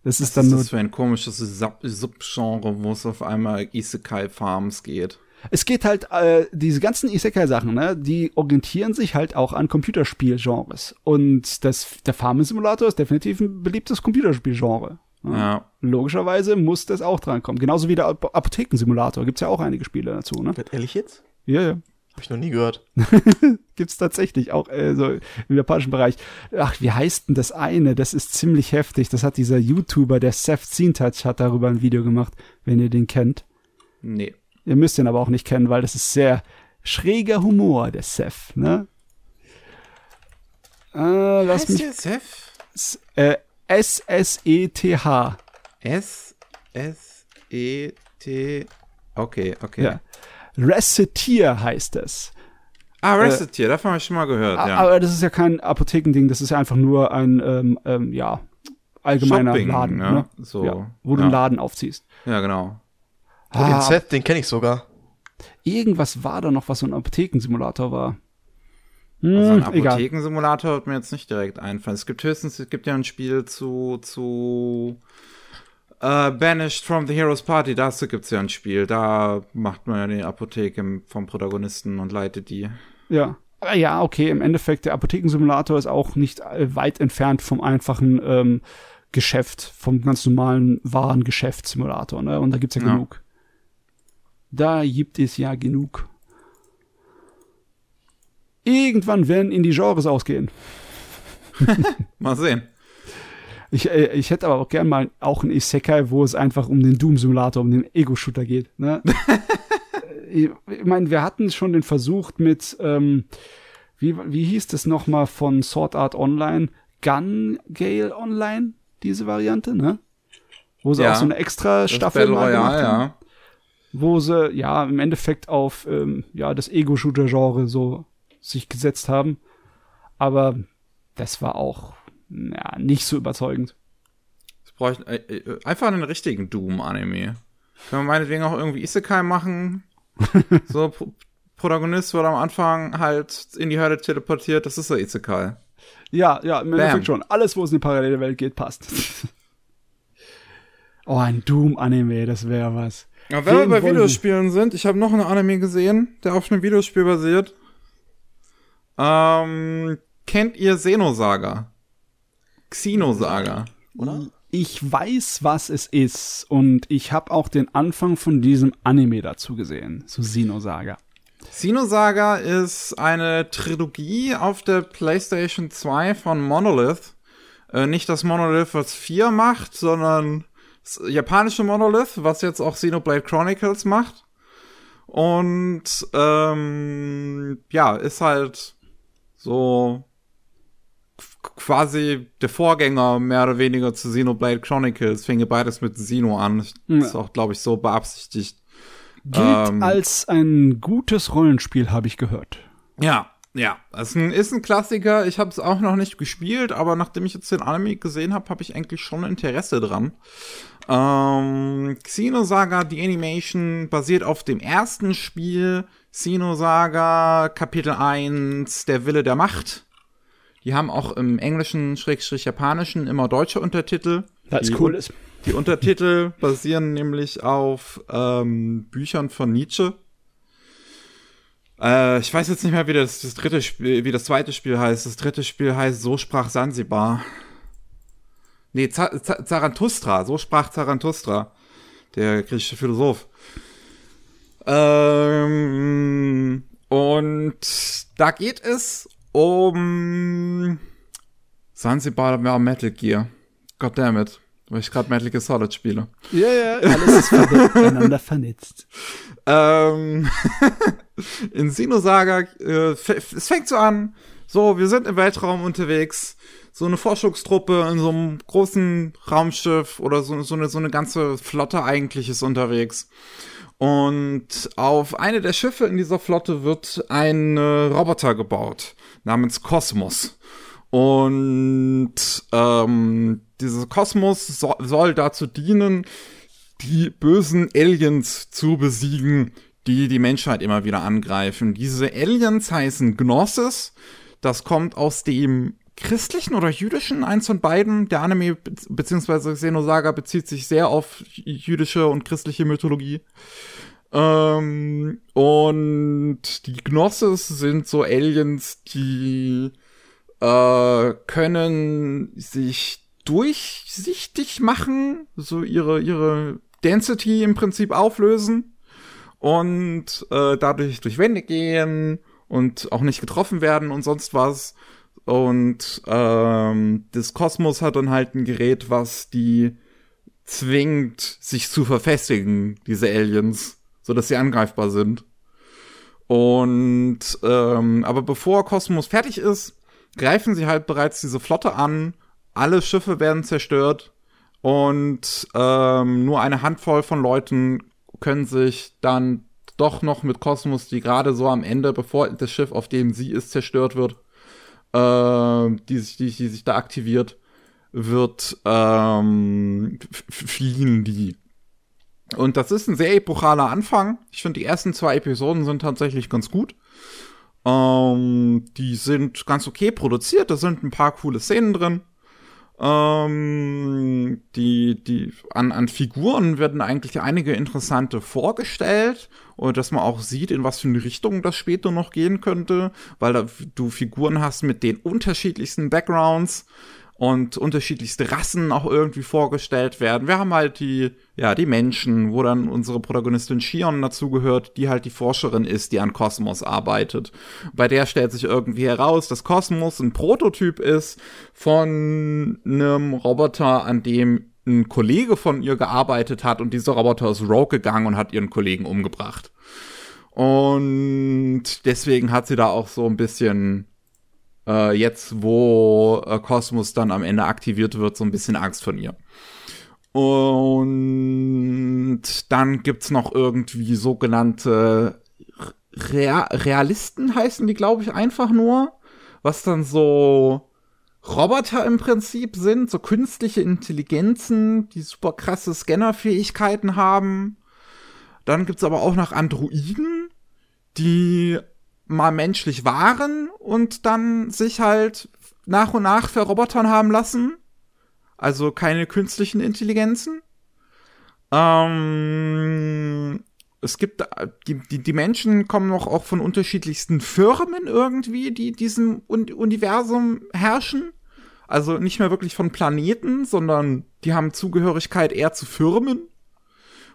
Das ist Was dann ist nur. das für ein komisches Sub- Subgenre, wo es auf einmal Isekai Farms geht? Es geht halt, äh, diese ganzen Isekai-Sachen, ne, die orientieren sich halt auch an Computerspielgenres. Und das, der Farming-Simulator ist definitiv ein beliebtes Computerspielgenre. ne? Ja. Logischerweise muss das auch drankommen. Genauso wie der Ap- Apothekensimulator. Gibt's ja auch einige Spiele dazu, ne? Wird ehrlich jetzt? Ja, ja. Hab ich noch nie gehört. Gibt's tatsächlich auch äh, so im japanischen Bereich. Ach, wie heißt denn das eine? Das ist ziemlich heftig. Das hat dieser YouTuber, der Seth Touch, hat darüber ein Video gemacht, wenn ihr den kennt. Nee. Ihr müsst ihn aber auch nicht kennen, weil das ist sehr schräger Humor, der Seth, ne? Äh, lass mich. Seth? S- Äh, S-S-E-T-H. S S E T Okay, okay. Ja. Recetier heißt es. Ah, Recetier, davon habe ich schon mal gehört, A- ja. Aber das ist ja kein Apothekending, das ist ja einfach nur ein, ähm, ähm, ja, allgemeiner Shopping, Laden, ne? ne? So, ja, wo du ja. einen Laden aufziehst. ja, genau. Oh, den Ah, Seth, den kenne ich sogar. irgendwas war da noch, was so ein Apothekensimulator war. Hm, Also ein egal. Apothekensimulator wird mir jetzt nicht direkt einfallen. Es gibt höchstens, es gibt ja ein Spiel zu, zu äh, Banished from the Heroes Party, dazu gibt's ja ein Spiel. Da macht man ja die Apotheke vom Protagonisten und leitet die. Ja. Aber ja, okay, im Endeffekt, der Apothekensimulator ist auch nicht äh, weit entfernt vom einfachen ähm, Geschäft, vom ganz normalen Warengeschäftssimulator, ne? Und da gibt's ja, Ja. genug. Da gibt es ja genug. Irgendwann werden in die Genres ausgehen. Mal sehen. Ich, äh, ich hätte aber auch gern mal auch ein Isekai, wo es einfach um den Doom-Simulator, um den Ego-Shooter geht. Ne? ich ich meine, wir hatten schon den Versuch mit, ähm, wie, wie hieß das nochmal von Sword Art Online? Gun Gale Online, diese Variante, ne? Wo sie Ja. auch so eine extra Staffel mal gemacht haben ja. wo sie ja im Endeffekt auf ähm, ja das Ego-Shooter-Genre so sich gesetzt haben. Aber das war auch ja, nicht so überzeugend. Es bräuchte äh, äh, einfach einen richtigen Doom-Anime. Können wir meinetwegen auch irgendwie Isekai machen. so, Pro Protagonist wird am Anfang halt in die Hölle teleportiert, das ist der Isekai. Ja, ja, im Bam. Endeffekt schon. Alles, wo es in die parallele Welt geht, passt. oh, ein Doom-Anime, das wäre was. Ja, wenn wir Wen bei wollen Videospielen sind, ich habe noch einen Anime gesehen, der auf einem Videospiel basiert. Ähm, kennt ihr Xenosaga? Xenosaga. Oder? Ich weiß, was es ist und ich habe auch den Anfang von diesem Anime dazu gesehen, so Sino-Saga. Xenosaga ist eine Trilogie auf der PlayStation 2 von Monolith. Äh, nicht das Monolith, was 4 macht, sondern das japanische Monolith, was jetzt auch Xenoblade Chronicles macht. Und ähm, ja, ist halt so quasi der Vorgänger mehr oder weniger zu Xenoblade Chronicles. Fing beides mit Xeno an. Ja. Ist auch, glaube ich, so beabsichtigt. Gilt Ähm. als ein gutes Rollenspiel, habe ich gehört. Ja, ja. Es ist ein, ist ein Klassiker. Ich habe es auch noch nicht gespielt, aber nachdem ich jetzt den Anime gesehen habe, habe ich eigentlich schon Interesse dran. Ähm, Xenosaga, die Animation, basiert auf dem ersten Spiel. Xenosaga, Kapitel 1, Der Wille der Macht. Die haben auch im Englischen, Schrägstrich Japanischen, immer deutsche Untertitel. Die- cool ist. Die Untertitel basieren nämlich auf ähm, Büchern von Nietzsche. Äh, ich weiß jetzt nicht mehr, wie das, das dritte Spiel, wie das zweite Spiel heißt. Das dritte Spiel heißt So sprach Sansibar. Nee, Za Za Zarathustra. So sprach Zarathustra. Der griechische Philosoph. Ähm, und da geht es um Sansibar war Metal Gear. Goddammit. weil ich gerade Metal Gear Solid spiele. Ja, ja, alles ist miteinander vernetzt. Ähm, in Sinosaga, äh, es fängt so an, so, wir sind im Weltraum unterwegs, so eine Forschungstruppe in so einem großen Raumschiff oder so, so, eine, so eine ganze Flotte eigentlich ist unterwegs. Und auf eine der Schiffe in dieser Flotte wird ein äh, Roboter gebaut, namens Kosmos. Und ähm, dieser Kosmos so, soll dazu dienen, die bösen Aliens zu besiegen, die die Menschheit immer wieder angreifen. Diese Aliens heißen Gnosis. Das kommt aus dem christlichen oder jüdischen, eins von beiden. Der Anime bzw. Xenosaga bezieht sich sehr auf jüdische und christliche Mythologie. Ähm, und die Gnosis sind so Aliens, die äh, können sich durchsichtig machen, so ihre, ihre Density im Prinzip auflösen und äh, dadurch durch Wände gehen und auch nicht getroffen werden und sonst was. Und ähm, das Kosmos hat dann halt ein Gerät, was die zwingt, sich zu verfestigen, diese Aliens, so dass sie angreifbar sind. Und ähm, aber bevor Kosmos fertig ist, greifen sie halt bereits diese Flotte an. Alle Schiffe werden zerstört und ähm, nur eine Handvoll von Leuten können sich dann doch noch mit Kosmos, die gerade so am Ende, bevor das Schiff, auf dem sie ist, zerstört wird, äh, die, sich, die, die sich da aktiviert, wird ähm, fliehen die. Und das ist ein sehr epochaler Anfang. Ich finde, die ersten zwei Episoden sind tatsächlich ganz gut. Ähm, die sind ganz okay produziert, da sind ein paar coole Szenen drin. Ähm, die, die, an, an Figuren werden eigentlich einige interessante vorgestellt und dass man auch sieht, in was für eine Richtung das später noch gehen könnte, weil da, du Figuren hast mit den unterschiedlichsten Backgrounds und unterschiedlichste Rassen auch irgendwie vorgestellt werden. Wir haben halt die, ja, die Menschen, wo dann unsere Protagonistin Shion dazugehört, die halt die Forscherin ist, die an Kosmos arbeitet. Bei der stellt sich irgendwie heraus, dass Kosmos ein Prototyp ist von einem Roboter, an dem ein Kollege von ihr gearbeitet hat und dieser Roboter ist rogue gegangen und hat ihren Kollegen umgebracht. Und deswegen hat sie da auch so ein bisschen äh, jetzt, wo äh, dann am Ende aktiviert wird, so ein bisschen Angst von ihr. Und dann gibt's noch irgendwie sogenannte Rea Realisten heißen die, glaube ich, einfach nur. Was dann so Roboter im Prinzip sind, so künstliche Intelligenzen, die super krasse Scannerfähigkeiten haben. Dann gibt's aber auch noch Androiden, die mal menschlich waren und dann sich halt nach und nach verrobotern haben lassen. Also keine künstlichen Intelligenzen. Ähm, es gibt, die, die, die Menschen kommen noch auch von unterschiedlichsten Firmen irgendwie, die diesem Universum herrschen. Also nicht mehr wirklich von Planeten, sondern die haben Zugehörigkeit eher zu Firmen,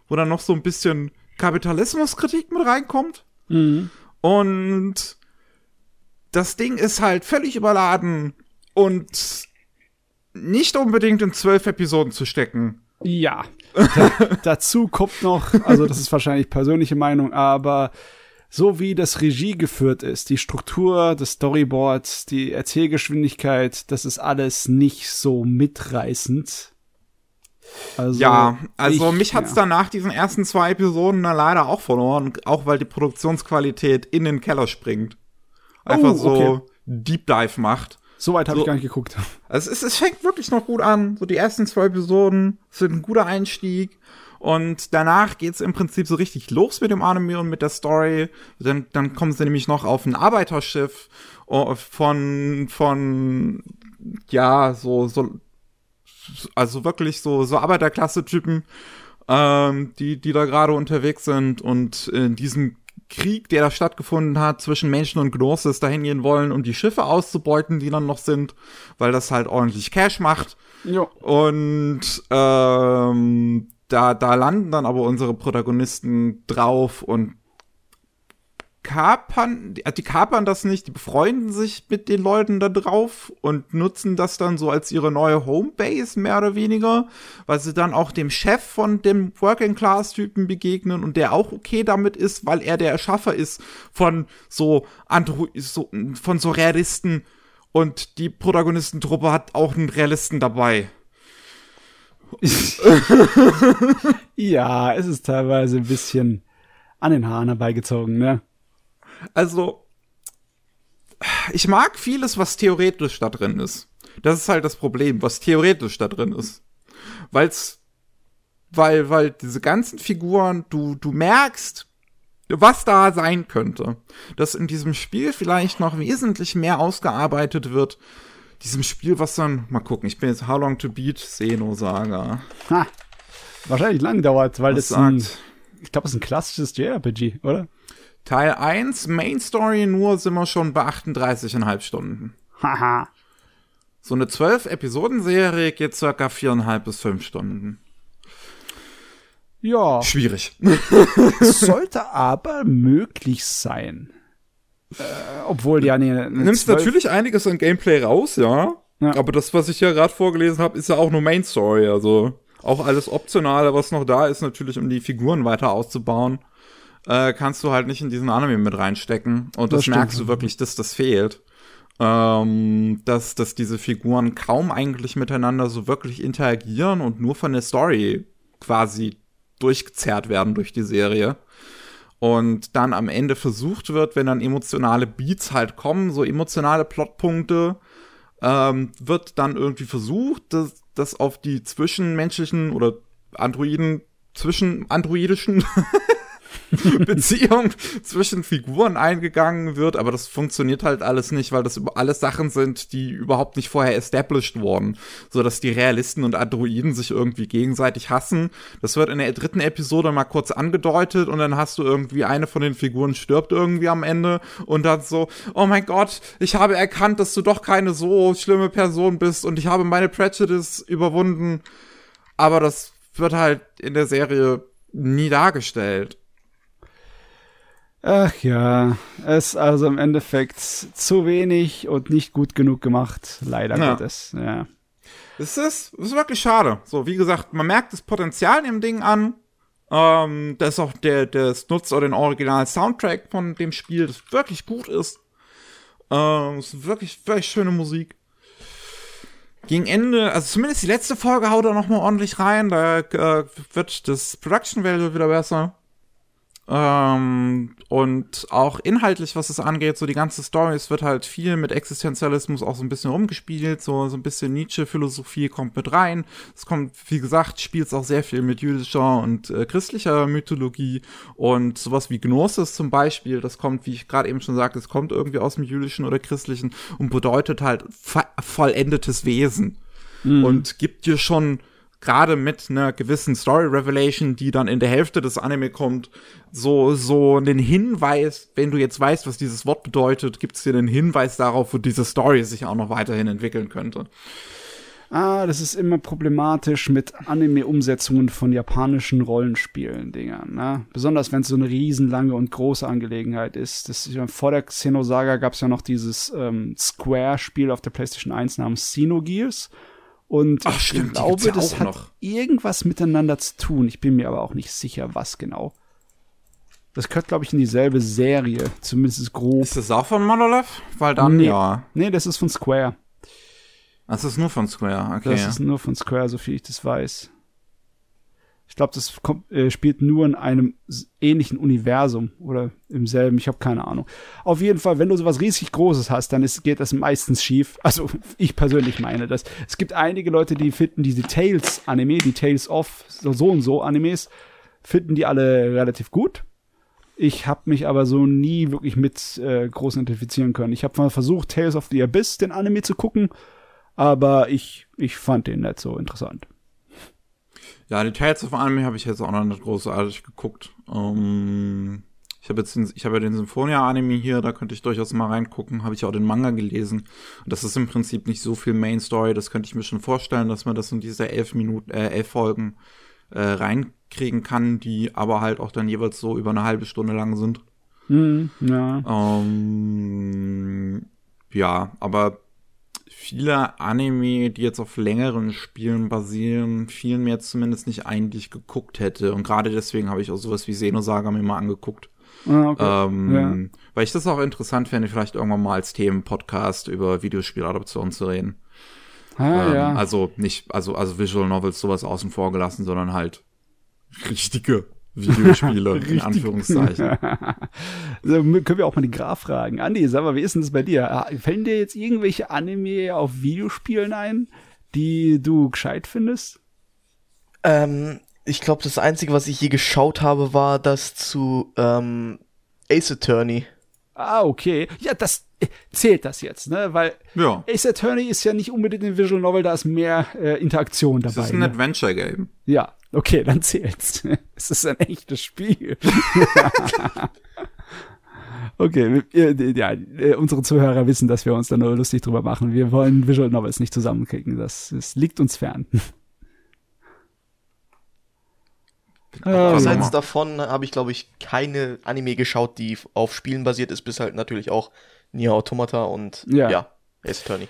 wo dann noch so ein bisschen Kapitalismuskritik mit reinkommt. Mhm. Und das Ding ist halt völlig überladen und nicht unbedingt in zwölf Episoden zu stecken. Ja. Da, dazu kommt noch, also das ist wahrscheinlich persönliche Meinung, aber so wie das Regie geführt ist, die Struktur des Storyboards, die Erzählgeschwindigkeit, das ist alles nicht so mitreißend. Also, ja, also ich, mich hat's ja. danach diesen ersten zwei Episoden dann leider auch verloren, auch weil die Produktionsqualität in den Keller springt. Einfach oh, so okay. Deep Dive macht. So weit habe so, ich gar nicht geguckt. Also es, es fängt wirklich noch gut an. So die ersten zwei Episoden sind ein guter Einstieg. Und danach geht's im Prinzip so richtig los mit dem Anime und mit der Story. Dann, dann kommen sie nämlich noch auf ein Arbeiterschiff oh, von, von, ja, so, so also wirklich so, so Arbeiterklasse-Typen, ähm, die, die da gerade unterwegs sind und in diesem Krieg, der da stattgefunden hat zwischen Menschen und Gnosis, dahin gehen wollen, um die Schiffe auszubeuten, die dann noch sind, weil das halt ordentlich Cash macht. Jo. Und ähm, da, da landen dann aber unsere Protagonisten drauf und kapern, die, die kapern das nicht, die befreunden sich mit den Leuten da drauf und nutzen das dann so als ihre neue Homebase, mehr oder weniger, weil sie dann auch dem Chef von dem Working-Class-Typen begegnen und der auch okay damit ist, weil er der Erschaffer ist von so, Andro so von so Realisten und die Protagonistentruppe hat auch einen Realisten dabei. ja, es ist teilweise ein bisschen an den Haaren herbeigezogen, ne? Also, ich mag vieles, was theoretisch da drin ist. Das ist halt das Problem, was theoretisch da drin ist. Weil's, weil, weil diese ganzen Figuren, du, du merkst, was da sein könnte. Dass in diesem Spiel vielleicht noch wesentlich mehr ausgearbeitet wird. Diesem Spiel, was dann, mal gucken, ich bin jetzt How Long to Beat Xeno Saga. Ha, wahrscheinlich lang dauert, weil was das sagt? ein, ich glaube, das ist ein klassisches JRPG, oder? Teil 1, Main Story nur, sind wir schon bei 38,5 Stunden. Haha. so eine 12-Episoden-Serie geht circa 4,5 bis 5 Stunden. Ja. Schwierig. sollte aber möglich sein. Äh, obwohl ja ne, ne Nimmst 12... natürlich einiges an Gameplay raus, ja. ja. Aber das, was ich ja gerade vorgelesen habe, ist ja auch nur Main Story. Also auch alles Optionale, was noch da ist, natürlich, um die Figuren weiter auszubauen äh, kannst du halt nicht in diesen Anime mit reinstecken. Und das, das merkst du wirklich, dass das fehlt. Ähm, dass, dass diese Figuren kaum eigentlich miteinander so wirklich interagieren und nur von der Story quasi durchgezerrt werden durch die Serie. Und dann am Ende versucht wird, wenn dann emotionale Beats halt kommen, so emotionale Plotpunkte, ähm, wird dann irgendwie versucht, das, das auf die zwischenmenschlichen oder Androiden, zwischen androidischen Beziehung zwischen Figuren eingegangen wird, aber das funktioniert halt alles nicht, weil das alles Sachen sind, die überhaupt nicht vorher established wurden, so dass die Realisten und Androiden sich irgendwie gegenseitig hassen. Das wird in der dritten Episode mal kurz angedeutet und dann hast du irgendwie eine von den Figuren stirbt irgendwie am Ende und dann so, oh mein Gott, ich habe erkannt, dass du doch keine so schlimme Person bist und ich habe meine Prejudice überwunden. Aber das wird halt in der Serie nie dargestellt. Ach ja, es ist also im Endeffekt zu wenig und nicht gut genug gemacht, leider ja. Gottes. Ja. Es ist, es ist wirklich schade. So, wie gesagt, man merkt das Potenzial im Ding an. Ähm, dass auch der, das nutzt auch den originalen Soundtrack von dem Spiel, das wirklich gut ist. Ähm, es ist wirklich, wirklich schöne Musik. Gegen Ende, also zumindest die letzte Folge haut er noch mal ordentlich rein. Da äh, wird das Production Value wieder besser. Ähm, und auch inhaltlich, was es angeht, so die ganze Story, es wird halt viel mit Existenzialismus auch so ein bisschen rumgespielt, so, so ein bisschen Nietzsche-Philosophie kommt mit rein. Es kommt, wie gesagt, spielt es auch sehr viel mit jüdischer und äh, christlicher Mythologie und sowas wie Gnosis zum Beispiel, das kommt, wie ich gerade eben schon sagte, es kommt irgendwie aus dem jüdischen oder christlichen und bedeutet halt vollendetes Wesen. Mhm. Und gibt dir schon gerade mit einer gewissen Story Revelation, die dann in der Hälfte des Anime kommt, so, so einen Hinweis, wenn du jetzt weißt, was dieses Wort bedeutet, gibt es dir einen Hinweis darauf, wo diese Story sich auch noch weiterhin entwickeln könnte. Ah, das ist immer problematisch mit Anime-Umsetzungen von japanischen Rollenspielen, Dingern, ne? Besonders wenn es so eine riesenlange und große Angelegenheit ist. Das, vor der Xenosaga gab es ja noch dieses ähm, Square-Spiel auf der PlayStation 1 namens Xenogears. Und Ach, ich glaube, ja das hat noch. irgendwas miteinander zu tun. Ich bin mir aber auch nicht sicher, was genau. Das gehört, glaube ich, in dieselbe Serie, zumindest grob. Ist das auch von Monolith? Weil dann nee, ja. Nee, das ist von Square. Das ist nur von Square, okay. Das ist nur von Square, so viel ich das weiß. Ich glaube, das kommt, äh, spielt nur in einem ähnlichen Universum oder im selben, ich habe keine Ahnung. Auf jeden Fall, wenn du sowas riesig Großes hast, dann ist, geht das meistens schief. Also ich persönlich meine das. Es gibt einige Leute, die finden diese Tales-Anime, die Tales of so, so und so Animes, finden die alle relativ gut. Ich habe mich aber so nie wirklich mit äh, groß identifizieren können. Ich habe mal versucht, Tales of the Abyss, den Anime zu gucken, aber ich, ich fand den nicht so interessant. Ja, die Tales of Anime habe ich jetzt auch noch nicht großartig geguckt. Ähm, ich habe jetzt den, ich habe ja den Symphonia-Anime hier, da könnte ich durchaus mal reingucken. Habe ich auch den Manga gelesen. Und das ist im Prinzip nicht so viel Main Story. Das könnte ich mir schon vorstellen, dass man das in diese elf Minuten, äh, elf Folgen äh, reinkriegen kann, die aber halt auch dann jeweils so über eine halbe Stunde lang sind. Mhm, ja. Ähm, ja, aber viele Anime, die jetzt auf längeren Spielen basieren, fielen mir jetzt zumindest nicht ein, die ich geguckt hätte. Und gerade deswegen habe ich auch sowas wie Xenosaga mir mal angeguckt. Ah, okay. Ähm, Ja. Weil ich das auch interessant fände, vielleicht irgendwann mal als Themenpodcast über Videospieladoption zu reden. Ah, ähm, ja. Also nicht, also, also Visual Novels sowas außen vor gelassen, sondern halt richtige Videospiele, in Anführungszeichen. so, können wir auch mal den Graf fragen. Andi, sag mal, wie ist denn das bei dir? Fällen dir jetzt irgendwelche Anime auf Videospielen ein, die du gescheit findest? Ähm, ich glaube, das Einzige, was ich je geschaut habe, war das zu ähm, Ace Attorney. Ah, okay. Ja, das äh, zählt das jetzt, ne? Weil Ja, Ace Attorney ist ja nicht unbedingt ein Visual Novel, da ist mehr äh, Interaktion dabei. das ist ein ne? Adventure-Game. Ja, okay, dann zählt's. es ist ein echtes Spiel. okay, äh, ja, äh, unsere Zuhörer wissen, dass wir uns da nur lustig drüber machen. Wir wollen Visual Novels nicht zusammenkriegen. Das, das liegt uns fern. Also Abseits mal. davon habe ich, glaube ich, keine Anime geschaut, die auf Spielen basiert ist, bis halt natürlich auch Nier Automata und Ja. ja, Ace Attorney.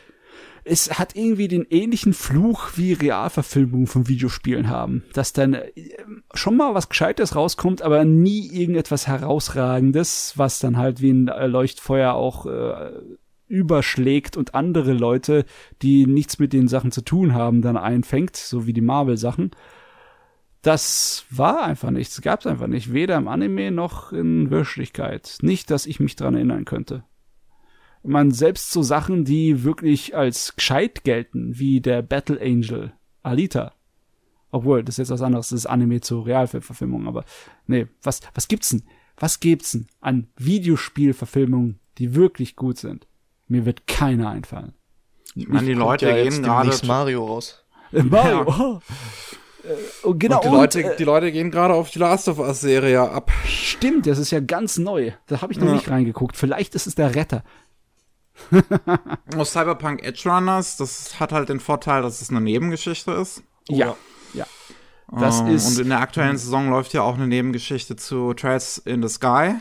es hat irgendwie den ähnlichen Fluch wie Realverfilmungen von Videospielen haben, dass dann äh, schon mal was Gescheites rauskommt, aber nie irgendetwas Herausragendes, was dann halt wie ein Leuchtfeuer auch äh, überschlägt und andere Leute, die nichts mit den Sachen zu tun haben, dann einfängt, so wie die Marvel-Sachen. Das war einfach nichts, gab's einfach nicht, weder im Anime noch in Wirklichkeit. Nicht, dass ich mich dran erinnern könnte man selbst so Sachen, die wirklich als gescheit gelten, wie der Battle Angel Alita. Obwohl, das ist jetzt was anderes, das ist Anime zur Realfilmverfilmung, aber nee, was, was gibt's denn? Was gibt's denn an Videospielverfilmungen, die wirklich gut sind? Mir wird keiner einfallen. Ich meine, die Leute ja gehen jetzt gerade. Mario raus. Mario. Äh, oh, genau, und die, und, Leute, äh, die Leute gehen gerade auf die Last of Us-Serie ab. stimmt, das ist ja ganz neu. Da habe ich noch Ja. nicht reingeguckt. Vielleicht ist es der Retter. Aus Cyberpunk Edge Runners, das hat halt den Vorteil, dass es eine Nebengeschichte ist. Ja, ja. Das Ähm, ist- Und in der aktuellen Saison läuft ja auch eine Nebengeschichte zu Trails in the Sky.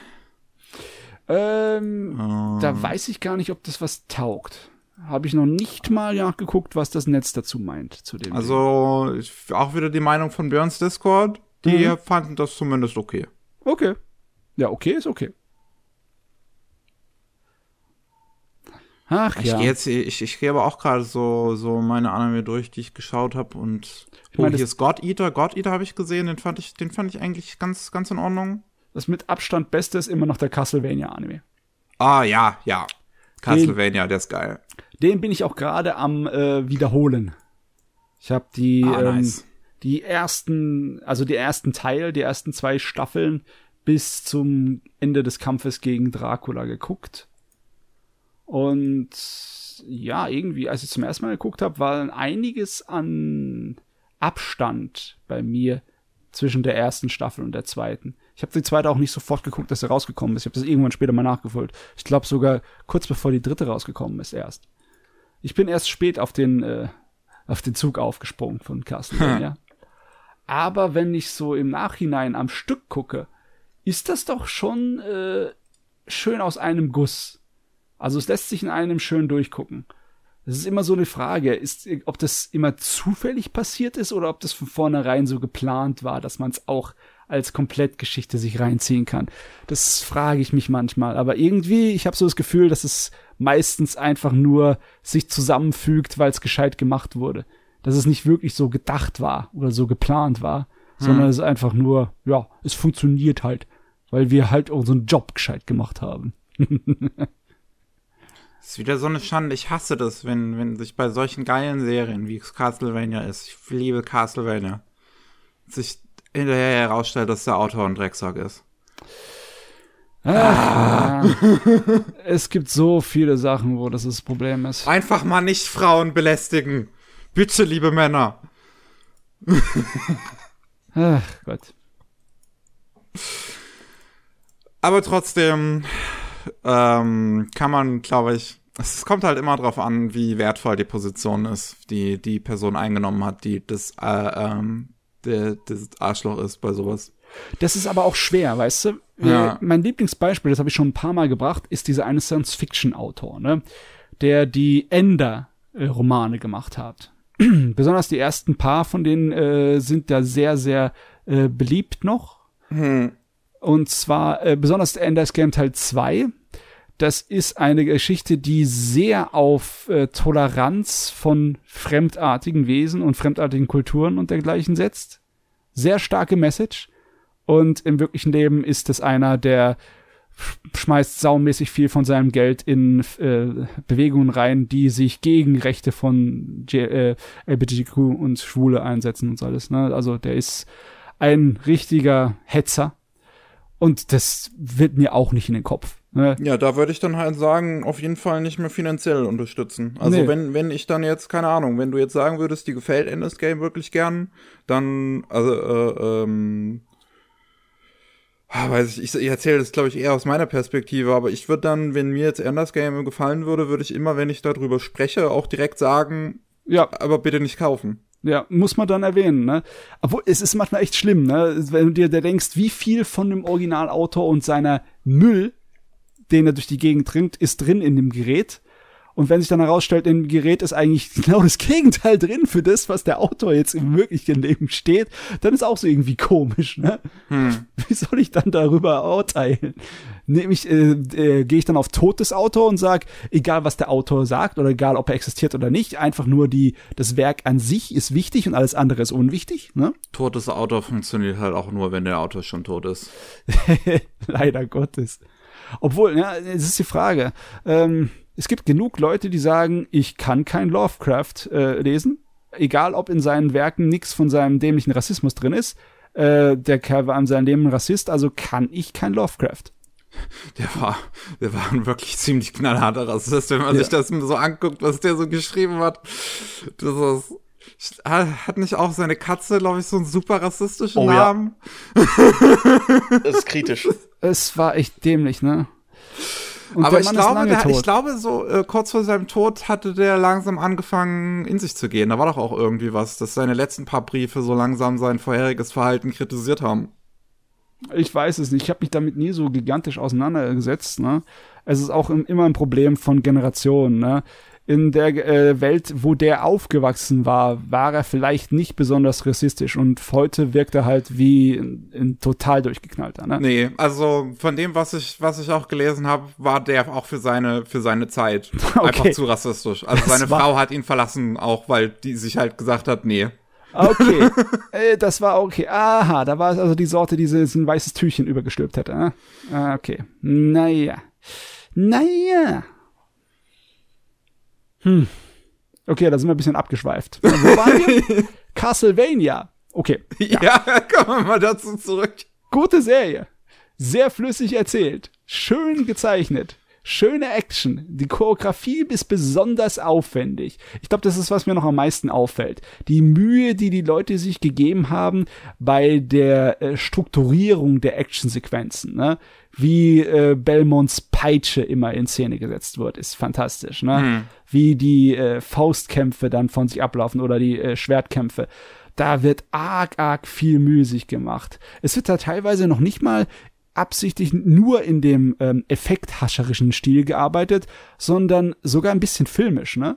Ähm, Ähm, Da weiß ich gar nicht, ob das was taugt. Habe ich noch nicht mal nachgeguckt, was das Netz dazu meint zu dem. Also ich, auch wieder die Meinung von Björns Discord. Die Mhm. fanden das zumindest okay. okay. Ja, okay ist okay. Ach Ich ja. gehe jetzt, ich, ich gehe aber auch gerade so, so meine Anime durch, die ich geschaut habe und Ich oh, meine, hier ist God Eater. God Eater habe ich gesehen, den fand ich, den fand ich eigentlich ganz, ganz in Ordnung. Das mit Abstand Beste ist immer noch der Castlevania-Anime. Ah ja, ja. Castlevania, der ist geil. Den bin ich auch gerade am äh, wiederholen. Ich habe die, Ah, ähm, nice. die ersten, also die ersten Teil, die ersten zwei Staffeln bis zum Ende des Kampfes gegen Dracula geguckt. Und ja, irgendwie, als ich zum ersten Mal geguckt habe, war einiges an Abstand bei mir zwischen der ersten Staffel und der zweiten. Ich habe die zweite auch nicht sofort geguckt, dass sie rausgekommen ist. Ich habe das irgendwann später mal nachgeholt. Ich glaube sogar kurz bevor die dritte rausgekommen ist erst. Ich bin erst spät auf den, äh, auf den Zug aufgesprungen von Castlevania. Aber wenn ich so im Nachhinein am Stück gucke, ist das doch schon äh, schön aus einem Guss. Also es lässt sich in einem schön durchgucken. Das ist immer so eine Frage, ist, ob das immer zufällig passiert ist oder ob das von vornherein so geplant war, dass man es auch als Komplettgeschichte sich reinziehen kann. Das frage ich mich manchmal. Aber irgendwie, ich habe so das Gefühl, dass es meistens einfach nur sich zusammenfügt, weil es gescheit gemacht wurde. Dass es nicht wirklich so gedacht war oder so geplant war, sondern es ist einfach nur, ja, es funktioniert halt, weil wir halt unseren Job gescheit gemacht haben. Das ist wieder so eine Schande. Ich hasse das, wenn, wenn sich bei solchen geilen Serien, wie es Castlevania ist, ich liebe Castlevania, sich hinterher herausstellt, dass der Autor ein Drecksack ist. Ah. es gibt so viele Sachen, wo das das Problem ist. Einfach mal nicht Frauen belästigen. Bitte, liebe Männer. Ach Gott. Aber trotzdem ähm, kann man, glaube ich, es kommt halt immer drauf an, wie wertvoll die Position ist, die die Person eingenommen hat, die das, äh, ähm, der, das Arschloch ist bei sowas. Das ist aber auch schwer, weißt du? Ja. Mein Lieblingsbeispiel, das habe ich schon ein paar Mal gebracht, ist dieser eine Science-Fiction-Autor, ne? der die Ender-Romane gemacht hat. Besonders die ersten paar von denen äh, sind da sehr, sehr äh, beliebt noch. Hm. Und zwar äh, besonders Ender's Game Teil 2. Das ist eine Geschichte, die sehr auf äh, Toleranz von fremdartigen Wesen und fremdartigen Kulturen und dergleichen setzt. Sehr starke Message. Und im wirklichen Leben ist es einer, der sch- schmeißt saumäßig viel von seinem Geld in äh, Bewegungen rein, die sich gegen Rechte von J äh, LGBTQ und Schwule einsetzen und so alles. Ne? Also der ist ein richtiger Hetzer. Und das wird mir auch nicht in den Kopf. Ne? Ja, da würde ich dann halt sagen, auf jeden Fall nicht mehr finanziell unterstützen. Also Nee. wenn, wenn ich dann jetzt, keine Ahnung, wenn du jetzt sagen würdest, dir gefällt Endless Game wirklich gern, dann, also, äh, ähm, ah, weiß ich, ich, ich erzähle das, glaube ich, eher aus meiner Perspektive, aber ich würde dann, wenn mir jetzt Endless Game gefallen würde, würde ich immer, wenn ich darüber spreche, auch direkt sagen, Ja, aber bitte nicht kaufen. Ja, muss man dann erwähnen, ne? Obwohl, es ist manchmal echt schlimm, ne? Wenn du dir da denkst, wie viel von dem Originalautor und seiner Müll, den er durch die Gegend trinkt, ist drin in dem Gerät. Und wenn sich dann herausstellt, in dem Gerät ist eigentlich genau das Gegenteil drin für das, was der Autor jetzt im wirklichen Leben steht, dann ist auch so irgendwie komisch, ne? Wie soll ich dann darüber urteilen? Nämlich äh, äh, gehe ich dann auf Tod des Autors und sag, egal was der Autor sagt oder egal ob er existiert oder nicht, einfach nur die das Werk an sich ist wichtig und alles andere ist unwichtig, ne? Totes Auto funktioniert halt auch nur, wenn der Autor schon tot ist. Leider Gottes. Obwohl, ja, es ist die Frage. Ähm, es gibt genug Leute, die sagen, ich kann kein Lovecraft äh, lesen, egal ob in seinen Werken nichts von seinem dämlichen Rassismus drin ist. Äh, der Kerl war in seinem Leben ein Rassist, also kann ich kein Lovecraft. Der war, der war ein wirklich ziemlich knallharter Rassist, wenn man Ja. sich das so anguckt, was der so geschrieben hat. Das ist, hat nicht auch seine Katze, glaube ich, so einen super rassistischen Oh ja. Namen? Das ist kritisch. Es war echt dämlich, ne? Und Aber ich glaube, der, ich glaube, so äh, kurz vor seinem Tod hatte der langsam angefangen, in sich zu gehen. Da war doch auch irgendwie was, dass seine letzten paar Briefe so langsam sein vorheriges Verhalten kritisiert haben. Ich weiß es nicht. Ich habe mich damit nie so gigantisch auseinandergesetzt. Ne? Es ist auch im, immer ein Problem von Generationen. Ne? In der äh, Welt, wo der aufgewachsen war, war er vielleicht nicht besonders rassistisch und heute wirkt er halt wie ein, ein total durchgeknallter. Ne? Nee, also von dem, was ich, was ich auch gelesen habe, war der auch für seine, für seine Zeit einfach Okay. zu rassistisch. Also Das seine Frau hat ihn verlassen, auch weil die sich halt gesagt hat, nee. Okay, äh, das war okay. Aha, da war es also die Sorte, die sie in ein weißes Tüchchen übergestülpt hätte. Ne? Ah, okay. Naja. Naja. Hm. Okay, da sind wir ein bisschen abgeschweift. Wo waren wir? Castlevania. Okay. Ja, kommen wir mal dazu zurück. Gute Serie. Sehr flüssig erzählt. Schön gezeichnet. Schöne Action. Die Choreografie ist besonders aufwendig. Ich glaube, das ist, was mir noch am meisten auffällt. Die Mühe, die die Leute sich gegeben haben bei der äh, Strukturierung der Actionsequenzen. Ne? Wie äh, Belmonts Peitsche immer in Szene gesetzt wird, ist fantastisch. Ne? Wie die äh, Faustkämpfe dann von sich ablaufen oder die äh, Schwertkämpfe da wird arg, arg viel Mühe sich gemacht. Es wird da teilweise noch nicht mal absichtlich nur in dem ähm, effekthascherischen Stil gearbeitet, sondern sogar ein bisschen filmisch, ne?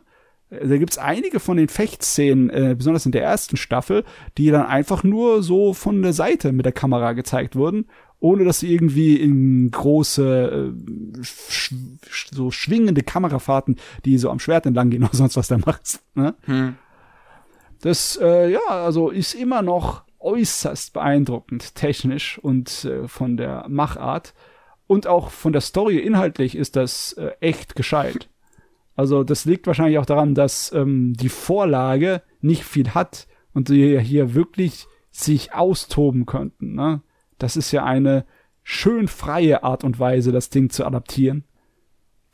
Da gibt's einige von den Fechtszenen, äh, besonders in der ersten Staffel, die dann einfach nur so von der Seite mit der Kamera gezeigt wurden, ohne dass sie irgendwie in große, äh, sch so schwingende Kamerafahrten, die so am Schwert entlang gehen oder sonst was da machst. Ne? Das, äh, ja, also ist immer noch äußerst beeindruckend, technisch und äh, von der Machart. Und auch von der Story inhaltlich ist das äh, echt gescheit. Also das liegt wahrscheinlich auch daran, dass ähm, die Vorlage nicht viel hat und sie hier wirklich sich austoben könnten. Ne? Das ist ja eine schön freie Art und Weise, das Ding zu adaptieren,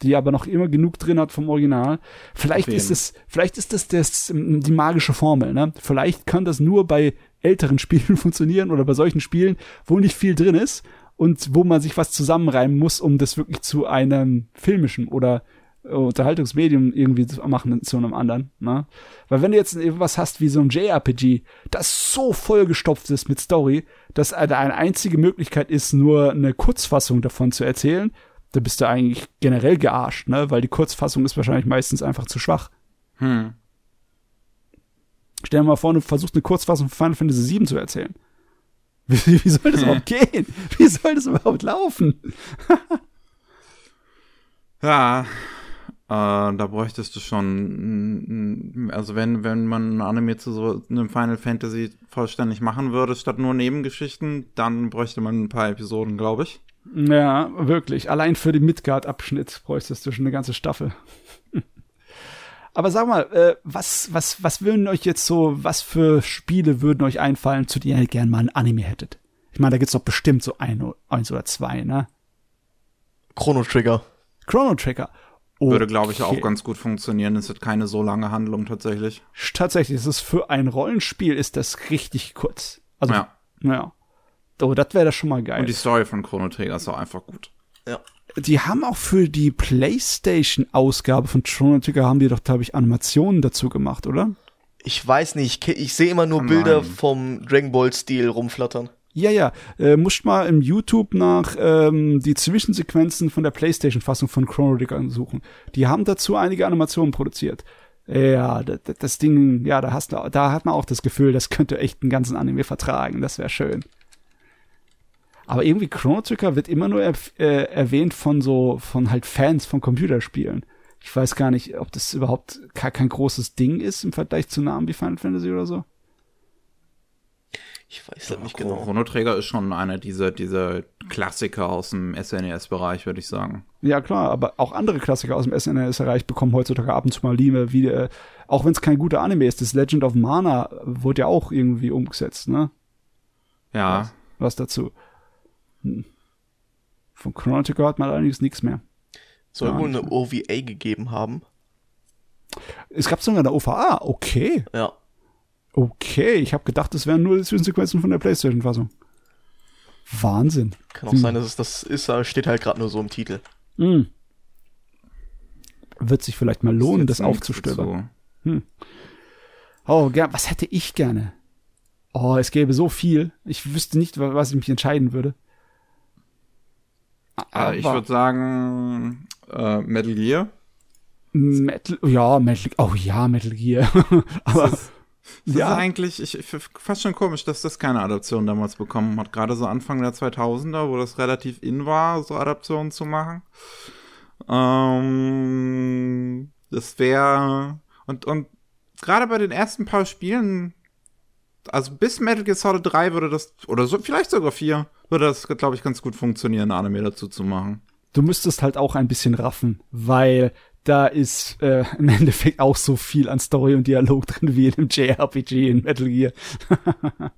die aber noch immer genug drin hat vom Original. Vielleicht ist es, vielleicht ist das, das ähm, die magische Formel. Ne? Vielleicht kann das nur bei älteren Spielen funktionieren oder bei solchen Spielen, wo nicht viel drin ist und wo man sich was zusammenreimen muss, um das wirklich zu einem filmischen oder Unterhaltungsmedium irgendwie zu machen zu einem anderen. Ne? Weil wenn du jetzt irgendwas hast wie so ein JRPG, das so vollgestopft ist mit Story, dass eine einzige Möglichkeit ist, nur eine Kurzfassung davon zu erzählen, da bist du eigentlich generell gearscht, ne? Weil die Kurzfassung ist wahrscheinlich meistens einfach zu schwach. Hm. Stell dir mal vor, du versuchst eine Kurzfassung von Final Fantasy VII zu erzählen. Wie, wie soll das überhaupt gehen? Wie soll das überhaupt laufen? Ja, äh, da bräuchtest du schon, also wenn, wenn man ein Anime zu so einem Final Fantasy vollständig machen würde, statt nur Nebengeschichten, dann bräuchte man ein paar Episoden, glaube ich. Ja, wirklich. Allein für den Midgard-Abschnitt bräuchtest du schon eine ganze Staffel. Aber sag mal, äh, was, was, was würden euch jetzt so, was für Spiele würden euch einfallen, zu denen ihr gerne mal ein Anime hättet? Ich meine, da gibt's doch bestimmt so ein, eins oder zwei, ne? Chrono Trigger. Chrono Trigger. Okay. Würde, glaube ich, auch ganz gut funktionieren. Es hat keine so lange Handlung tatsächlich. Tatsächlich, es ist für ein Rollenspiel ist das richtig kurz. Also, Ja. naja. Oh, das wäre das schon mal geil. Und die Story von Chrono Trigger ist auch einfach gut. Ja. Die haben auch für die PlayStation-Ausgabe von Chrono Trigger haben die doch, glaube ich, Animationen dazu gemacht, oder? Ich weiß nicht, ich, ich sehe immer nur Kann Bilder vom Dragon Ball Stil rumflattern. Ja, ja. Äh, musst mal im YouTube nach ähm, die Zwischensequenzen von der PlayStation-Fassung von Chrono Trigger suchen. Die haben dazu einige Animationen produziert. Ja, das, das Ding, ja, da hast du, da hat man auch das Gefühl, das könnte echt einen ganzen Anime vertragen. Das wäre schön. Aber irgendwie Chrono Trigger wird immer nur erf- äh, erwähnt von so, von halt Fans von Computerspielen. Ich weiß gar nicht, ob das überhaupt gar kein großes Ding ist im Vergleich zu Namen wie Final Fantasy oder so. Ich weiß das nicht genau. Chrono Trigger ist schon einer dieser, dieser Klassiker aus dem SNES-Bereich, würde ich sagen. Ja, klar, aber auch andere Klassiker aus dem SNES-Bereich bekommen heutzutage ab und zu mal Liebe, wie, äh, auch wenn es kein guter Anime ist. Das Legend of Mana wurde ja auch irgendwie umgesetzt, ne? Ja, Was dazu? Hm. Von Chrono Trigger hat man allerdings nichts mehr. Soll wohl eine OVA gegeben haben. Es gab sogar eine OVA, okay. Ja. Okay, ich habe gedacht, das wären nur die Zwischensequenzen von der Playstation-Fassung. Wahnsinn. Kann auch Hm. sein, dass es das ist, aber steht halt gerade nur so im Titel. Hm. Wird sich vielleicht mal lohnen, das nichts aufzustöbern. dazu. Oh, ger was hätte ich gerne? Oh, es gäbe so viel. Ich wüsste nicht, wa- was ich mich entscheiden würde. Äh, ich würde sagen, äh, Metal Gear. Metal, ja, Metal, oh ja, Metal Gear. Aber Das ja, ist eigentlich ich, ich, fast schon komisch, dass das keine Adaption damals bekommen hat. Gerade so Anfang der 2000er, wo das relativ in war, so Adaptionen zu machen. Ähm, das wäre und und gerade bei den ersten paar Spielen, also bis Metal Gear Solid 3 würde das oder so vielleicht sogar 4 würde das glaube ich ganz gut funktionieren, Anime dazu zu machen. du müsstest halt auch ein bisschen raffen, weil da ist äh, im Endeffekt auch so viel an Story und Dialog drin wie in einem JRPG in Metal Gear.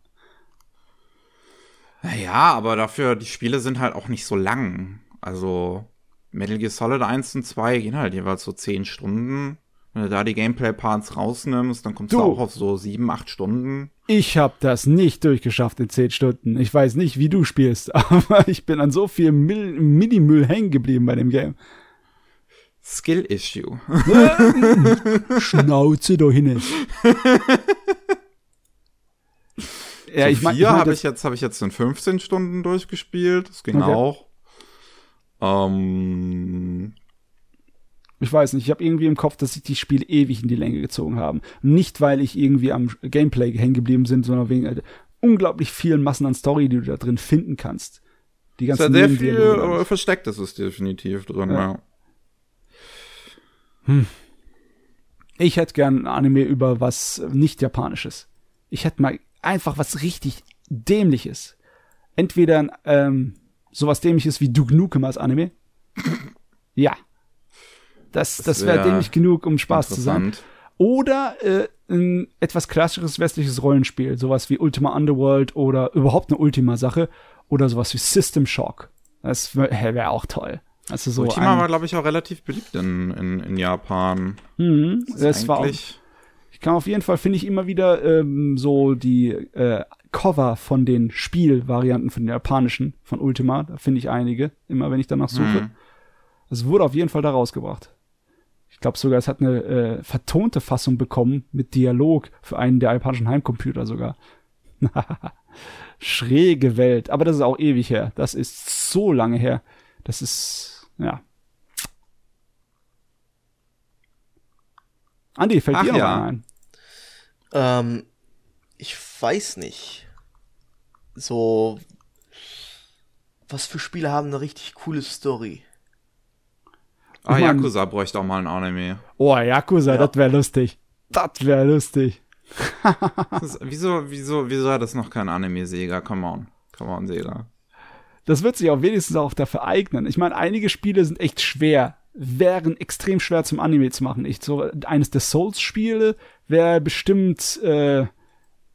Naja, aber dafür, die Spiele sind halt auch nicht so lang. Also, Metal Gear Solid 1 und 2 gehen halt jeweils so 10 Stunden. Wenn du da die Gameplay-Parts rausnimmst, dann kommst du, Du. auch auf so 7, 8 Stunden. Ich habe das nicht durchgeschafft in 10 Stunden. Ich weiß nicht, wie du spielst, aber ich bin an so viel Minimüll hängen geblieben bei dem Game. Skill-Issue. Schnauze da hinten. ja, so ich meine, ich mein, habe ich jetzt, habe ich jetzt in 15 Stunden durchgespielt. Das ging Okay. auch. Ähm, Ich weiß nicht, ich habe irgendwie im Kopf, dass sich die Spiele ewig in die Länge gezogen haben. Nicht, weil ich irgendwie am Gameplay hängen geblieben bin, sondern wegen äh, unglaublich vielen Massen an Story, die du da drin finden kannst. Die ist ganzen ja sehr viel äh. Verstecktes ist definitiv drin, Ja. ja. Ich hätte gern ein Anime über was nicht Japanisches. Ich hätte mal einfach was richtig Dämliches. Entweder ähm, sowas Dämliches wie Duke Nukem als Anime. ja. Das, das, Das wäre wär dämlich genug, um Spaß zu sein. Oder äh, ein etwas klassisches westliches Rollenspiel, sowas wie Ultima Underworld oder überhaupt eine Ultima-Sache oder sowas wie System Shock. Das wäre wär auch toll. Also so Ultima ein, war, glaube ich, auch relativ beliebt in, in, in Japan. Mhm, das war auch, ich kann auf jeden Fall finde ich immer wieder ähm, so die äh, Cover von den Spielvarianten von den japanischen von Ultima, da finde ich einige, immer wenn ich danach suche. Mhm. Es wurde auf jeden Fall da rausgebracht. Ich glaube sogar, es hat eine äh, vertonte Fassung bekommen mit Dialog für einen der japanischen Heimcomputer sogar. Schräge Welt. Aber das ist auch ewig her. Das ist so lange her. Das ist, ja. Andi, fällt Ach dir noch ja. ein? Ähm, ich weiß nicht. So, was für Spiele haben eine richtig coole Story? Ah, mein- Yakuza bräuchte auch mal ein Anime. Oh, Yakuza, Ja. das wäre lustig. Das wäre lustig. Ist, wieso, wieso, wieso hat das noch kein Anime, Sega? Come on. Come on, Sega. Das wird sich auch wenigstens auch dafür eignen. Ich meine, einige Spiele sind echt schwer, wären extrem schwer zum Anime zu machen. Ich, so eines der Souls-Spiele wäre bestimmt äh,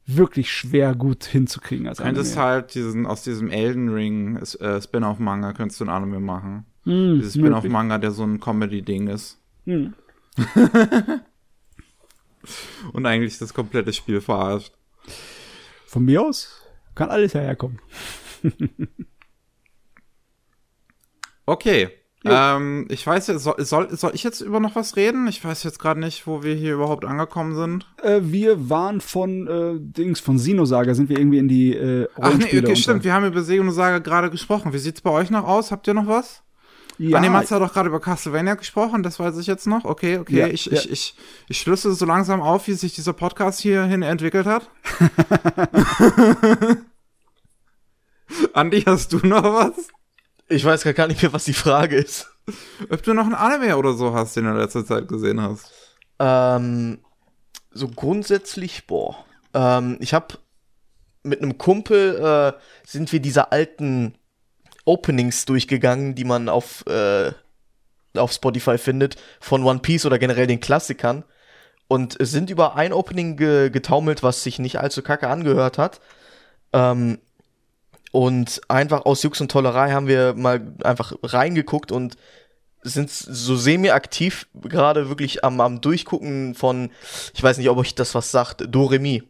wirklich schwer gut hinzukriegen als Könntest Anime. halt diesen, aus diesem Elden Ring äh, Spin-off-Manga könntest du ein Anime machen. Hm, Dieses. Spin-off-Manga, der so ein Comedy-Ding ist. Hm. Und eigentlich das komplette Spiel verarscht. Von mir aus kann alles herkommen. Okay. Ähm, ich weiß jetzt, soll, soll, soll ich jetzt über noch was reden? Ich weiß jetzt gerade nicht, wo wir hier überhaupt angekommen sind. Äh, wir waren von äh, Dings, von Sinosaga sind wir irgendwie in die äh, Ach nee, okay, stimmt. Wir haben über Sega und Saga gerade gesprochen. Wie sieht's bei euch noch aus? Habt ihr noch was? Ja, Ah, nee, Mats hat doch gerade über Castlevania gesprochen, das weiß ich jetzt noch. Okay, okay, Ja, ich, ja. ich, ich, ich schlüssel so langsam auf, wie sich dieser Podcast hierhin entwickelt hat. Andi, hast du noch was? Ich weiß gar nicht mehr, was die Frage ist. Ob du noch ein Anime oder so hast, den du in letzter Zeit gesehen hast? Ähm, so grundsätzlich, boah. Ähm, ich habe mit einem Kumpel äh, sind wir diese alten Openings durchgegangen, die man auf äh, auf Spotify findet von One Piece oder generell den Klassikern und sind über ein Opening ge getaumelt, was sich nicht allzu kacke angehört hat. Ähm, und einfach aus Jux und Tollerei haben wir mal einfach reingeguckt und sind so semi-aktiv gerade wirklich am, am Durchgucken von, ich weiß nicht, ob euch das was sagt, Doremi,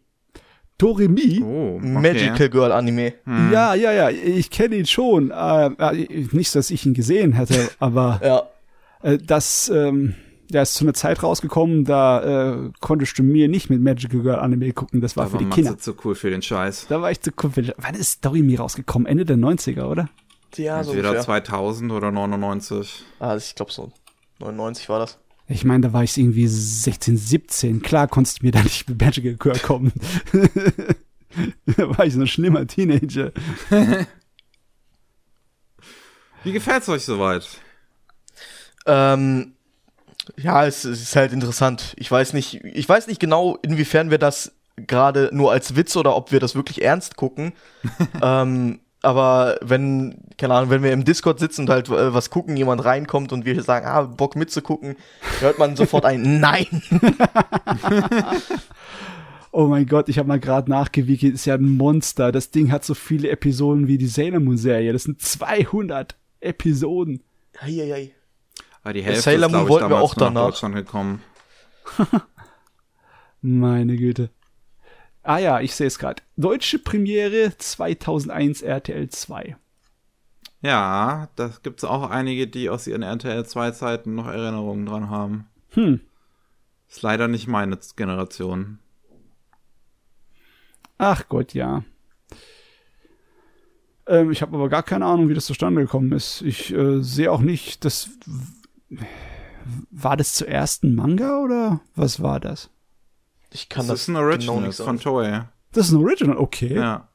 Doremi. Oh, okay. Magical Girl Anime. Ja, ja, ja, ich kenne ihn schon. Äh, äh, nicht, dass ich ihn gesehen hätte, aber Ja. äh, das, ähm, der ist zu einer Zeit rausgekommen, da äh, konntest du mir nicht mit Magical Girl Anime gucken, das war Aber für die Kinder. so cool für den Scheiß. Da war ich zu cool. für- Wann ist Doremi rausgekommen? Ende der 90er, oder? Ja, so Entweder ungefähr. 2000 oder 99. Ah, ich glaube so 99 war das. Ich meine, da war ich irgendwie 16, 17. Klar konntest du mir da nicht mit Magical Girl kommen. da war ich so ein schlimmer Teenager. Wie gefällt's euch soweit? Ähm, ja, es, es ist halt interessant. Ich weiß nicht, ich weiß nicht genau, inwiefern wir das gerade nur als Witz oder ob wir das wirklich ernst gucken. ähm, aber wenn, keine Ahnung, wenn wir im Discord sitzen und halt äh, was gucken, jemand reinkommt und wir sagen, ah, Bock mitzugucken, hört man sofort ein Nein. Oh mein Gott, ich habe mal gerade nachgewickelt, ist ja ein Monster. Das Ding hat so viele Episoden wie die Sailor Moon Serie. Das sind 200 Episoden. Eieiei. Ah, die Hälfte Sailor ist, Moon ich, wollten wir auch nach danach. Deutschland gekommen. Meine Güte. Ah ja, ich sehe es gerade. Deutsche Premiere 2001 RTL 2. Ja, da gibt's auch einige, die aus ihren RTL 2 Zeiten noch Erinnerungen dran haben. Hm. Ist leider nicht meine Generation. Ach Gott, ja. Ähm, ich habe aber gar keine Ahnung, wie das zustande gekommen ist. Ich äh, sehe auch nicht, das war das zuerst ein Manga oder was war das? Ich kann Das das, ist ein Original genau nicht von. Toei. Das ist ein Original, okay. Ja.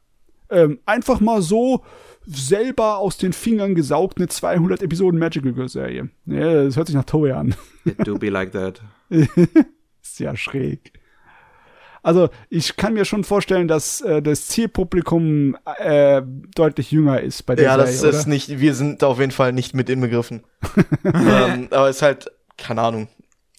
Ähm, einfach mal so selber aus den Fingern gesaugt eine 200 Episoden Magical Girl Serie. Ja, das hört sich nach Toei an. It do be like that. ist ja schräg. Also, ich kann mir schon vorstellen, dass äh, das Zielpublikum äh, deutlich jünger ist bei der Ja, das Serie, ist oder? nicht, wir sind auf jeden Fall nicht mit inbegriffen. ähm, aber es ist halt, keine Ahnung.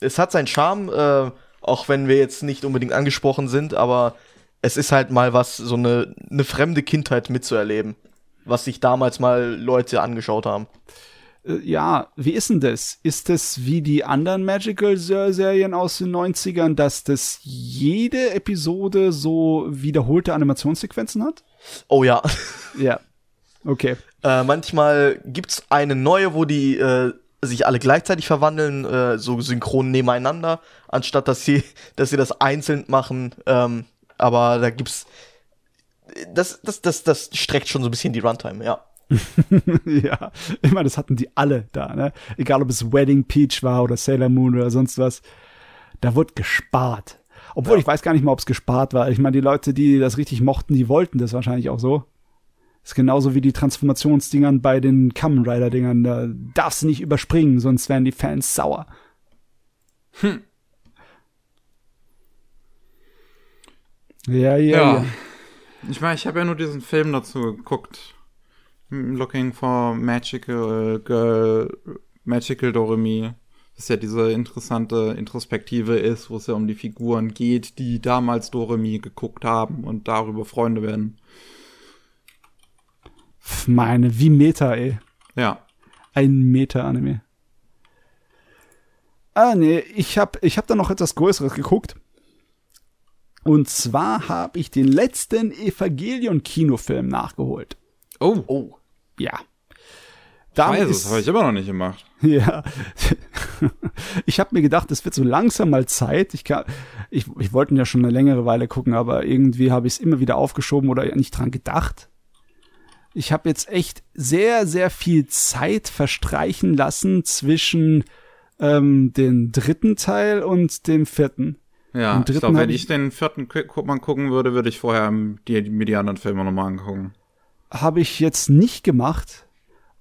Es hat seinen Charme, äh, auch wenn wir jetzt nicht unbedingt angesprochen sind, aber es ist halt mal was, so eine, eine fremde Kindheit mitzuerleben. Was sich damals mal Leute angeschaut haben. Äh, ja, wie ist denn das? Ist das wie die anderen Magical-Serien aus den 90ern, dass das jede Episode so wiederholte Animationssequenzen hat? Oh ja. Ja. Okay. Äh, manchmal gibt's eine neue, wo die äh, sich alle gleichzeitig verwandeln, äh, so synchron nebeneinander, anstatt dass sie, dass sie das einzeln machen. Ähm, aber da gibt's das, das, das, das streckt schon so ein bisschen die Runtime, ja. ja, ich meine, das hatten die alle da, ne? Egal ob es Wedding Peach war oder Sailor Moon oder sonst was. Da wurde gespart. Obwohl ja. ich weiß gar nicht mal, ob es gespart war. Ich meine, die Leute, die das richtig mochten, die wollten das wahrscheinlich auch so. Ist genauso wie die Transformationsdingern bei den Kamen Rider Dingern. Da darfst du nicht überspringen, sonst werden die Fans sauer. Hm. Ja, ja, ja. ja. Ich meine, ich habe ja nur diesen Film dazu geguckt. Looking for Magical Girl, Magical Doremi. Das ja diese interessante Introspektive ist, wo es ja um die Figuren geht, die damals Doremi geguckt haben und darüber Freunde werden. Meine, wie Meta, ey. Ja. Ein Meta-Anime. Ah, nee, ich hab, ich hab da noch etwas Größeres geguckt. Und zwar habe ich den letzten Evangelion-Kinofilm nachgeholt. Oh. Oh. Ja. Damit das habe ich immer noch nicht gemacht. Ja. ich habe mir gedacht, es wird so langsam mal Zeit. Ich, kann, ich, ich wollte ihn ja schon eine längere Weile gucken, aber irgendwie habe ich es immer wieder aufgeschoben oder nicht dran gedacht. Ich habe jetzt echt sehr, sehr viel Zeit verstreichen lassen zwischen ähm, dem dritten Teil und dem vierten. Ja, ich glaube, wenn ich den vierten mal gucken würde, würde ich vorher die, mir die anderen Filme nochmal angucken. Habe ich jetzt nicht gemacht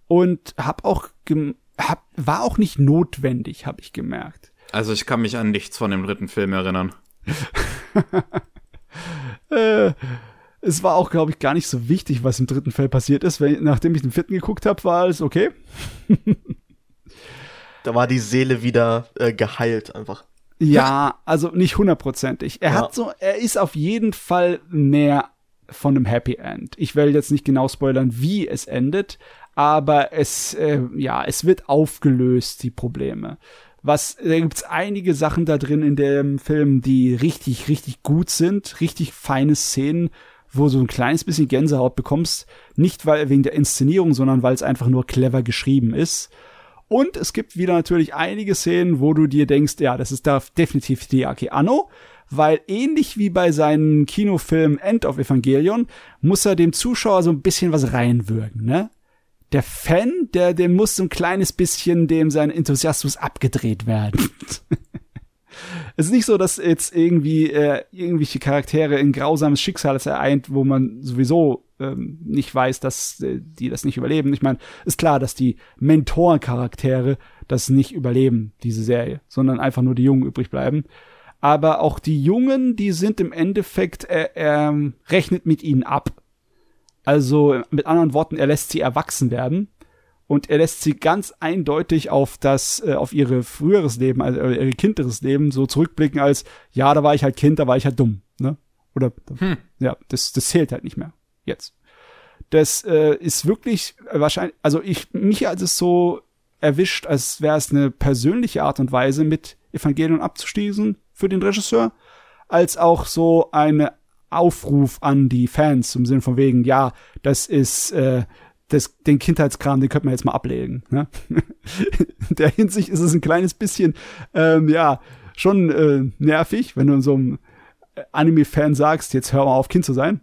und hab auch hab, war auch nicht notwendig, habe ich gemerkt. Also ich kann mich an nichts von dem dritten Film erinnern. äh, es war auch, glaube ich, gar nicht so wichtig, was im dritten Film passiert ist. Weil, nachdem ich den vierten geguckt habe, war alles okay. da war die Seele wieder äh, geheilt einfach. Ja, also nicht hundertprozentig. Er ja. hat so, er ist auf jeden Fall mehr von einem Happy End. Ich will jetzt nicht genau spoilern, wie es endet, aber es, äh, ja, es wird aufgelöst, die Probleme. Was, da gibt's einige Sachen da drin in dem Film, die richtig, richtig gut sind, richtig feine Szenen, wo du ein kleines bisschen Gänsehaut bekommst. Nicht weil wegen der Inszenierung, sondern weil es einfach nur clever geschrieben ist. Und es gibt wieder natürlich einige Szenen, wo du dir denkst, ja, das ist da definitiv Hideaki Anno, weil ähnlich wie bei seinem Kinofilm End of Evangelion muss er dem Zuschauer so ein bisschen was reinwirken, ne? Der Fan, der, dem muss so ein kleines bisschen dem sein Enthusiasmus abgedreht werden. es ist nicht so, dass jetzt irgendwie äh, irgendwelche Charaktere in grausames Schicksal ereint, wo man sowieso ähm, nicht weiß, dass äh, die das nicht überleben. Ich meine, ist klar, dass die Mentor-Charaktere das nicht überleben, diese Serie, sondern einfach nur die Jungen übrig bleiben. Aber auch die Jungen, die sind im Endeffekt, er, er rechnet mit ihnen ab. Also mit anderen Worten, er lässt sie erwachsen werden und er lässt sie ganz eindeutig auf das, äh, auf ihre früheres Leben, also äh, ihr kindteres Leben so zurückblicken als, ja, da war ich halt Kind, da war ich halt dumm, ne? Oder, hm. ja, das, das zählt halt nicht mehr jetzt. Das äh, ist wirklich wahrscheinlich, also ich, mich hat es so erwischt, als wäre es eine persönliche Art und Weise, mit Evangelion abzuschließen für den Regisseur, als auch so eine Aufruf an die Fans im Sinne von wegen, ja, das ist äh, das, den Kindheitskram, den könnte man jetzt mal ablegen. Ne? In der Hinsicht ist es ein kleines bisschen, ähm, ja, schon äh, nervig, wenn du so einem Anime-Fan sagst, jetzt hör mal auf, Kind zu sein.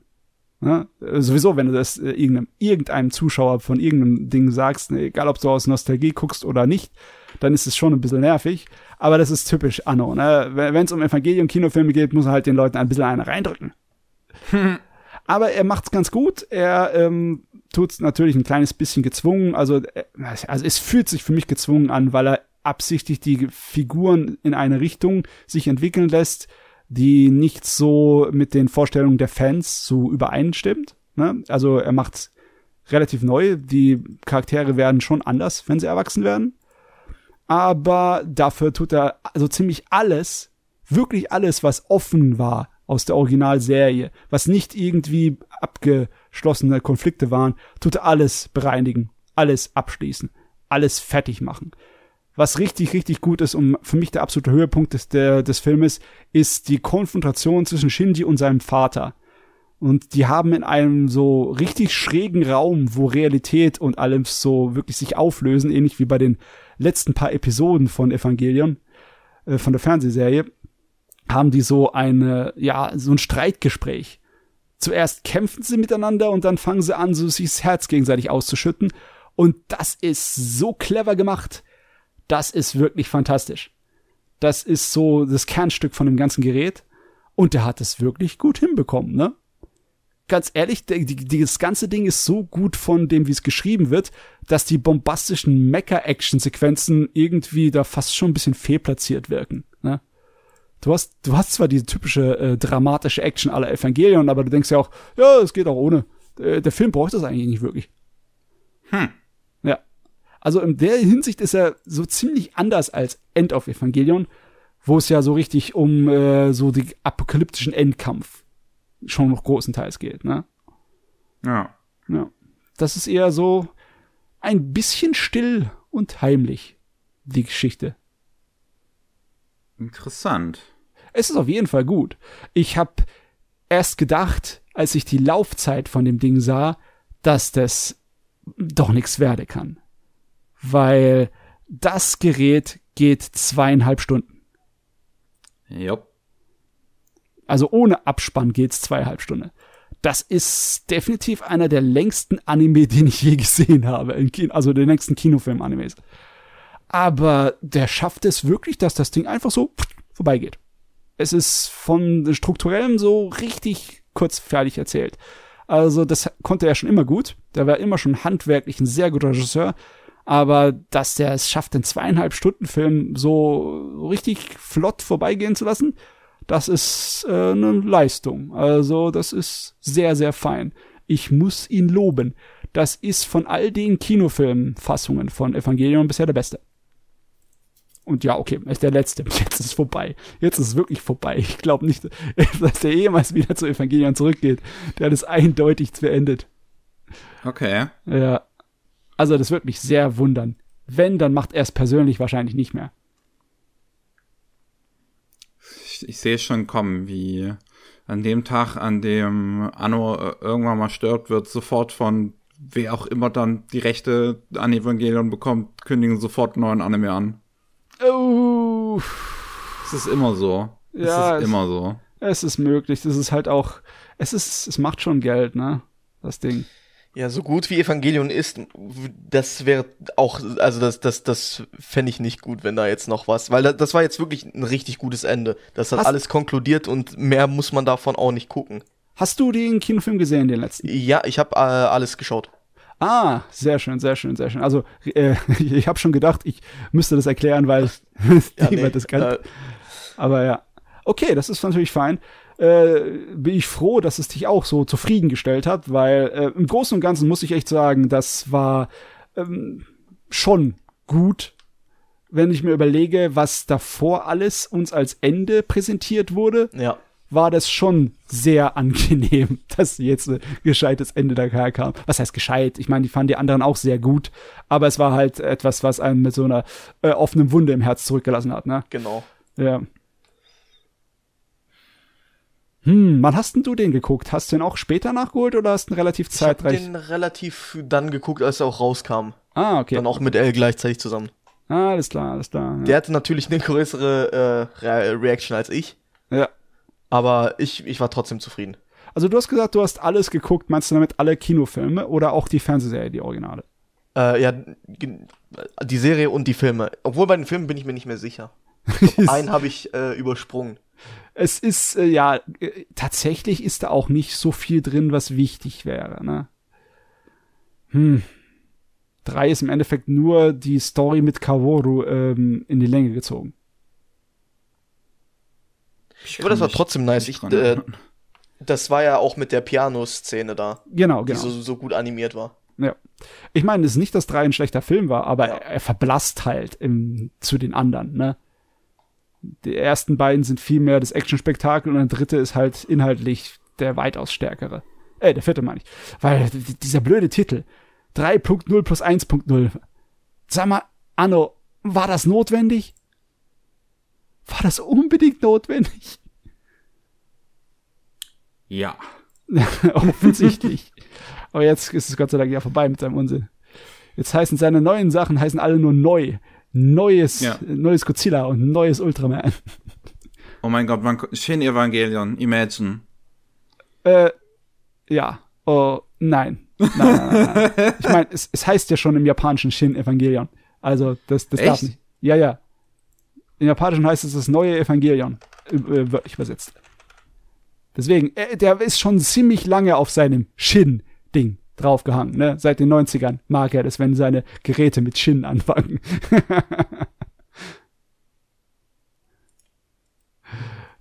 Ne? Sowieso, wenn du das äh, irgendeinem, irgendeinem Zuschauer von irgendeinem Ding sagst, ne, egal ob du aus Nostalgie guckst oder nicht, dann ist es schon ein bisschen nervig. Aber das ist typisch Anno. Ne? Wenn es um Evangelium-Kinofilme geht, muss er halt den Leuten ein bisschen eine reindrücken. Aber er macht's ganz gut. Er ähm, tut's natürlich ein kleines bisschen gezwungen. Also, äh, also es fühlt sich für mich gezwungen an, weil er absichtlich die Figuren in eine Richtung sich entwickeln lässt, die nicht so mit den Vorstellungen der Fans so übereinstimmt. Ne? Also er macht's relativ neu. Die Charaktere werden schon anders, wenn sie erwachsen werden. Aber dafür tut er also ziemlich alles, wirklich alles, was offen war aus der Originalserie, was nicht irgendwie abgeschlossene Konflikte waren, tut alles bereinigen, alles abschließen, alles fertig machen was richtig, richtig gut ist und für mich der absolute Höhepunkt des, der, des Filmes, ist die Konfrontation zwischen Shinji und seinem Vater. Und die haben in einem so richtig schrägen Raum, wo Realität und allem so wirklich sich auflösen, ähnlich wie bei den letzten paar Episoden von Evangelion, äh, von der Fernsehserie, haben die so eine, ja, so ein Streitgespräch. Zuerst kämpfen sie miteinander und dann fangen sie an, so sich das Herz gegenseitig auszuschütten. Und das ist so clever gemacht. Das ist wirklich fantastisch. Das ist so das Kernstück von dem ganzen Gerät. Und der hat es wirklich gut hinbekommen, ne? Ganz ehrlich, das ganze Ding ist so gut von dem, wie es geschrieben wird, dass die bombastischen Mecha-Action-Sequenzen irgendwie da fast schon ein bisschen fehlplatziert wirken. Du hast, du hast zwar diese typische äh, dramatische Action aller Evangelion, aber du denkst ja auch, ja, es geht auch ohne. Äh, der Film braucht das eigentlich nicht wirklich. Hm. Ja. Also in der Hinsicht ist er so ziemlich anders als End of Evangelion, wo es ja so richtig um äh, so die apokalyptischen Endkampf schon noch großenteils geht, ne? Ja. Ja. Das ist eher so ein bisschen still und heimlich, die Geschichte. Interessant. Es ist auf jeden Fall gut. Ich habe erst gedacht, als ich die Laufzeit von dem Ding sah, dass das doch nichts werde kann. Weil das Gerät geht zweieinhalb Stunden. Jupp. Also ohne Abspann geht's zweieinhalb Stunden. Das ist definitiv einer der längsten Anime, den ich je gesehen habe. Also der längsten Kinofilm-Animes. Aber der schafft es wirklich, dass das Ding einfach so vorbeigeht. Es ist von strukturellem so richtig kurz fertig erzählt. Also das konnte er schon immer gut. Der war immer schon handwerklich ein sehr guter Regisseur. Aber dass der es schafft, den zweieinhalb Stunden Film so richtig flott vorbeigehen zu lassen, das ist äh, eine Leistung. Also das ist sehr, sehr fein. Ich muss ihn loben. Das ist von all den Kinofilmfassungen von Evangelion bisher der beste. Und ja, okay, ist der letzte. Jetzt ist es vorbei. Jetzt ist es wirklich vorbei. Ich glaube nicht, dass der jemals wieder zu Evangelion zurückgeht. Der hat es eindeutig beendet. Okay. Ja. Also das würde mich sehr wundern. Wenn, dann macht er es persönlich wahrscheinlich nicht mehr. Ich, ich sehe schon kommen, wie an dem Tag, an dem Anno äh, irgendwann mal stirbt, wird sofort von wer auch immer dann die Rechte an Evangelion bekommt, kündigen sofort einen neuen Anime an. Oh. Es ist immer so. Ja, es ist immer so. Es ist möglich. Das ist halt auch, es ist, es macht schon Geld, ne? Das Ding. Ja, so gut wie Evangelion ist, das wäre auch, also das, das, das fände ich nicht gut, wenn da jetzt noch was, weil das war jetzt wirklich ein richtig gutes Ende. Das hat Hast- alles konkludiert und mehr muss man davon auch nicht gucken. Hast du den Kinofilm gesehen, den letzten? Ja, ich habe äh, alles geschaut. Ah, sehr schön, sehr schön, sehr schön. Also, äh, ich habe schon gedacht, ich müsste das erklären, weil Ja, niemand das kann. äh, Aber ja. Okay, das ist natürlich fein. Äh, bin ich froh, dass es dich auch so zufriedengestellt hat, weil äh, im Großen und Ganzen muss ich echt sagen, das war ähm, schon gut, wenn ich mir überlege, was davor alles uns als Ende präsentiert wurde, ja. War das schon sehr angenehm, dass jetzt ein gescheites Ende daher kam. Was heißt gescheit? Ich meine, die fanden die anderen auch sehr gut, aber es war halt etwas, was einen mit so einer äh, offenen Wunde im Herz zurückgelassen hat, ne? Genau. Ja. Hm, wann hast denn du den geguckt? Hast du den auch später nachgeholt oder hast du ihn relativ Ich habe zeitreich? den relativ dann geguckt, als er auch rauskam. Ah, okay. Dann auch mit L gleichzeitig zusammen. Ah, alles klar, alles klar. Ja. Der hatte natürlich eine größere äh, Re Reaction als ich, ja. Aber ich, ich war trotzdem zufrieden. Also du hast gesagt, du hast alles geguckt. Meinst du damit alle Kinofilme oder auch die Fernsehserie, die Originale? Äh, ja, die Serie und die Filme. Obwohl bei den Filmen bin ich mir nicht mehr sicher. Einen habe ich äh, übersprungen. Es ist, äh, ja, äh, tatsächlich ist da auch nicht so viel drin, was wichtig wäre, ne? Hm. Drei ist im Endeffekt nur die Story mit Kaworu ähm, in die Länge gezogen. Ich Aber das war trotzdem nice. Ich, äh. Das war ja auch mit der Piano-Szene da, Genau, die genau. so, so gut animiert war. Ja. Ich meine, es ist nicht, dass drei ein schlechter Film war, aber Ja. er, er verblasst halt im, zu den anderen, ne? Die ersten beiden sind viel mehr das Action-Spektakel und der dritte ist halt inhaltlich der weitaus stärkere. Äh, der vierte meine ich. Weil dieser blöde Titel. 3.0 plus 1.0. Sag mal, Anno, war das notwendig? War das unbedingt notwendig? Ja. Offensichtlich. Aber jetzt ist es Gott sei Dank ja vorbei mit seinem Unsinn. Jetzt heißen seine neuen Sachen heißen alle nur neu. neues, Ja. neues Godzilla und neues Ultraman. Oh mein Gott, man, Shin Evangelion, Imagine. Äh, ja. Oh, nein. Nein, nein, nein, nein. Ich meine, es, es heißt ja schon im japanischen Shin Evangelion. Also, das, das darf Echt? nicht. Ja, ja. Im japanischen heißt es das neue Evangelion. Äh, äh, wörtlich übersetzt. Deswegen, äh, der ist schon ziemlich lange auf seinem Shin-Ding draufgehangen, ne? Seit den 90ern mag er das, wenn seine Geräte mit Shin anfangen.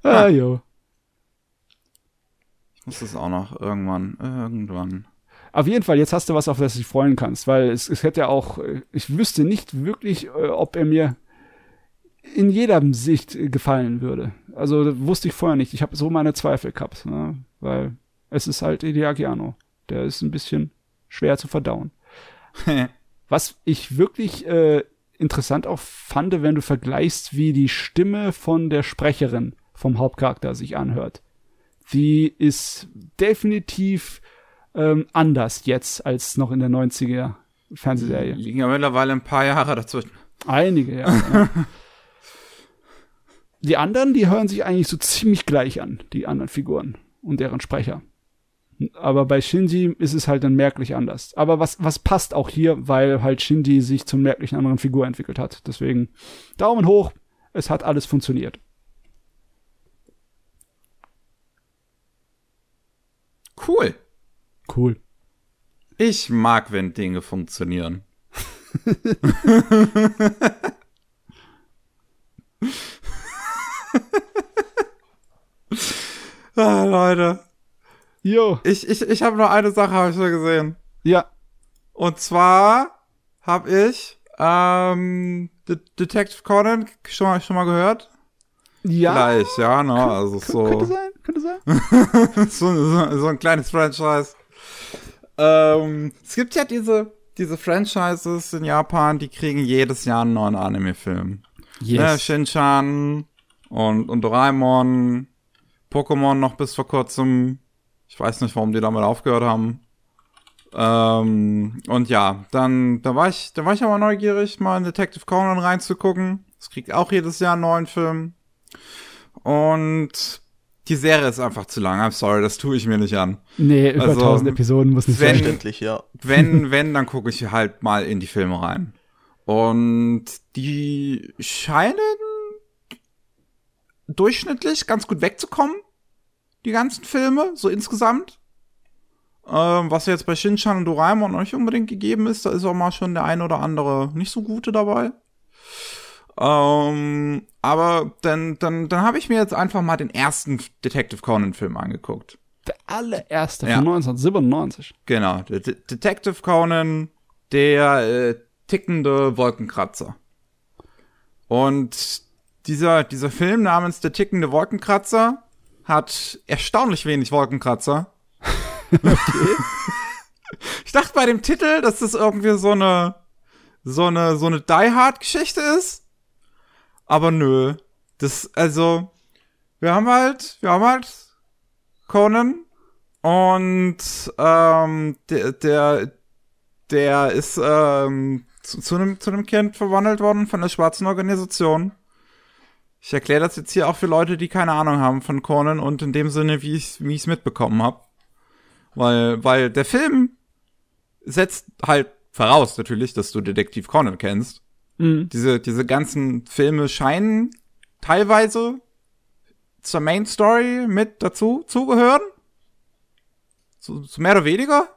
ah, jo. Ich muss das auch noch irgendwann, irgendwann. Auf jeden Fall, jetzt hast du was, auf das du dich freuen kannst, weil es, es hätte ja auch, ich wüsste nicht wirklich, ob er mir in jeder Sicht äh, gefallen würde. Also wusste ich vorher nicht. Ich habe so meine Zweifel gehabt, ne? weil es ist halt Hideaki Anno. Der ist ein bisschen schwer zu verdauen. Was ich wirklich äh, interessant auch fand, wenn du vergleichst, wie die Stimme von der Sprecherin vom Hauptcharakter sich anhört. Die ist definitiv ähm, anders jetzt als noch in der 90er Fernsehserie. Liegen ja mittlerweile ein paar Jahre dazwischen. Einige, ja. ja. Die anderen, die hören sich eigentlich so ziemlich gleich an, die anderen Figuren und deren Sprecher. Aber bei Shinji ist es halt dann merklich anders. Aber was, was passt auch hier, weil halt Shinji sich zum merklichen anderen Figur entwickelt hat. Deswegen Daumen hoch, es hat alles funktioniert. Cool. Cool. Ich mag, wenn Dinge funktionieren. ah, Leute. Jo, Ich, ich, ich habe nur eine Sache, habe ich nur gesehen. ja. Und zwar habe ich ähm, De Detective Conan schon mal, schon mal gehört. Ja. Gleich, ja, ne? Also K- so. Könnte sein, könnte sein. so, so, so ein kleines Franchise. Ähm, es gibt ja diese, diese Franchises in Japan, die kriegen jedes Jahr einen neuen Anime-Film. Ne, Shin-Chan und, und Doraemon, Pokémon noch bis vor kurzem. Ich weiß nicht, warum die damit aufgehört haben. Ähm, und ja, dann, da war ich, da war ich aber neugierig, mal in Detective Conan reinzugucken. Es kriegt auch jedes Jahr einen neuen Film. Und die Serie ist einfach zu lang. I'm sorry, das tue ich mir nicht an. Nee, über Also, 1000 Episoden muss nicht wenn- sein. Verständlich, ja. Wenn, wenn, dann gucke ich halt mal in die Filme rein. Und die scheinen durchschnittlich ganz gut wegzukommen. Die ganzen Filme, so insgesamt. Ähm, was jetzt bei Shinchan und Doraemon noch nicht unbedingt gegeben ist, da ist auch mal schon der ein oder andere nicht so gute dabei. Ähm, aber dann, dann, dann habe ich mir jetzt einfach mal den ersten Detective Conan Film angeguckt. Der allererste Ja. von 1997. Genau, der De Detective Conan, der äh, tickende Wolkenkratzer. Und dieser, dieser Film namens Der tickende Wolkenkratzer hat erstaunlich wenig Wolkenkratzer. ich dachte bei dem Titel, dass das irgendwie so eine, so eine, so eine Die Hard Geschichte ist. Aber nö. Das, also, wir haben halt, wir haben halt Conan und ähm, der, der, der ist ähm, zu, zu, einem, zu einem Kind verwandelt worden von der schwarzen Organisation. Ich erkläre das jetzt hier auch für Leute, die keine Ahnung haben von Conan und in dem Sinne, wie ich ich's mitbekommen habe. Weil, weil der Film setzt halt voraus natürlich, dass du Detektiv Conan kennst. Mhm. Diese, diese ganzen Filme scheinen teilweise zur Main Story mit dazu zugehören. So, so mehr oder weniger.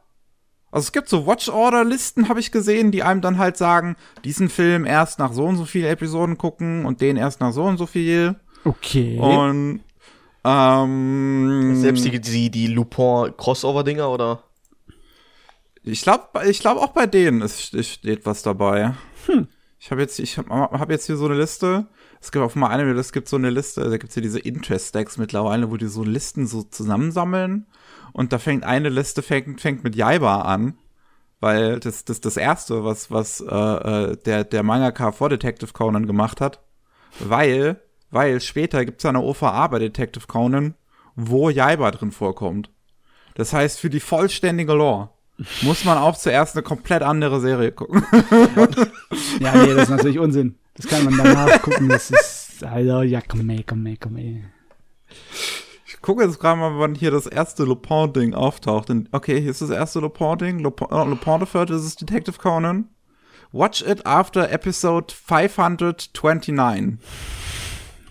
Also es gibt so Watch Order Listen, habe ich gesehen, die einem dann halt sagen, diesen Film erst nach so und so viele Episoden gucken und den erst nach so und so viel. Okay. Und ähm, Selbst die, die, die Lupin-Crossover-Dinger, oder? Ich glaube, ich glaube auch bei denen ist, ist, steht was dabei. Hm. Ich habe jetzt, ich habe hab jetzt hier so eine Liste. Es gibt auf mal eine, es gibt so eine Liste, da gibt's hier diese Interest-Stacks mittlerweile, wo die so Listen so zusammensammeln. Und da fängt eine Liste fängt, fängt mit Jaiba an. Weil das, das, das erste, was, was äh, äh, der, der Mangaka vor Detective Conan gemacht hat. Weil, weil später gibt's eine OVA bei Detective Conan, wo Jaiba drin vorkommt. Das heißt, für die vollständige Lore muss man auch zuerst eine komplett andere Serie gucken. Ja, nee, das ist natürlich Unsinn. Das kann man danach gucken. Das ist, also, ja, komm komm ey, komm ey. Ich gucke jetzt gerade mal, wann hier das erste Lupin-Ding auftaucht. Okay, hier ist das erste Lupin-Ding. Lupin, äh, Lupin the Third ist es Detective Conan. Watch it after episode 529.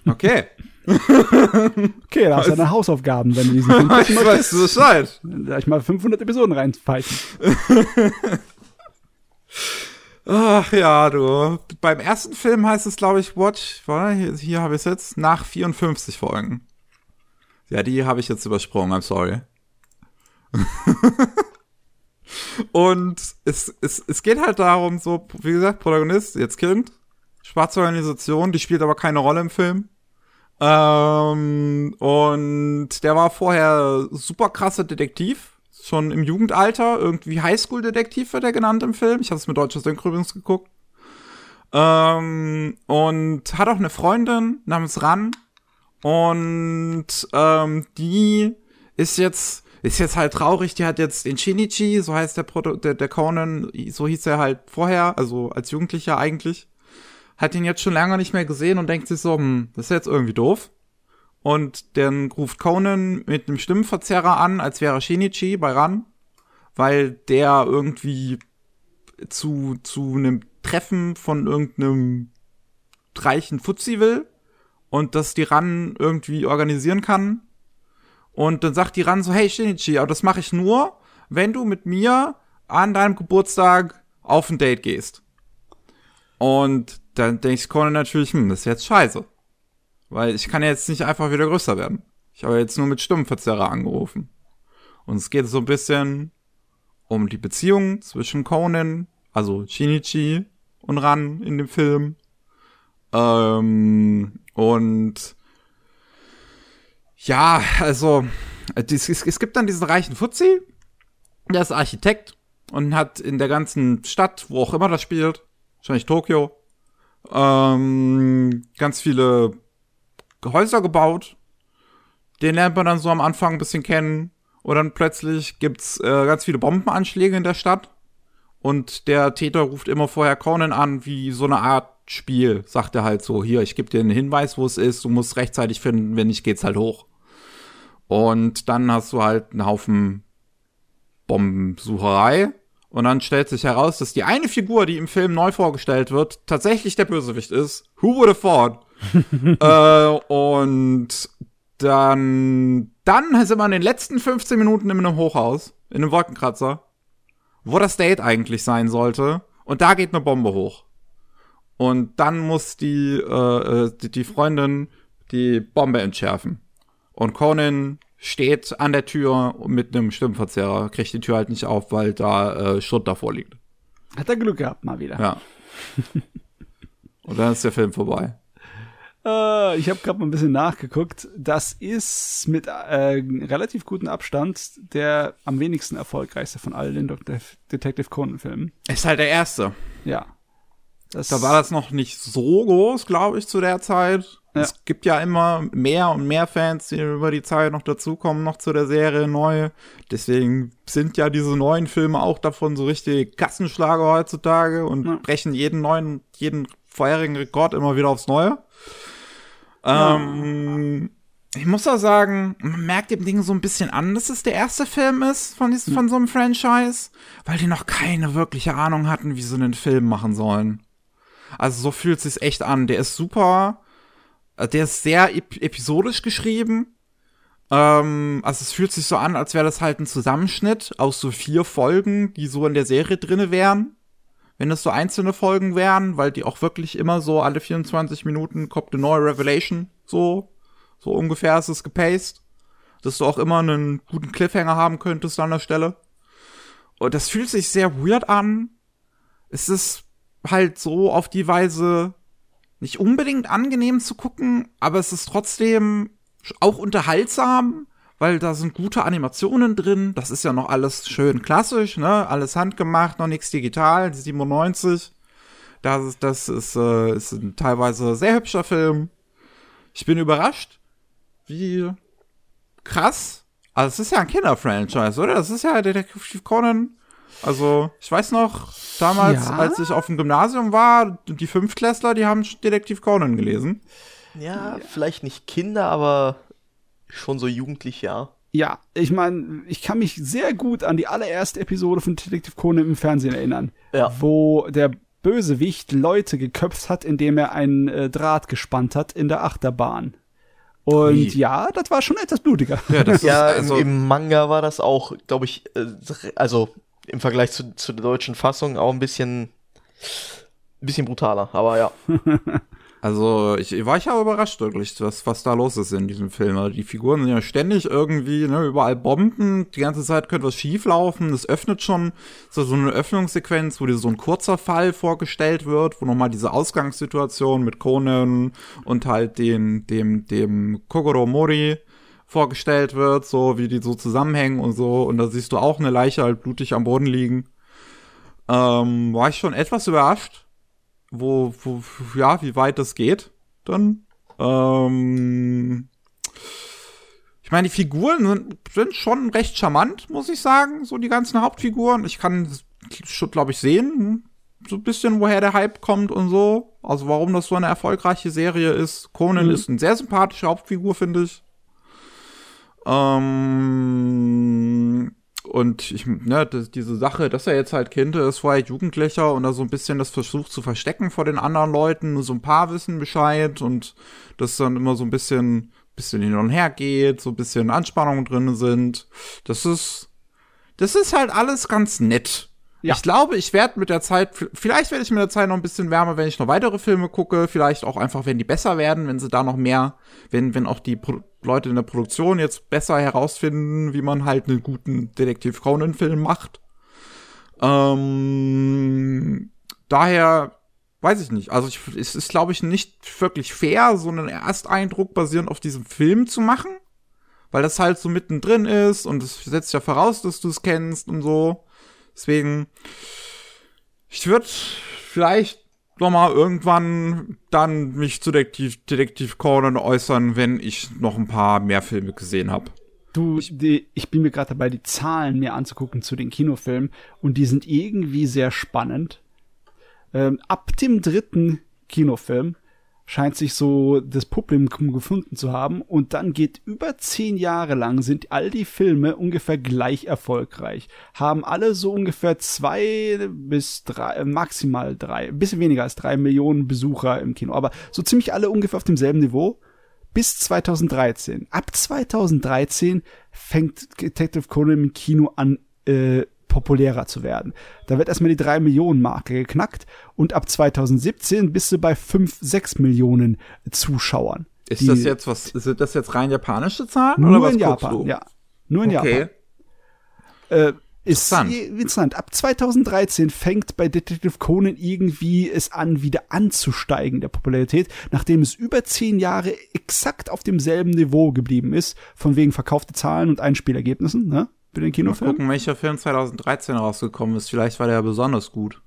Okay. okay, da hast du deine Hausaufgaben, wenn du diesen Film gucken. Weißt du Bescheid. Da ich mal 500 Episoden reinpfeifen. Ach ja, du. Beim ersten Film heißt es, glaube ich, Watch, hier, hier habe ich es jetzt, nach 54 Folgen. Ja, die habe ich jetzt übersprungen, I'm sorry. Und es, es, es geht halt darum, so, wie gesagt, Protagonist, jetzt Kind, schwarze Organisation, die spielt aber keine Rolle im Film. Ähm, und der war vorher super krasser Detektiv, schon im Jugendalter, irgendwie Highschool-Detektiv wird er genannt im Film. Ich habe es mit deutscher Synchro übrigens geguckt. Ähm, und hat auch eine Freundin namens Ran. Und ähm, die ist jetzt ist jetzt halt traurig, die hat jetzt den Shinichi, so heißt der, Proto der, der Conan, so hieß er halt vorher, also als Jugendlicher eigentlich, hat ihn jetzt schon lange nicht mehr gesehen und denkt sich so, hm, das ist jetzt irgendwie doof. Und dann ruft Conan mit einem Stimmenverzerrer an, als wäre Shinichi bei Ran, weil der irgendwie zu, zu einem Treffen von irgendeinem reichen Fuzzi will und das die Ran irgendwie organisieren kann und dann sagt die Ran so, hey Shinichi, aber das mache ich nur, wenn du mit mir an deinem Geburtstag auf ein Date gehst. Und dann denke ich Conan natürlich, hm, das ist jetzt scheiße. Weil ich kann jetzt nicht einfach wieder größer werden. Ich habe jetzt nur mit Stimmenverzerrer angerufen. Und es geht so ein bisschen um die Beziehung zwischen Conan, also Shinichi und Ran in dem Film. Ähm, und ja, also es, gibt dann diesen reichen Fuzzi, der ist Architekt und hat in der ganzen Stadt, wo auch immer das spielt, wahrscheinlich Tokio, ähm, ganz viele Häuser gebaut. Den lernt man dann so am Anfang ein bisschen kennen. Und dann plötzlich gibt's äh, ganz viele Bombenanschläge in der Stadt. Und der Täter ruft immer vorher Conan an, wie so eine Art Spiel. Sagt er halt so, hier, ich gebe dir einen Hinweis, wo es ist, du musst rechtzeitig finden, wenn nicht, geht's halt hoch. Und dann hast du halt einen Haufen Bombensucherei. Und dann stellt sich heraus, dass die eine Figur, die im Film neu vorgestellt wird, tatsächlich der Bösewicht ist. Who would have thought? äh, und dann, dann sind wir in den letzten 15 Minuten in einem Hochhaus, in einem Wolkenkratzer, wo das Date eigentlich sein sollte. Und da geht eine Bombe hoch. Und dann muss die, äh, äh die, die Freundin die Bombe entschärfen. Und Conan steht an der Tür mit einem Stimmverzerrer, kriegt die Tür halt nicht auf, weil da äh, Schutt davor liegt. Hat er Glück gehabt, mal wieder. Ja. Und dann ist der Film vorbei. Äh, ich habe gerade mal ein bisschen nachgeguckt. Das ist mit äh, relativ gutem Abstand der am wenigsten erfolgreichste von all den Dr. Detective Conan-Filmen. Ist halt der erste. Ja. Das da war das noch nicht so groß, glaube ich, zu der Zeit. Ja. Es gibt ja immer mehr und mehr Fans, die über die Zeit noch dazukommen, noch zu der Serie neu. Deswegen sind ja diese neuen Filme auch davon so richtig Kassenschlager heutzutage und ja. brechen jeden neuen, jeden vorherigen Rekord immer wieder aufs Neue. Ja. Ähm, ich muss auch sagen, man merkt dem Ding so ein bisschen an, dass es der erste Film ist von, diesem, von so einem Franchise, weil die noch keine wirkliche Ahnung hatten, wie sie einen Film machen sollen. Also so fühlt es sich echt an. Der ist super äh, der ist sehr ep episodisch geschrieben. Ähm, also es fühlt sich so an, als wäre das halt ein Zusammenschnitt aus so vier Folgen, die so in der Serie drinne wären. Wenn das so einzelne Folgen wären, weil die auch wirklich immer so alle 24 Minuten kommt eine neue Revelation, so, so ungefähr ist es gepaced. Dass du auch immer einen guten Cliffhanger haben könntest an der Stelle. Und das fühlt sich sehr weird an. Es ist halt so auf die Weise nicht unbedingt angenehm zu gucken, aber es ist trotzdem auch unterhaltsam, weil da sind gute Animationen drin. Das ist ja noch alles schön klassisch, ne? Alles handgemacht, noch nichts digital, 97. Das ist, das ist, äh, ist ein teilweise sehr hübscher Film. Ich bin überrascht, wie krass. Also, es ist ja ein Kinderfranchise, oder? Das ist ja Detective Conan. Also, ich weiß noch, Damals, Ja? als ich auf dem Gymnasium war, die Fünftklässler, die haben Detektiv Conan gelesen. Ja, vielleicht nicht Kinder, aber schon so jugendlich, ja. Ja, ich meine, ich kann mich sehr gut an die allererste Episode von Detective Conan im Fernsehen erinnern, Ja. wo der Bösewicht Leute geköpft hat, indem er einen äh, Draht gespannt hat in der Achterbahn. Und Ui. ja, das war schon etwas blutiger. Ja, das Ja, ist also, im, im Manga war das auch, glaube ich, äh, also im Vergleich zu, zu der deutschen Fassung auch ein bisschen, bisschen brutaler, aber ja. also ich, ich war ja überrascht wirklich, was, was da los ist in diesem Film. Also die Figuren sind ja ständig irgendwie, ne, überall Bomben, die ganze Zeit könnte was schief laufen. Es öffnet schon so, so eine Öffnungssequenz, wo dir so ein kurzer Fall vorgestellt wird, wo nochmal diese Ausgangssituation mit Conan und halt den, dem, dem Kogoro Mori vorgestellt wird, so wie die so zusammenhängen und so. Und da siehst du auch eine Leiche halt blutig am Boden liegen. Ähm, war ich schon etwas überrascht, wo, wo, ja, wie weit das geht, dann. Ähm, ich meine, die Figuren sind, sind schon recht charmant, muss ich sagen, so die ganzen Hauptfiguren. Ich kann schon, glaube ich, sehen, hm, so ein bisschen, woher der Hype kommt und so. Also warum das so eine erfolgreiche Serie ist. Conan Mhm. ist eine sehr sympathische Hauptfigur, finde ich. Ähm, und ich, ne, das, diese Sache, dass er jetzt halt Kind ist, vorher Jugendlicher und da so ein bisschen das versucht zu verstecken vor den anderen Leuten, nur so ein paar wissen Bescheid und das dann immer so ein bisschen, bisschen hin und her geht, so ein bisschen Anspannungen drin sind. Das ist, das ist halt alles ganz nett. Ja. Ich glaube, ich werde mit der Zeit, vielleicht werde ich mit der Zeit noch ein bisschen wärmer, wenn ich noch weitere Filme gucke, vielleicht auch einfach, wenn die besser werden, wenn sie da noch mehr, wenn, wenn auch die Pro Leute in der Produktion jetzt besser herausfinden, wie man halt einen guten Detektiv Conan-Film macht. Ähm, daher weiß ich nicht. Also ich, es ist, glaube ich, nicht wirklich fair, so einen Ersteindruck basierend auf diesem Film zu machen, weil das halt so mittendrin ist und es setzt ja voraus, dass du es kennst und so. Deswegen, ich würde vielleicht noch mal irgendwann dann mich zu Detektiv, Detektiv Conan äußern, wenn ich noch ein paar mehr Filme gesehen habe. Du, die, ich bin mir gerade dabei, die Zahlen mir anzugucken zu den Kinofilmen und die sind irgendwie sehr spannend. Ähm, ab dem dritten Kinofilm scheint sich so das Publikum gefunden zu haben und dann geht über zehn Jahre lang sind all die Filme ungefähr gleich erfolgreich. Haben alle so ungefähr zwei bis drei, äh, maximal drei, ein bisschen weniger als drei Millionen Besucher im Kino, aber so ziemlich alle ungefähr auf demselben Niveau bis 2013. Ab 2013 fängt Detective Conan im Kino an, äh, populärer zu werden. Da wird erstmal die 3 Millionen Marke geknackt und ab 2017 bist du bei 5, 6 Millionen Zuschauern. Ist das jetzt was, sind das jetzt rein japanische Zahlen? Nur oder was in Japan, ja. Nur in Okay. Japan. Äh, ist interessant. interessant. Ab 2013 fängt bei Detective Conan irgendwie es an, wieder anzusteigen, der Popularität, nachdem es über zehn Jahre exakt auf demselben Niveau geblieben ist, von wegen verkaufte Zahlen und Einspielergebnissen, ne? Für den Mal Kinofilm. gucken, welcher Film 2013 rausgekommen ist. Vielleicht war der ja besonders gut.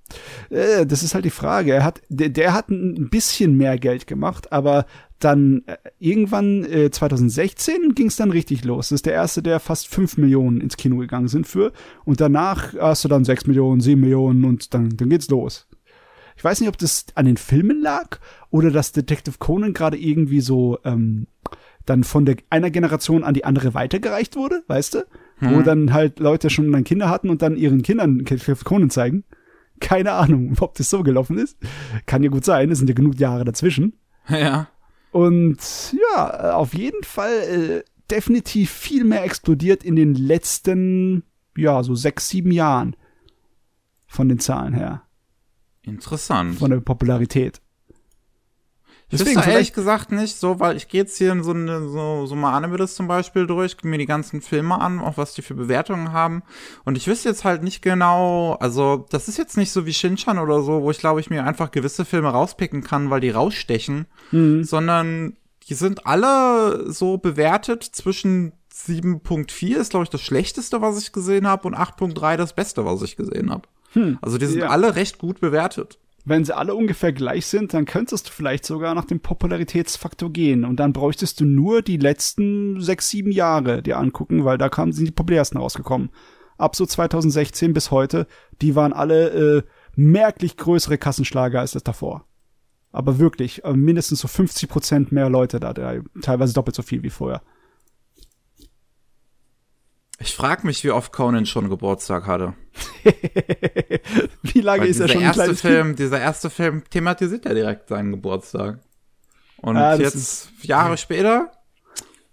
Äh, das ist halt die Frage. Er hat, der, der hat ein bisschen mehr Geld gemacht, aber dann äh, irgendwann äh, 2016 ging es dann richtig los. Das ist der erste, der fast 5 Millionen ins Kino gegangen sind für. Und danach hast du dann 6 Millionen, 7 Millionen und dann, dann geht's los. Ich weiß nicht, ob das an den Filmen lag oder dass Detective Conan gerade irgendwie so ähm, dann von der einer Generation an die andere weitergereicht wurde, weißt du? Wo dann halt Leute schon dann Kinder hatten und dann ihren Kindern Conan zeigen. Keine Ahnung, ob das so gelaufen ist. Kann ja gut sein, es sind ja genug Jahre dazwischen. ja. Und ja, auf jeden Fall äh, definitiv viel mehr explodiert in den letzten, ja, so sechs, sieben Jahren. Von den Zahlen her. Interessant. Von der Popularität. Deswegen wüsste ehrlich gesagt nicht, so, weil ich gehe jetzt hier in so, eine, so, so mal Animalist zum Beispiel durch, mir die ganzen Filme an, auch was die für Bewertungen haben. Und ich wüsste jetzt halt nicht genau, also das ist jetzt nicht so wie Shinchan oder so, wo ich glaube ich mir einfach gewisse Filme rauspicken kann, weil die rausstechen, sondern die sind alle so bewertet zwischen 7.4 ist, glaube ich, das Schlechteste, was ich gesehen habe, und 8.3 das Beste, was ich gesehen habe. Also die sind ja. alle recht gut bewertet. Wenn sie alle ungefähr gleich sind, dann könntest du vielleicht sogar nach dem Popularitätsfaktor gehen. Und dann bräuchtest du nur die letzten sechs, sieben Jahre dir angucken, weil da kamen, sind die populärsten rausgekommen. Ab so 2016 bis heute, die waren alle äh, merklich größere Kassenschlager als das davor. Aber wirklich, äh, mindestens so 50 Prozent mehr Leute da, teilweise doppelt so viel wie vorher. Ich frage mich, wie oft Conan schon Geburtstag hatte. wie lange Weil ist er schon ein erste kleines Film, Dieser erste Film thematisiert ja direkt seinen Geburtstag. Und Ah, jetzt, Jahre später,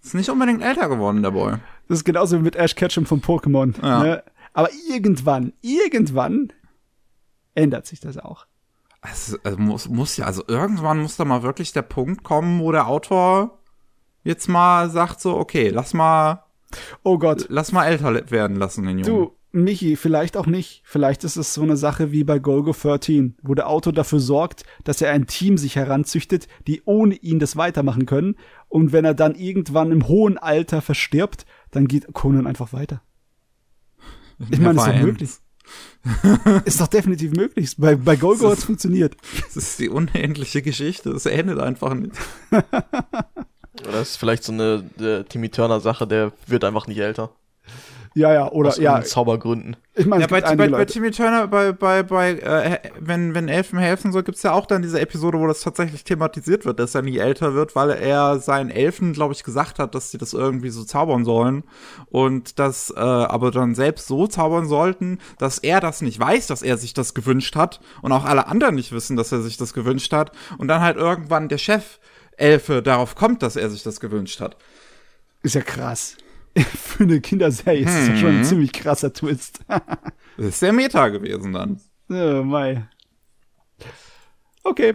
ist nicht unbedingt älter geworden, der Boy. Das ist genauso wie mit Ash Ketchum von Pokémon. Ja. Ne? Aber irgendwann, irgendwann ändert sich das auch. Es, es muss, muss ja, also irgendwann muss da mal wirklich der Punkt kommen, wo der Autor jetzt mal sagt so, okay, lass mal, Oh Gott, lass mal älter werden lassen, den Jungen. du, Michi, vielleicht auch nicht. Vielleicht ist es so eine Sache wie bei Golgo 13, wo der Autor dafür sorgt, dass er ein Team sich heranzüchtet, die ohne ihn das weitermachen können. Und wenn er dann irgendwann im hohen Alter verstirbt, dann geht Conan einfach weiter. Ich meine, ist doch möglich. Ist doch definitiv möglich. Bei, bei Golgo Das hat's funktioniert. Das ist die unendliche Geschichte, es endet einfach nicht. Oder ist vielleicht so eine äh, Timmy Turner Sache, der wird einfach nicht älter. Ja, ja, oder Aus ja, Zaubergründen. ich meine, Ja, es bei, gibt bei, bei. Timmy Turner, bei, bei, bei äh, wenn, wenn Elfen helfen, so gibt's ja auch dann diese Episode, wo das tatsächlich thematisiert wird, dass er nie älter wird, weil er seinen Elfen, glaube ich, gesagt hat, dass sie das irgendwie so zaubern sollen und das äh, aber dann selbst so zaubern sollten, dass er das nicht weiß, dass er sich das gewünscht hat und auch alle anderen nicht wissen, dass er sich das gewünscht hat und dann halt irgendwann der Chef Elfe darauf kommt, dass er sich das gewünscht hat. Ist ja krass. Für eine Kinderserie ist das schon ein ziemlich krasser Twist. Das ist sehr Meta gewesen dann. oh, mei. Okay.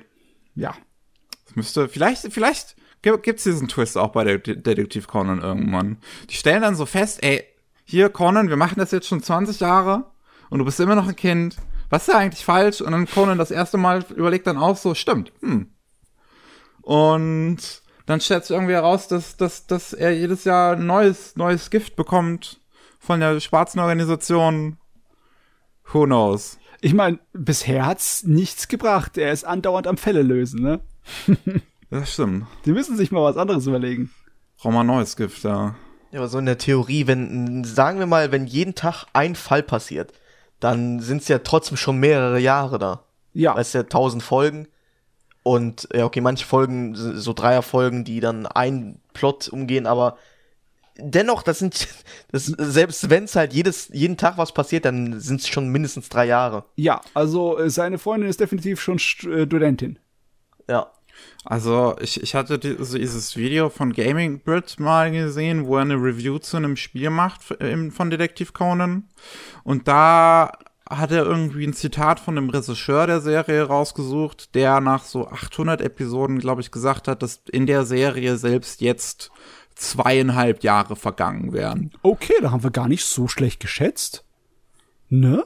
Ja. Das müsste, vielleicht, vielleicht gi- gibt's diesen Twist auch bei der De- Detektiv Conan irgendwann. Die stellen dann so fest, ey, hier Conan, wir machen das jetzt schon 20 Jahre und du bist immer noch ein Kind. Was ist da eigentlich falsch? Und dann Conan das erste Mal überlegt dann auch so, stimmt, hm. Und dann stellt sich irgendwie heraus, dass, dass, dass er jedes Jahr ein neues, neues Gift bekommt von der schwarzen Organisation. Who knows? Ich meine, bisher hat's nichts gebracht. Er ist andauernd am Fälle lösen, ne? Das stimmt. Die müssen sich mal was anderes überlegen. Brauchen wir ein neues Gift, ja. Ja, aber so in der Theorie, wenn, sagen wir mal, wenn jeden Tag ein Fall passiert, dann sind es ja trotzdem schon mehrere Jahre da. Ja. Weißt du, ja, tausend Folgen. Und ja, okay, manche Folgen, so so Dreierfolgen, die dann ein Plot umgehen, aber dennoch, das sind, das, selbst wenn es halt jedes, jeden Tag was passiert, dann sind es schon mindestens drei Jahre. Ja, also äh, seine Freundin ist definitiv schon äh, Studentin. Ja. Also, ich, ich hatte dieses Video von Gaming Brit mal gesehen, wo er eine Review zu einem Spiel macht im- von Detektiv Conan. Und da hat er irgendwie ein Zitat von dem Regisseur der Serie rausgesucht, der nach so 800 Episoden, glaube ich, gesagt hat, dass in der Serie selbst jetzt zweieinhalb Jahre vergangen wären. Okay, da haben wir gar nicht so schlecht geschätzt. Ne?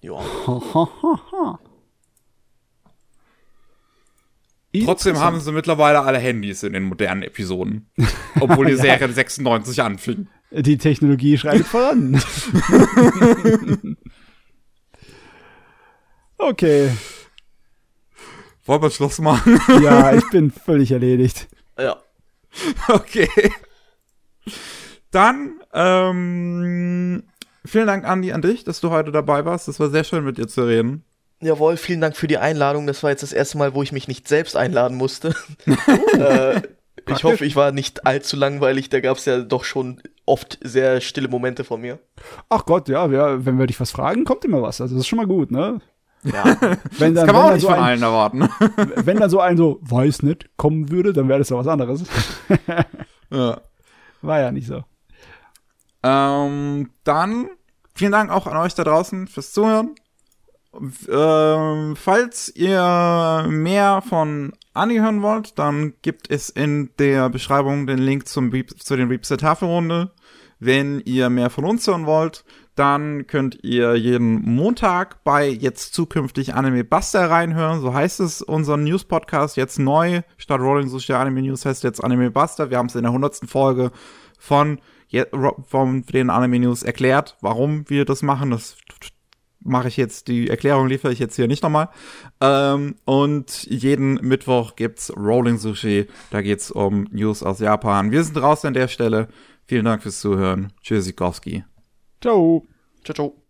Ja. Trotzdem haben sie mittlerweile alle Handys in den modernen Episoden. Obwohl die Serie 96 anfing. Die Technologie schreitet voran. okay. Wollen wir Schluss machen? Ja, ich bin völlig erledigt. Ja. Okay. Dann, ähm, vielen Dank, Andi, an dich, dass du heute dabei warst. Das war sehr schön, mit dir zu reden. Jawohl, vielen Dank für die Einladung. Das war jetzt das erste Mal, wo ich mich nicht selbst einladen musste. äh, ich hoffe, ich war nicht allzu langweilig. Da gab es ja doch schon oft sehr stille Momente von mir. Ach Gott, ja, ja, wenn wir dich was fragen, kommt immer was. Also das ist schon mal gut, ne? Ja. Wenn dann, Kann man wenn auch dann nicht so von ein, allen erwarten. wenn dann so ein so weiß nicht kommen würde, dann wäre das doch was anderes. ja. War ja nicht so. Ähm, dann vielen Dank auch an euch da draußen fürs Zuhören. Ähm, falls ihr mehr von Anni hören wollt, dann gibt es in der Beschreibung den Link zum zu den der Tafelrunde. Wenn ihr mehr von uns hören wollt, dann könnt ihr jeden Montag bei jetzt zukünftig Anime Buster reinhören. So heißt es, unser News-Podcast jetzt neu. Statt Rolling Sushi Anime News heißt jetzt Anime Buster. Wir haben es in der 100. Folge von, von den Anime News erklärt, warum wir das machen. Das mache ich jetzt, die Erklärung liefere ich jetzt hier nicht nochmal. Ähm, und jeden Mittwoch gibt's Rolling Sushi. Da geht's um News aus Japan. Wir sind raus an der Stelle. Vielen Dank fürs Zuhören. Tschüss, Sikowski. Ciao. Ciao, ciao.